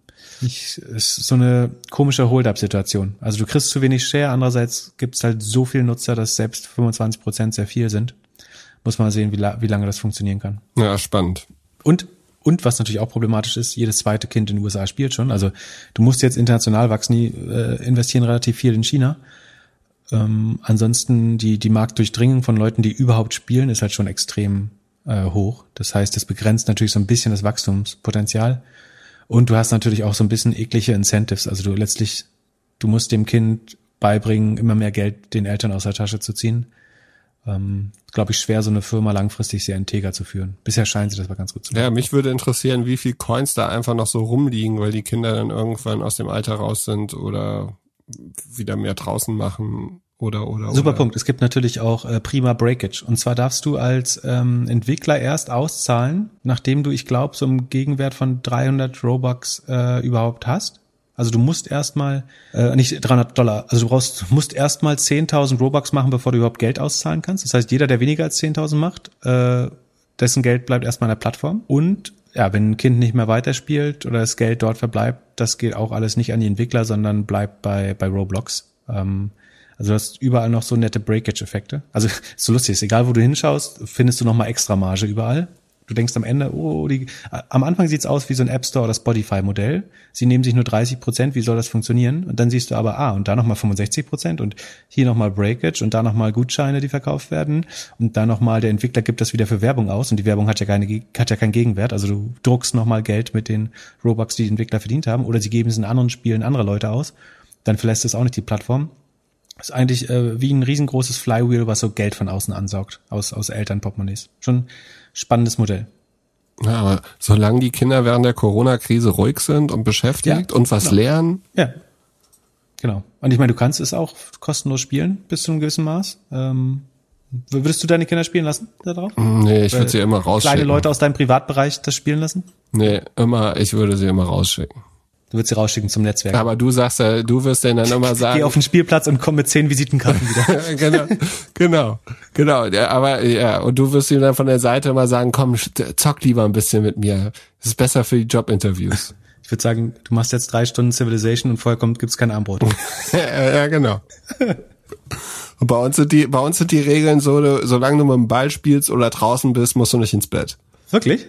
ich, ist so eine komische Hold-up-Situation. Also du kriegst zu wenig Share, andererseits gibt es halt so viele Nutzer, dass selbst 25 Prozent sehr viel sind. Muss man sehen, wie, la wie lange das funktionieren kann. Ja, spannend. Und und was natürlich auch problematisch ist, jedes zweite Kind in den USA spielt schon. Also du musst jetzt international wachsen, die äh, investieren relativ viel in China. Ähm, ansonsten die, die Marktdurchdringung von Leuten, die überhaupt spielen, ist halt schon extrem äh, hoch. Das heißt, es begrenzt natürlich so ein bisschen das Wachstumspotenzial. Und du hast natürlich auch so ein bisschen eklige Incentives. Also du letztlich, du musst dem Kind beibringen, immer mehr Geld den Eltern aus der Tasche zu ziehen. Ähm, glaube ich, schwer, so eine Firma langfristig sehr integer zu führen. Bisher scheint sie das aber ganz gut zu machen. Ja, mich würde interessieren, wie viel Coins da einfach noch so rumliegen, weil die Kinder dann irgendwann aus dem Alter raus sind oder wieder mehr draußen machen oder oder Super oder. Punkt. Es gibt natürlich auch äh, prima Breakage. Und zwar darfst du als ähm, Entwickler erst auszahlen, nachdem du, ich glaube, so einen Gegenwert von 300 Robux äh, überhaupt hast. Also du musst erstmal, äh, nicht 300 Dollar, also du brauchst, musst erstmal 10.000 Robux machen, bevor du überhaupt Geld auszahlen kannst. Das heißt, jeder, der weniger als 10.000 macht, äh, dessen Geld bleibt erstmal in der Plattform. Und ja, wenn ein Kind nicht mehr weiterspielt oder das Geld dort verbleibt, das geht auch alles nicht an die Entwickler, sondern bleibt bei, bei Roblox. Ähm, also du hast überall noch so nette Breakage-Effekte. Also ist so lustig, ist egal wo du hinschaust, findest du nochmal extra Marge überall. Du denkst am Ende, oh, die, am Anfang sieht's aus wie so ein App Store oder Spotify-Modell. Sie nehmen sich nur 30 Prozent, wie soll das funktionieren? Und dann siehst du aber, ah, und da nochmal 65 Prozent und hier nochmal Breakage und da nochmal Gutscheine, die verkauft werden. Und da nochmal, der Entwickler gibt das wieder für Werbung aus und die Werbung hat ja keine, hat ja keinen Gegenwert. Also du druckst nochmal Geld mit den Robux, die die Entwickler verdient haben, oder sie geben es in anderen Spielen andere Leute aus. Dann verlässt es auch nicht die Plattform. Ist eigentlich äh, wie ein riesengroßes Flywheel, was so Geld von außen ansaugt, aus, aus Elternportemonnaies. Schon spannendes Modell. Ja, aber solange die Kinder während der Corona-Krise ruhig sind und beschäftigt ja, und was genau. lernen. Ja. Genau. Und ich meine, du kannst es auch kostenlos spielen bis zu einem gewissen Maß. Ähm, würdest du deine Kinder spielen lassen darauf? Nee, ich würde sie immer rausschicken. Kleine Leute aus deinem Privatbereich das spielen lassen? Nee, immer, ich würde sie immer rausschicken. Du würdest sie rausschicken zum Netzwerk. Aber du sagst ja, du wirst denen dann immer sagen. Geh auf den Spielplatz und komm mit zehn Visitenkarten wieder. genau, genau, genau. Ja, aber ja, und du wirst ihm dann von der Seite immer sagen, komm, zock lieber ein bisschen mit mir. Das ist besser für die Jobinterviews. Ich würde sagen, du machst jetzt drei Stunden Civilization und vorher kommt, gibt's kein Armbrot. ja, ja, genau. Und bei uns sind die, bei uns sind die Regeln so, solange du mit dem Ball spielst oder draußen bist, musst du nicht ins Bett. Wirklich?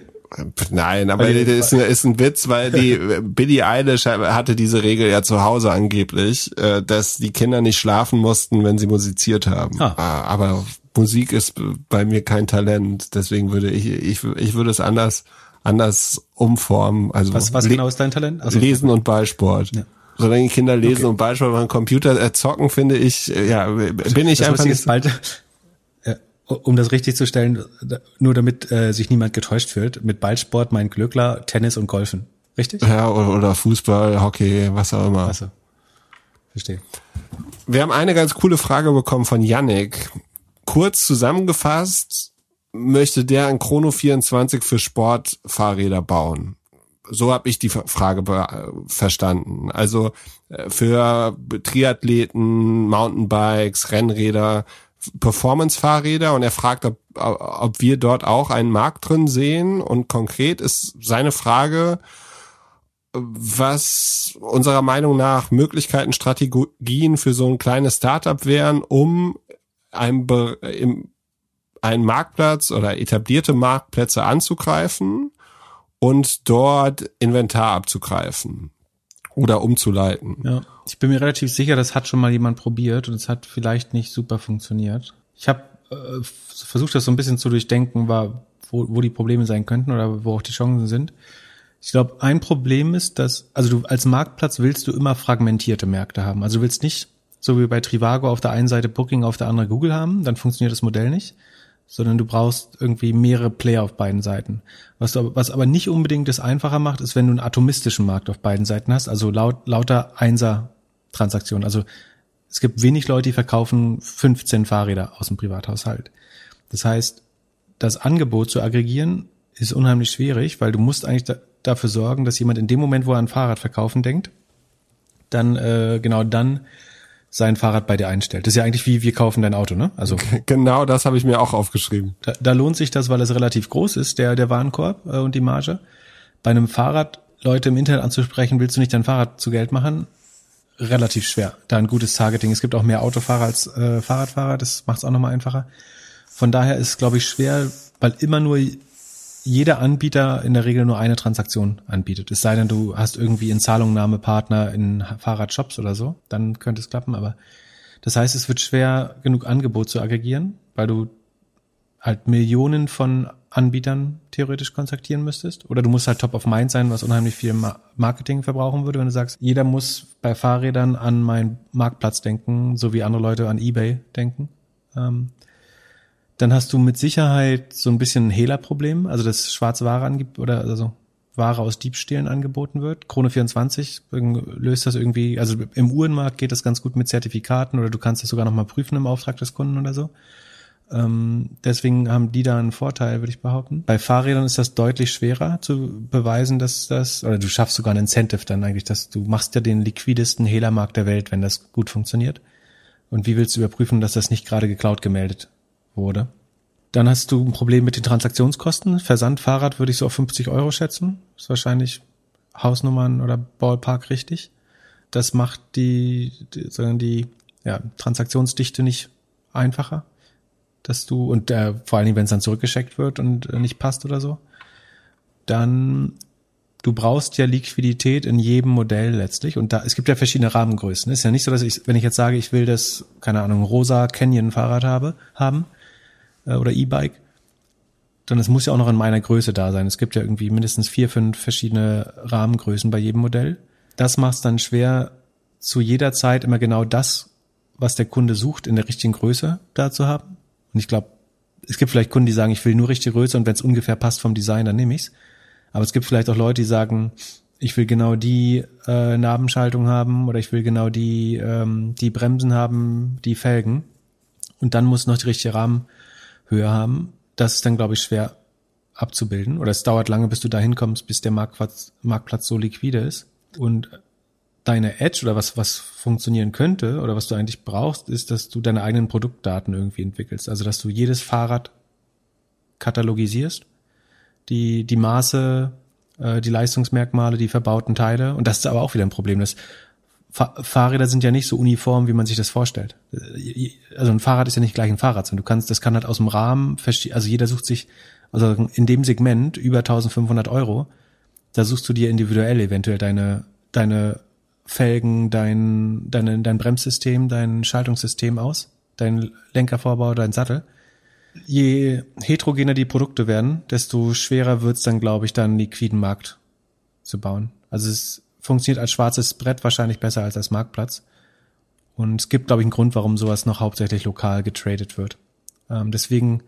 Nein, aber das ist, ein, ist ein Witz, weil die Billie Eilish hatte diese Regel ja zu Hause angeblich, äh, dass die Kinder nicht schlafen mussten, wenn sie musiziert haben. Ah. ah. Aber Musik ist bei mir kein Talent, deswegen würde ich, ich, ich würde es anders anders umformen. Also was, was genau ist dein Talent? Also, Lesen und Ballsport. Ja. Solange Kinder lesen okay. und Ballsport beim Computer äh, zocken, finde ich, äh, ja, bin ich das einfach nicht. Bald, um das richtig zu stellen, nur damit äh, sich niemand getäuscht fühlt, mit Ballsport meint Glöckler, Tennis und Golfen. Richtig? Ja, oder Fußball, Hockey, was auch immer. Achso. Verstehe. Wir haben eine ganz coole Frage bekommen von Yannick. Kurz zusammengefasst, möchte der ein Chrono 24 für Sportfahrräder bauen? So habe ich die Frage verstanden. Also äh, für Triathleten, Mountainbikes, Rennräder, Performance-Fahrräder und er fragt, ob, ob wir dort auch einen Markt drin sehen. Und konkret ist seine Frage, was unserer Meinung nach Möglichkeiten, Strategien für so ein kleines Startup wären, um einen, einen Marktplatz oder etablierte Marktplätze anzugreifen und dort Inventar abzugreifen oder umzuleiten. Ja, ich bin mir relativ sicher, das hat schon mal jemand probiert und es hat vielleicht nicht super funktioniert. Ich habe äh, versucht, das so ein bisschen zu durchdenken, war, wo, wo die Probleme sein könnten oder wo auch die Chancen sind. Ich glaube, ein Problem ist, dass, also du als Marktplatz willst du immer fragmentierte Märkte haben. Also du willst nicht, so wie bei Trivago auf der einen Seite Booking, auf der anderen Google haben, dann funktioniert das Modell nicht, sondern du brauchst irgendwie mehrere Player auf beiden Seiten. Was, du, was aber nicht unbedingt das einfacher macht, ist, wenn du einen atomistischen Markt auf beiden Seiten hast, also laut, lauter Einser-Transaktionen. Also es gibt wenig Leute, die verkaufen 15 Fahrräder aus dem Privathaushalt. Das heißt, das Angebot zu aggregieren ist unheimlich schwierig, weil du musst eigentlich da, dafür sorgen, dass jemand in dem Moment, wo er an Fahrrad verkaufen denkt, dann äh, genau dann sein Fahrrad bei dir einstellt. Das ist ja eigentlich wie wir kaufen dein Auto, ne? Also genau, das habe ich mir auch aufgeschrieben. Da, da lohnt sich das, weil es relativ groß ist, der der Warenkorb äh, und die Marge. Bei einem Fahrrad Leute im Internet anzusprechen, willst du nicht dein Fahrrad zu Geld machen? Relativ schwer. Da ein gutes Targeting. Es gibt auch mehr Autofahrer als äh, Fahrradfahrer. Das macht es auch nochmal einfacher. Von daher ist, glaube ich, schwer, weil immer nur jeder Anbieter in der Regel nur eine Transaktion anbietet. Es sei denn, du hast irgendwie einen Zahlungnahmepartner in Fahrradshops oder so, dann könnte es klappen. Aber das heißt, es wird schwer genug Angebot zu aggregieren, weil du halt Millionen von Anbietern theoretisch kontaktieren müsstest. Oder du musst halt top of mind sein, was unheimlich viel Marketing verbrauchen würde, wenn du sagst, jeder muss bei Fahrrädern an meinen Marktplatz denken, so wie andere Leute an eBay denken. Ähm, dann hast du mit Sicherheit so ein bisschen ein Hehlerproblem, also dass schwarze Ware angibt oder also Ware aus Diebstählen angeboten wird. Krone 24 löst das irgendwie, also im Uhrenmarkt geht das ganz gut mit Zertifikaten oder du kannst das sogar nochmal prüfen im Auftrag des Kunden oder so. Ähm, deswegen haben die da einen Vorteil, würde ich behaupten. Bei Fahrrädern ist das deutlich schwerer zu beweisen, dass das, oder du schaffst sogar ein Incentive dann eigentlich, dass du machst ja den liquidesten Hehlermarkt der Welt, wenn das gut funktioniert. Und wie willst du überprüfen, dass das nicht gerade geklaut gemeldet wurde. Dann hast du ein Problem mit den Transaktionskosten. Versandfahrrad würde ich so auf 50 Euro schätzen. Ist wahrscheinlich Hausnummern oder Ballpark richtig. Das macht die, die, sondern die ja, Transaktionsdichte nicht einfacher. Dass du, und äh, vor allen Dingen, wenn es dann zurückgeschickt wird und äh, nicht passt oder so. Dann du brauchst ja Liquidität in jedem Modell letztlich und da es gibt ja verschiedene Rahmengrößen. Ist ja nicht so, dass ich, wenn ich jetzt sage, ich will das, keine Ahnung, rosa Canyon Fahrrad habe, haben, äh, oder E-Bike, dann es muss ja auch noch in meiner Größe da sein. Es gibt ja irgendwie mindestens vier, fünf verschiedene Rahmengrößen bei jedem Modell. Das macht es dann schwer, zu jeder Zeit immer genau das, was der Kunde sucht, in der richtigen Größe da zu haben. Und ich glaube, es gibt vielleicht Kunden, die sagen, ich will nur richtige Größe und wenn es ungefähr passt vom Design, dann nehme ich's. Aber es gibt vielleicht auch Leute, die sagen, ich will genau die äh, Nabenschaltung haben oder ich will genau die, ähm, die Bremsen haben, die Felgen. Und dann muss noch die richtige Rahmen Höhe haben. Das ist dann, glaube ich, schwer abzubilden. Oder es dauert lange, bis du da hinkommst, bis der Marktplatz, Marktplatz so liquide ist. Und deine Edge oder was, was funktionieren könnte oder was du eigentlich brauchst, ist, dass du deine eigenen Produktdaten irgendwie entwickelst. Also, dass du jedes Fahrrad katalogisierst, die, die Maße, äh, die Leistungsmerkmale, die verbauten Teile. Und das ist aber auch wieder ein Problem. Fahrräder sind ja nicht so uniform, wie man sich das vorstellt. Also ein Fahrrad ist ja nicht gleich ein Fahrrad, sondern du kannst, das kann halt aus dem Rahmen, also jeder sucht sich, also in dem Segment über 1500 Euro, da suchst du dir individuell eventuell deine, deine Felgen, dein, deine, dein Bremssystem, dein Schaltungssystem aus, dein Lenkervorbau, dein Sattel. je heterogener die Produkte werden, desto schwerer wird's dann, glaube ich, dann einen liquiden Markt zu bauen. Also es funktioniert als schwarzes Brett wahrscheinlich besser als als Marktplatz. Und es gibt, glaube ich, einen Grund, warum sowas noch hauptsächlich lokal getradet wird. Ähm, deswegen,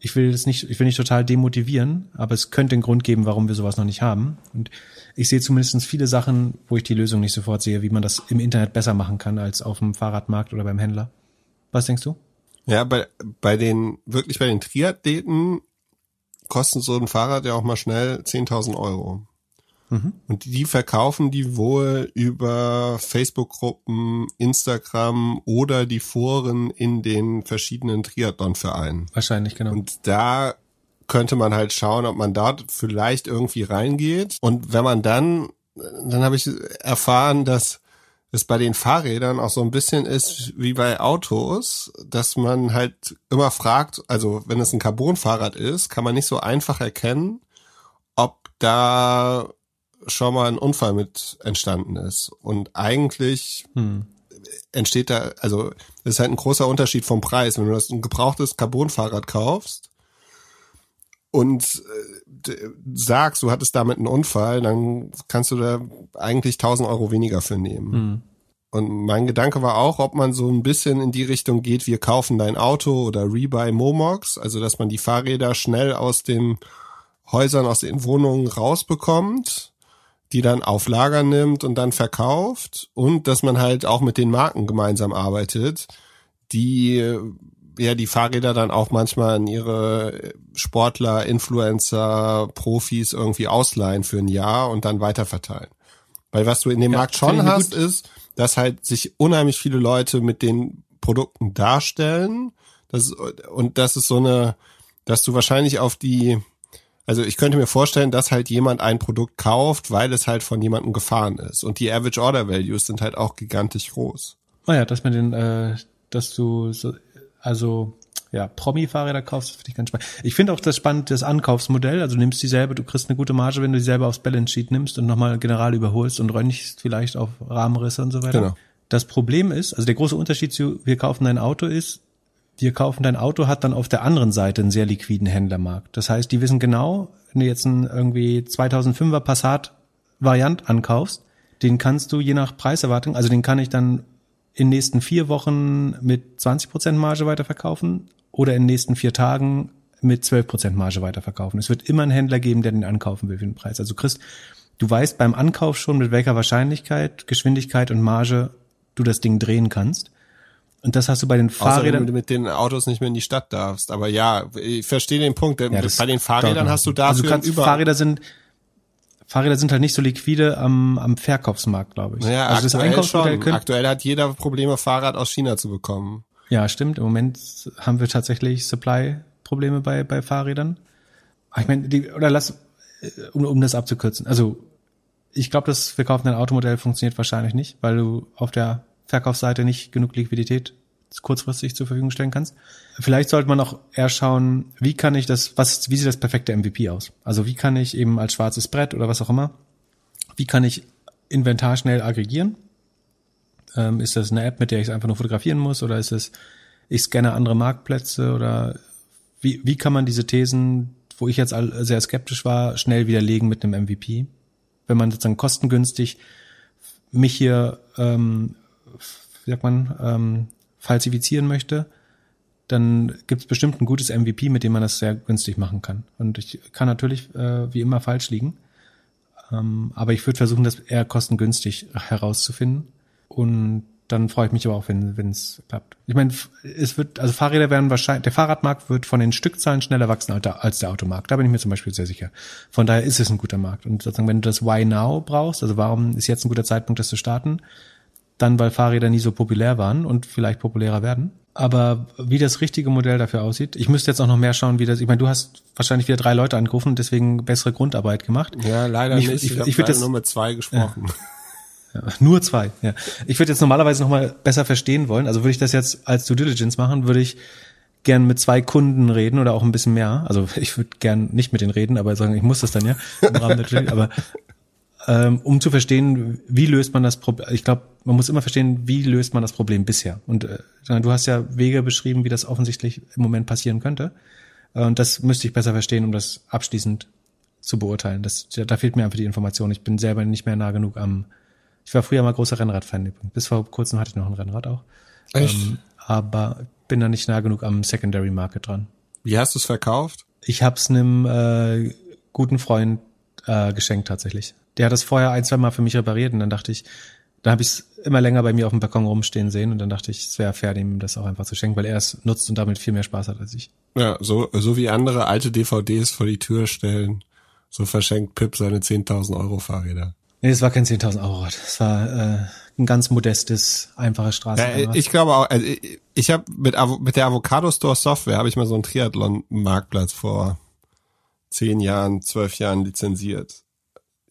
ich will das nicht, ich will nicht total demotivieren, aber es könnte einen Grund geben, warum wir sowas noch nicht haben. Und ich sehe zumindest viele Sachen, wo ich die Lösung nicht sofort sehe, wie man das im Internet besser machen kann als auf dem Fahrradmarkt oder beim Händler. Was denkst du? Ja, bei, bei den, wirklich bei den Triathleten kostet so ein Fahrrad ja auch mal schnell 10.000 Euro. Mhm. Und die verkaufen die wohl über Facebook-Gruppen, Instagram oder die Foren in den verschiedenen Triathlon-Vereinen. Wahrscheinlich, genau. Und da könnte man halt schauen, ob man dort vielleicht irgendwie reingeht. Und wenn man dann, dann habe ich erfahren, dass es bei den Fahrrädern auch so ein bisschen ist wie bei Autos, dass man halt immer fragt, also wenn es ein Carbon-Fahrrad ist, kann man nicht so einfach erkennen, ob da schon mal ein Unfall mit entstanden ist. Und eigentlich hm. entsteht da, also ist halt ein großer Unterschied vom Preis. Wenn du das ein gebrauchtes Carbon-Fahrrad kaufst und äh, sagst, du hattest damit einen Unfall, dann kannst du da eigentlich 1000 Euro weniger für nehmen. Hm. Und mein Gedanke war auch, ob man so ein bisschen in die Richtung geht, wir kaufen dein Auto oder Rebuy Momox, also dass man die Fahrräder schnell aus den Häusern, aus den Wohnungen rausbekommt die dann auf Lager nimmt und dann verkauft und dass man halt auch mit den Marken gemeinsam arbeitet, die ja die Fahrräder dann auch manchmal an ihre Sportler, Influencer, Profis irgendwie ausleihen für ein Jahr und dann weiterverteilen. Weil was du in dem ja, Markt schon hast, ist, dass halt sich unheimlich viele Leute mit den Produkten darstellen. Das, und das ist so eine, dass du wahrscheinlich auf die also ich könnte mir vorstellen, dass halt jemand ein Produkt kauft, weil es halt von jemandem gefahren ist. Und die Average Order Values sind halt auch gigantisch groß. Oh ja, dass man den, äh, dass du so, also ja, Promi-Fahrräder kaufst, finde ich ganz spannend. Ich finde auch das spannend, das Ankaufsmodell. Also du nimmst dieselbe, du kriegst eine gute Marge, wenn du dieselbe aufs Balance Sheet nimmst und nochmal General überholst und röntgst vielleicht auf Rahmenrisse und so weiter. Genau. Das Problem ist, also der große Unterschied zu wir kaufen ein Auto ist, wir kaufen dein Auto, hat dann auf der anderen Seite einen sehr liquiden Händlermarkt. Das heißt, die wissen genau, wenn du jetzt einen irgendwie 2005er Passat Variant ankaufst, den kannst du je nach Preiserwartung, also den kann ich dann in den nächsten vier Wochen mit 20 Prozent Marge weiterverkaufen oder in den nächsten vier Tagen mit 12 Prozent Marge weiterverkaufen. Es wird immer einen Händler geben, der den ankaufen will für den Preis. Also Chris, du weißt beim Ankauf schon, mit welcher Wahrscheinlichkeit, Geschwindigkeit und Marge du das Ding drehen kannst. Und das hast du bei den Fahrrädern. Außer, wenn du mit den Autos nicht mehr in die Stadt darfst. Aber ja, ich verstehe den Punkt. Ja, bei den Fahrrädern hast du dafür also du kannst, über Fahrräder sind Fahrräder sind halt nicht so liquide am, am Verkaufsmarkt, glaube ich. Naja, also aktuell das schon. Können, aktuell hat jeder Probleme, Fahrrad aus China zu bekommen. Ja, stimmt. Im Moment haben wir tatsächlich Supply-Probleme bei, bei Fahrrädern. Ich meine, die, oder lass, um, um das abzukürzen. Also, ich glaube, das Verkaufen ein Automodell funktioniert wahrscheinlich nicht, weil du auf der Verkaufsseite nicht genug Liquidität kurzfristig zur Verfügung stellen kannst. Vielleicht sollte man auch eher schauen, wie kann ich das, was, wie sieht das perfekte MVP aus? Also wie kann ich eben als schwarzes Brett oder was auch immer, wie kann ich Inventar schnell aggregieren? Ähm, ist das eine App, mit der ich es einfach nur fotografieren muss oder ist es, ich scanne andere Marktplätze oder wie, wie kann man diese Thesen, wo ich jetzt sehr skeptisch war, schnell widerlegen mit einem MVP? Wenn man sozusagen kostengünstig mich hier ähm, wie sagt man, ähm, falsifizieren möchte, dann gibt es bestimmt ein gutes MVP, mit dem man das sehr günstig machen kann. Und ich kann natürlich äh, wie immer falsch liegen. Ähm, aber ich würde versuchen, das eher kostengünstig herauszufinden. Und dann freue ich mich aber auch, wenn es klappt. Ich meine, es wird, also Fahrräder werden wahrscheinlich, der Fahrradmarkt wird von den Stückzahlen schneller wachsen als der Automarkt. Da bin ich mir zum Beispiel sehr sicher. Von daher ist es ein guter Markt. Und sozusagen, wenn du das Why Now brauchst, also warum ist jetzt ein guter Zeitpunkt, das zu starten, dann weil Fahrräder nie so populär waren und vielleicht populärer werden. Aber wie das richtige Modell dafür aussieht, ich müsste jetzt auch noch mehr schauen, wie das. Ich meine, du hast wahrscheinlich wieder drei Leute angerufen und deswegen bessere Grundarbeit gemacht. Ja, leider ich, nicht. Ich, ich, ich würde jetzt nur mit zwei gesprochen. Ja. Ja, nur zwei. Ja, ich würde jetzt normalerweise noch mal besser verstehen wollen. Also würde ich das jetzt als Due Diligence machen, würde ich gern mit zwei Kunden reden oder auch ein bisschen mehr. Also ich würde gern nicht mit denen reden, aber sagen, ich muss das dann ja im Rahmen der aber um zu verstehen, wie löst man das Problem. Ich glaube, man muss immer verstehen, wie löst man das Problem bisher. Und äh, du hast ja Wege beschrieben, wie das offensichtlich im Moment passieren könnte. Äh, und das müsste ich besser verstehen, um das abschließend zu beurteilen. Das, da fehlt mir einfach die Information. Ich bin selber nicht mehr nah genug am. Ich war früher mal großer Rennradfan. Bis vor kurzem hatte ich noch ein Rennrad auch. Echt? Ähm, aber bin da nicht nah genug am Secondary Market dran. Wie hast du es verkauft? Ich habe es einem äh, guten Freund äh, geschenkt tatsächlich. Der hat das vorher ein, zwei Mal für mich repariert und dann dachte ich, da habe ich es immer länger bei mir auf dem Balkon rumstehen sehen und dann dachte ich, es wäre fair, ihm das auch einfach zu schenken, weil er es nutzt und damit viel mehr Spaß hat als ich. Ja, so, so wie andere alte DVDs vor die Tür stellen, so verschenkt Pip seine 10.000 Euro Fahrräder. Nee, es war kein 10.000 Euro Rad. Es war äh, ein ganz modestes, einfaches Straßen. Ja, ich glaube auch, also ich, ich habe mit, mit der Avocado Store Software habe ich mal so einen Triathlon-Marktplatz vor zehn Jahren, zwölf Jahren lizenziert.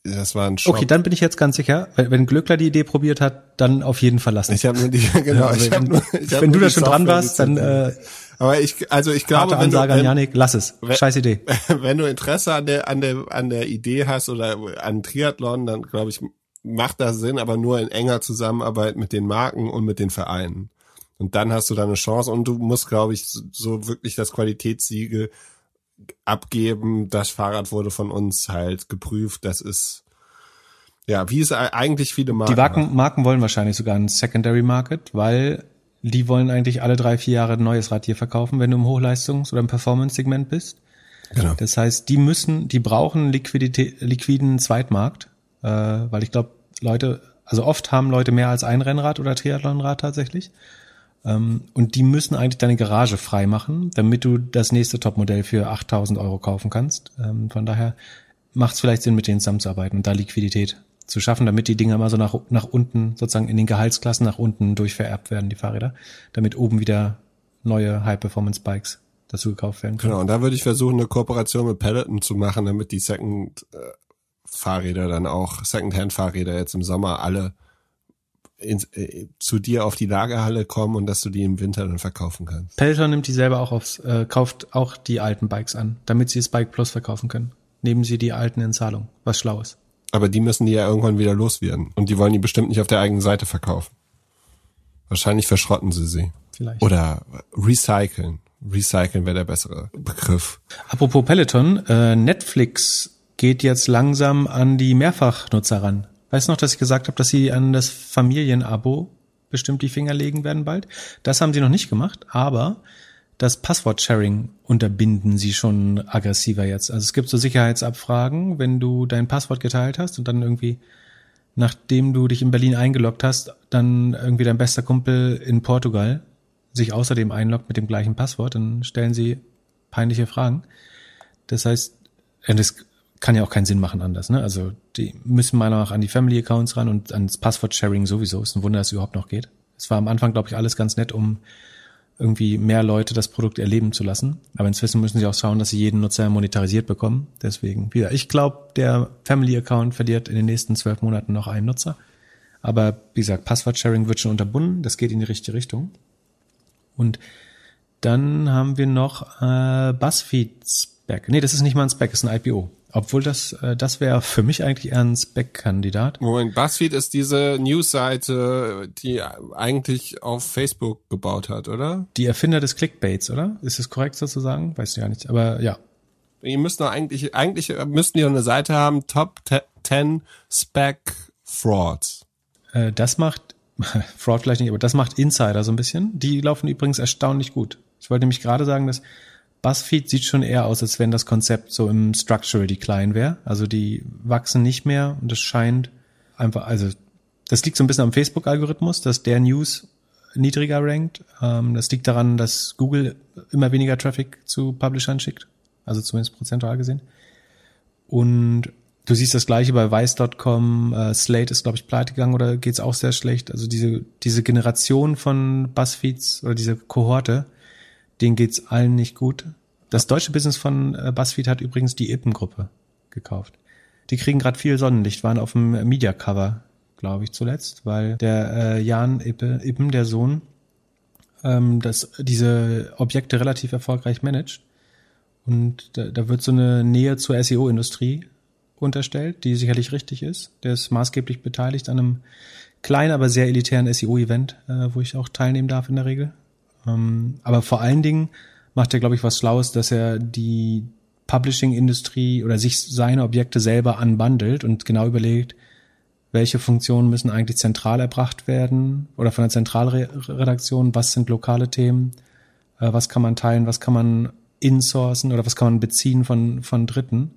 Das war ein Schock. Okay, dann bin ich jetzt ganz sicher, wenn, wenn Glöckler die Idee probiert hat, dann auf jeden Fall lassen. Ich habe nur die, genau. Also, ich wenn, hab nur, ich hab wenn du da schon dran warst, dann. Äh, aber ich, also ich glaube, Ansage wenn du, wenn, an Janik, lass es. Wenn, Scheiß Idee. Wenn du Interesse an der an der an der Idee hast oder an Triathlon, dann glaube ich macht das Sinn, aber nur in enger Zusammenarbeit mit den Marken und mit den Vereinen. Und dann hast du da eine Chance und du musst, glaube ich, so wirklich das Qualitätssiegel abgeben. Das Fahrrad wurde von uns halt geprüft. Das ist ja, wie es eigentlich viele Marken. Die Marken, Marken wollen wahrscheinlich sogar einen Secondary Market, weil die wollen eigentlich alle drei, vier Jahre ein neues Rad hier verkaufen, wenn du im Hochleistungs- oder im Performance-Segment bist. Genau. Das heißt, die müssen, die brauchen Liquidität, liquiden Zweitmarkt, äh, weil ich glaube, Leute, also oft haben Leute mehr als ein Rennrad oder Triathlonrad tatsächlich. Ähm, und die müssen eigentlich deine Garage frei machen, damit du das nächste Topmodell für 8000 Euro kaufen kannst. Ähm, von daher macht es vielleicht Sinn, mit denen zusammenzuarbeiten und da Liquidität zu schaffen, damit die Dinger immer so nach, nach unten, sozusagen in den Gehaltsklassen nach unten durchvererbt werden, die Fahrräder, damit oben wieder neue High-Performance-Bikes dazu gekauft werden können. Genau, und da würde ich versuchen, eine Kooperation mit Peloton zu machen, damit die Second-Fahrräder dann auch, Second-Hand-Fahrräder jetzt im Sommer alle in, äh, zu dir auf die Lagerhalle kommen und dass du die im Winter dann verkaufen kannst. Peloton nimmt die selber auch aufs, äh, kauft auch die alten Bikes an, damit sie das Bike Plus verkaufen können. Nehmen sie die alten in Zahlung, was schlau ist. Aber die müssen die ja irgendwann wieder loswerden. Und die wollen die bestimmt nicht auf der eigenen Seite verkaufen. Wahrscheinlich verschrotten sie sie. Vielleicht. Oder recyceln. Recyceln wäre der bessere Begriff. Apropos Peloton, äh, Netflix geht jetzt langsam an die Mehrfachnutzer ran. Weißt du noch, dass ich gesagt habe, dass sie an das Familienabo bestimmt die Finger legen werden bald? Das haben sie noch nicht gemacht, aber das Passwort-Sharing unterbinden sie schon aggressiver jetzt. Also es gibt so Sicherheitsabfragen, wenn du dein Passwort geteilt hast und dann irgendwie, nachdem du dich in Berlin eingeloggt hast, dann irgendwie dein bester Kumpel in Portugal sich außerdem einloggt mit dem gleichen Passwort, dann stellen sie peinliche Fragen. Das heißt, das kann ja auch keinen Sinn machen anders, ne? Also die müssen meiner Meinung nach an die Family Accounts ran und ans Passwort-Sharing sowieso. Ist ein Wunder, dass es überhaupt noch geht. Es war am Anfang, glaube ich, alles ganz nett, um irgendwie mehr Leute das Produkt erleben zu lassen. Aber inzwischen müssen sie auch schauen, dass sie jeden Nutzer monetarisiert bekommen. Deswegen, wieder, ich glaube, der Family Account verliert in den nächsten zwölf Monaten noch einen Nutzer. Aber wie gesagt, Passwort-Sharing wird schon unterbunden. Das geht in die richtige Richtung. Und dann haben wir noch äh, BuzzFeed Spec. Nee, das ist nicht mal ein Spec, das ist ein IPO. Obwohl das, äh, das wäre für mich eigentlich eher ein Spec-Kandidat. Moment, BuzzFeed ist diese News-Seite, die eigentlich auf Facebook gebaut hat, oder? Die Erfinder des Clickbaits, oder? Ist es korrekt sozusagen? Weiß ich ja nicht, aber ja. Die müssten doch eigentlich, eigentlich müssten die eine Seite haben, Top 10 Spec Frauds. Äh, das macht, Fraud vielleicht nicht, aber das macht Insider so ein bisschen. Die laufen übrigens erstaunlich gut. Ich wollte nämlich gerade sagen, dass BuzzFeed sieht schon eher aus, als wenn das Konzept so im Structural Decline wäre. Also die wachsen nicht mehr und es scheint einfach, also das liegt so ein bisschen am Facebook-Algorithmus, dass der News niedriger rankt. Ähm, das liegt daran, dass Google immer weniger Traffic zu Publishern schickt, also zumindest prozentual gesehen. Und du siehst das gleiche bei Vice.com, äh, Slate ist, glaube ich, pleite gegangen oder geht's auch sehr schlecht. Also diese, diese Generation von Buzzfeeds oder diese Kohorte, denen geht's allen nicht gut. Das deutsche Business von äh, BuzzFeed hat übrigens die Ippen-Gruppe gekauft. Die kriegen gerade viel Sonnenlicht, waren auf dem Media-Cover, glaube ich, zuletzt, weil der äh, Jan Ippe, Ippen, der Sohn, ähm, das, diese Objekte relativ erfolgreich managt. Und da, da wird so eine Nähe zur SEO-Industrie unterstellt, die sicherlich richtig ist. Der ist maßgeblich beteiligt an einem kleinen, aber sehr elitären SEO-Event, äh, wo ich auch teilnehmen darf in der Regel. Ähm, aber vor allen Dingen macht er, glaube ich, was Schlaues, dass er die Publishing-Industrie oder sich seine Objekte selber unbundelt und genau überlegt, welche Funktionen müssen eigentlich zentral erbracht werden oder von der Zentralredaktion, was sind lokale Themen, äh, was kann man teilen, was kann man insourcen oder was kann man beziehen von, von Dritten,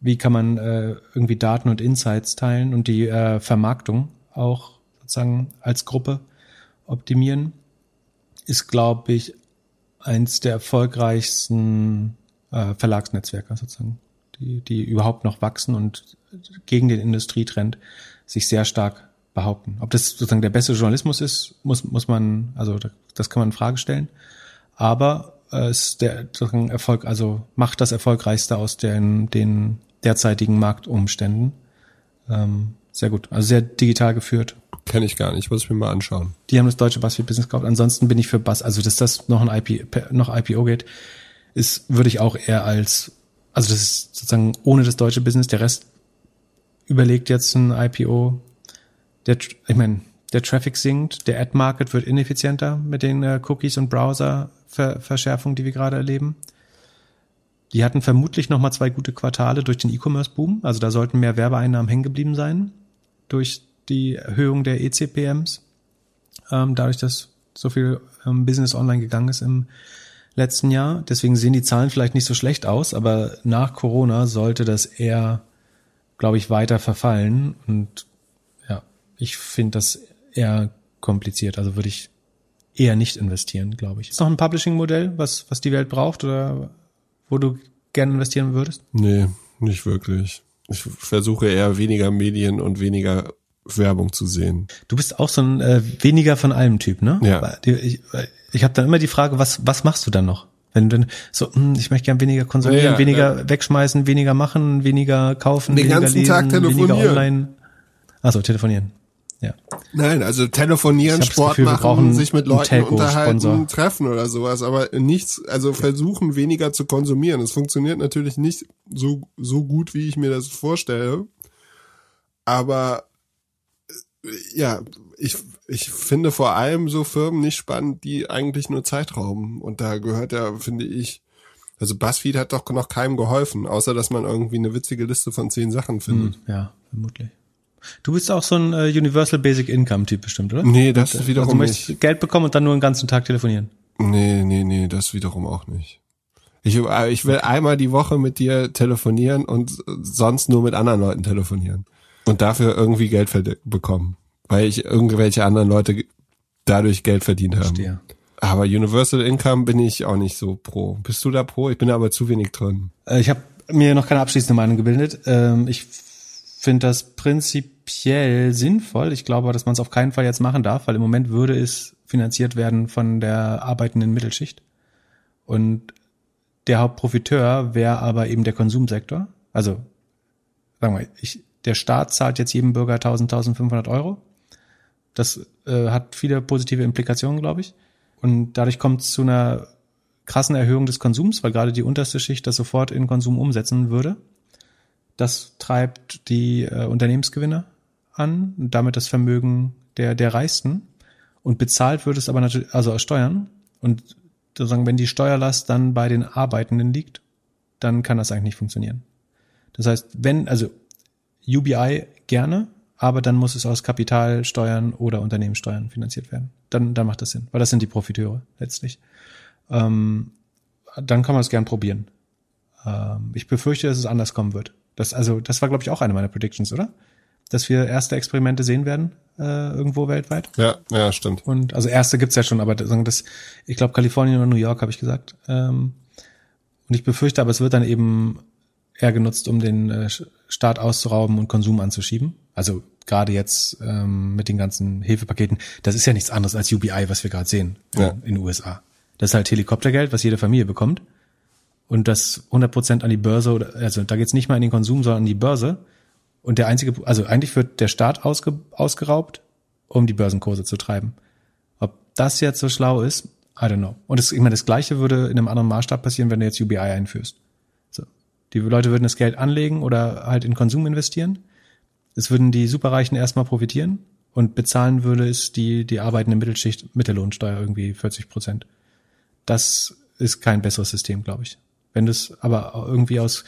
wie kann man äh, irgendwie Daten und Insights teilen und die äh, Vermarktung auch sozusagen als Gruppe optimieren, ist, glaube ich, eins der erfolgreichsten äh, Verlagsnetzwerke sozusagen, die, die überhaupt noch wachsen und gegen den Industrietrend sich sehr stark behaupten. Ob das sozusagen der beste Journalismus ist, muss, muss man, also das kann man in Frage stellen. Aber äh, ist der sozusagen Erfolg, also macht das erfolgreichste aus den, den derzeitigen Marktumständen. Ähm, sehr gut. Also sehr digital geführt. Kenne ich gar nicht, muss ich mir mal anschauen. Die haben das deutsche BuzzFeed Business gekauft. Ansonsten bin ich für Buzz, also dass das noch ein IP, noch IPO geht, ist, würde ich auch eher als, also das ist sozusagen ohne das deutsche Business, der Rest überlegt jetzt ein IPO. Der, ich meine, der Traffic sinkt, der Ad-Market wird ineffizienter mit den äh, Cookies und Browser-Verschärfungen, die wir gerade erleben. Die hatten vermutlich noch mal zwei gute Quartale durch den E-Commerce-Boom. Also da sollten mehr Werbeeinnahmen hängen geblieben sein durch die Erhöhung der ECPMs. Ähm, dadurch, dass so viel ähm, Business online gegangen ist im letzten Jahr. Deswegen sehen die Zahlen vielleicht nicht so schlecht aus, aber nach Corona sollte das eher, glaube ich, weiter verfallen. Und ja, ich finde das eher kompliziert. Also würde ich eher nicht investieren, glaube ich. Ist noch ein Publishing-Modell, was, was die Welt braucht oder wo du gerne investieren würdest? Nee, nicht wirklich. Ich versuche eher weniger Medien und weniger Werbung zu sehen. Du bist auch so ein äh, weniger von allem Typ, ne? Ja. Ich, ich habe dann immer die Frage, was was machst du dann noch? Wenn du so, hm, ich möchte gern weniger konsumieren, ja, weniger ja. wegschmeißen, weniger machen, weniger kaufen, Den weniger ganzen lesen, Tag telefonieren. weniger online. Achso, telefonieren. Ja. Nein, also telefonieren, Sport Gefühl, machen, sich mit Leuten unterhalten, treffen oder sowas, aber nichts, also versuchen weniger zu konsumieren. Es funktioniert natürlich nicht so, so gut, wie ich mir das vorstelle. Aber äh, ja, ich, ich finde vor allem so Firmen nicht spannend, die eigentlich nur Zeit rauben. Und da gehört ja, finde ich, also BuzzFeed hat doch noch keinem geholfen, außer dass man irgendwie eine witzige Liste von zehn Sachen findet. Hm, ja, vermutlich. Du bist auch so ein äh, Universal Basic Income Typ bestimmt, oder? Nee, das und, ist wiederum also du möchtest nicht. Geld bekommen und dann nur den ganzen Tag telefonieren. Nee, nee, nee, das wiederum auch nicht. Ich, äh, ich will einmal die Woche mit dir telefonieren und sonst nur mit anderen Leuten telefonieren. Und dafür irgendwie Geld bekommen. Weil ich irgendwelche anderen Leute dadurch Geld verdient haben. Verstehe. Aber Universal Income bin ich auch nicht so pro. Bist du da pro? Ich bin da aber zu wenig drin. Äh, ich habe mir noch keine abschließende Meinung gebildet. Ähm, ich finde das prinzipiell sinnvoll. Ich glaube, dass man es auf keinen Fall jetzt machen darf, weil im Moment würde es finanziert werden von der arbeitenden Mittelschicht. Und der Hauptprofiteur wäre aber eben der Konsumsektor. Also, sagen wir, ich, der Staat zahlt jetzt jedem Bürger 1000, 1500 Euro. Das äh, hat viele positive Implikationen, glaube ich. Und dadurch kommt es zu einer krassen Erhöhung des Konsums, weil gerade die unterste Schicht das sofort in Konsum umsetzen würde. Das treibt die äh, Unternehmensgewinne an und damit das Vermögen der, der Reichsten. Und bezahlt wird es aber natürlich, also aus Steuern. Und sozusagen, wenn die Steuerlast dann bei den Arbeitenden liegt, dann kann das eigentlich nicht funktionieren. Das heißt, wenn, also UBI gerne, aber dann muss es aus Kapitalsteuern oder Unternehmenssteuern finanziert werden. Dann, dann macht das Sinn, weil das sind die Profiteure letztlich. Ähm, dann kann man es gern probieren. Ähm, ich befürchte, dass es anders kommen wird. Das, also, das war, glaube ich, auch eine meiner Predictions, oder? Dass wir erste Experimente sehen werden, äh, irgendwo weltweit. Ja, ja, stimmt. Und also erste gibt's ja schon, aber das, ich glaube, Kalifornien oder New York, habe ich gesagt. Ähm, und ich befürchte aber, es wird dann eben eher genutzt, um den äh, Staat auszurauben und Konsum anzuschieben. Also gerade jetzt ähm, mit den ganzen Hilfepaketen, das ist ja nichts anderes als UBI, was wir gerade sehen ja. in, in den USA. Das ist halt Helikoptergeld, was jede Familie bekommt und das 100 Prozent an die Börse oder also da geht's nicht mal an den Konsum, sondern an die Börse. Und der einzige, also eigentlich wird der Staat ausge, ausgeraubt, um die Börsenkurse zu treiben. Ob das jetzt so schlau ist, I don't know. Und das, ich meine, das Gleiche würde in einem anderen Maßstab passieren, wenn du jetzt UBI einführst. So. Die Leute würden das Geld anlegen oder halt in Konsum investieren. Es würden die Superreichen erstmal profitieren und bezahlen würde es die, die arbeitende Mittelschicht mit der Lohnsteuer irgendwie 40 Prozent. Das ist kein besseres System, glaube ich. Wenn du es aber irgendwie aus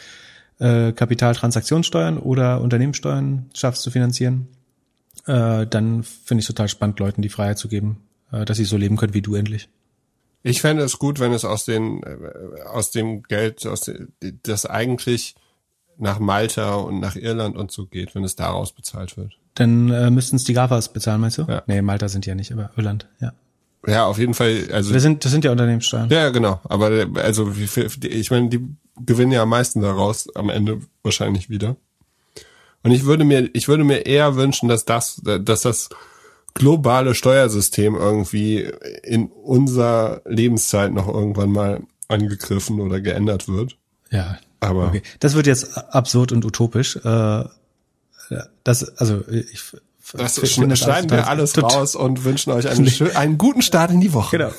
äh, Kapitaltransaktionssteuern oder Unternehmenssteuern schaffst zu finanzieren, äh, dann finde ich total spannend, Leuten die Freiheit zu geben, äh, dass sie so leben können wie du endlich. Ich fände es gut, wenn es aus den äh, aus dem Geld, aus de, das eigentlich nach Malta und nach Irland und so geht, wenn es daraus bezahlt wird. Dann äh, müssten es die GAFAs bezahlen, meinst du? Ja. Nee, Malta sind ja nicht, aber Irland, ja. Ja, auf jeden Fall. Also Das sind, das sind ja Unternehmenssteuern. ja, genau. Aber äh, also wie viel, ich meine, die gewinnen ja am meisten daraus am Ende wahrscheinlich wieder. Und ich würde mir, ich würde mir eher wünschen, dass das, dass das globale Steuersystem irgendwie in unserer Lebenszeit noch irgendwann mal angegriffen oder geändert wird. Ja. Aber Okay. Das wird jetzt absurd und utopisch. Äh, das, also ich das ich das schneiden total- wir alles raus und wünschen euch einen, schön, einen guten Start in die Woche. Genau.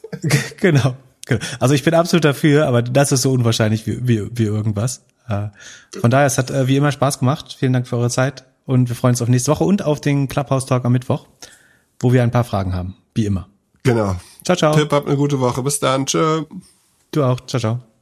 genau. Genau. Also ich bin absolut dafür, aber das ist so unwahrscheinlich wie, wie, wie irgendwas. Äh, Von daher, es hat äh, wie immer Spaß gemacht. Vielen Dank für eure Zeit und wir freuen uns auf nächste Woche und auf den Clubhouse Talk am Mittwoch, wo wir ein paar Fragen haben, wie immer. Genau. Ciao, ciao. Tipp, habt eine gute Woche. Bis dann. Tschö. Du auch. Ciao, ciao.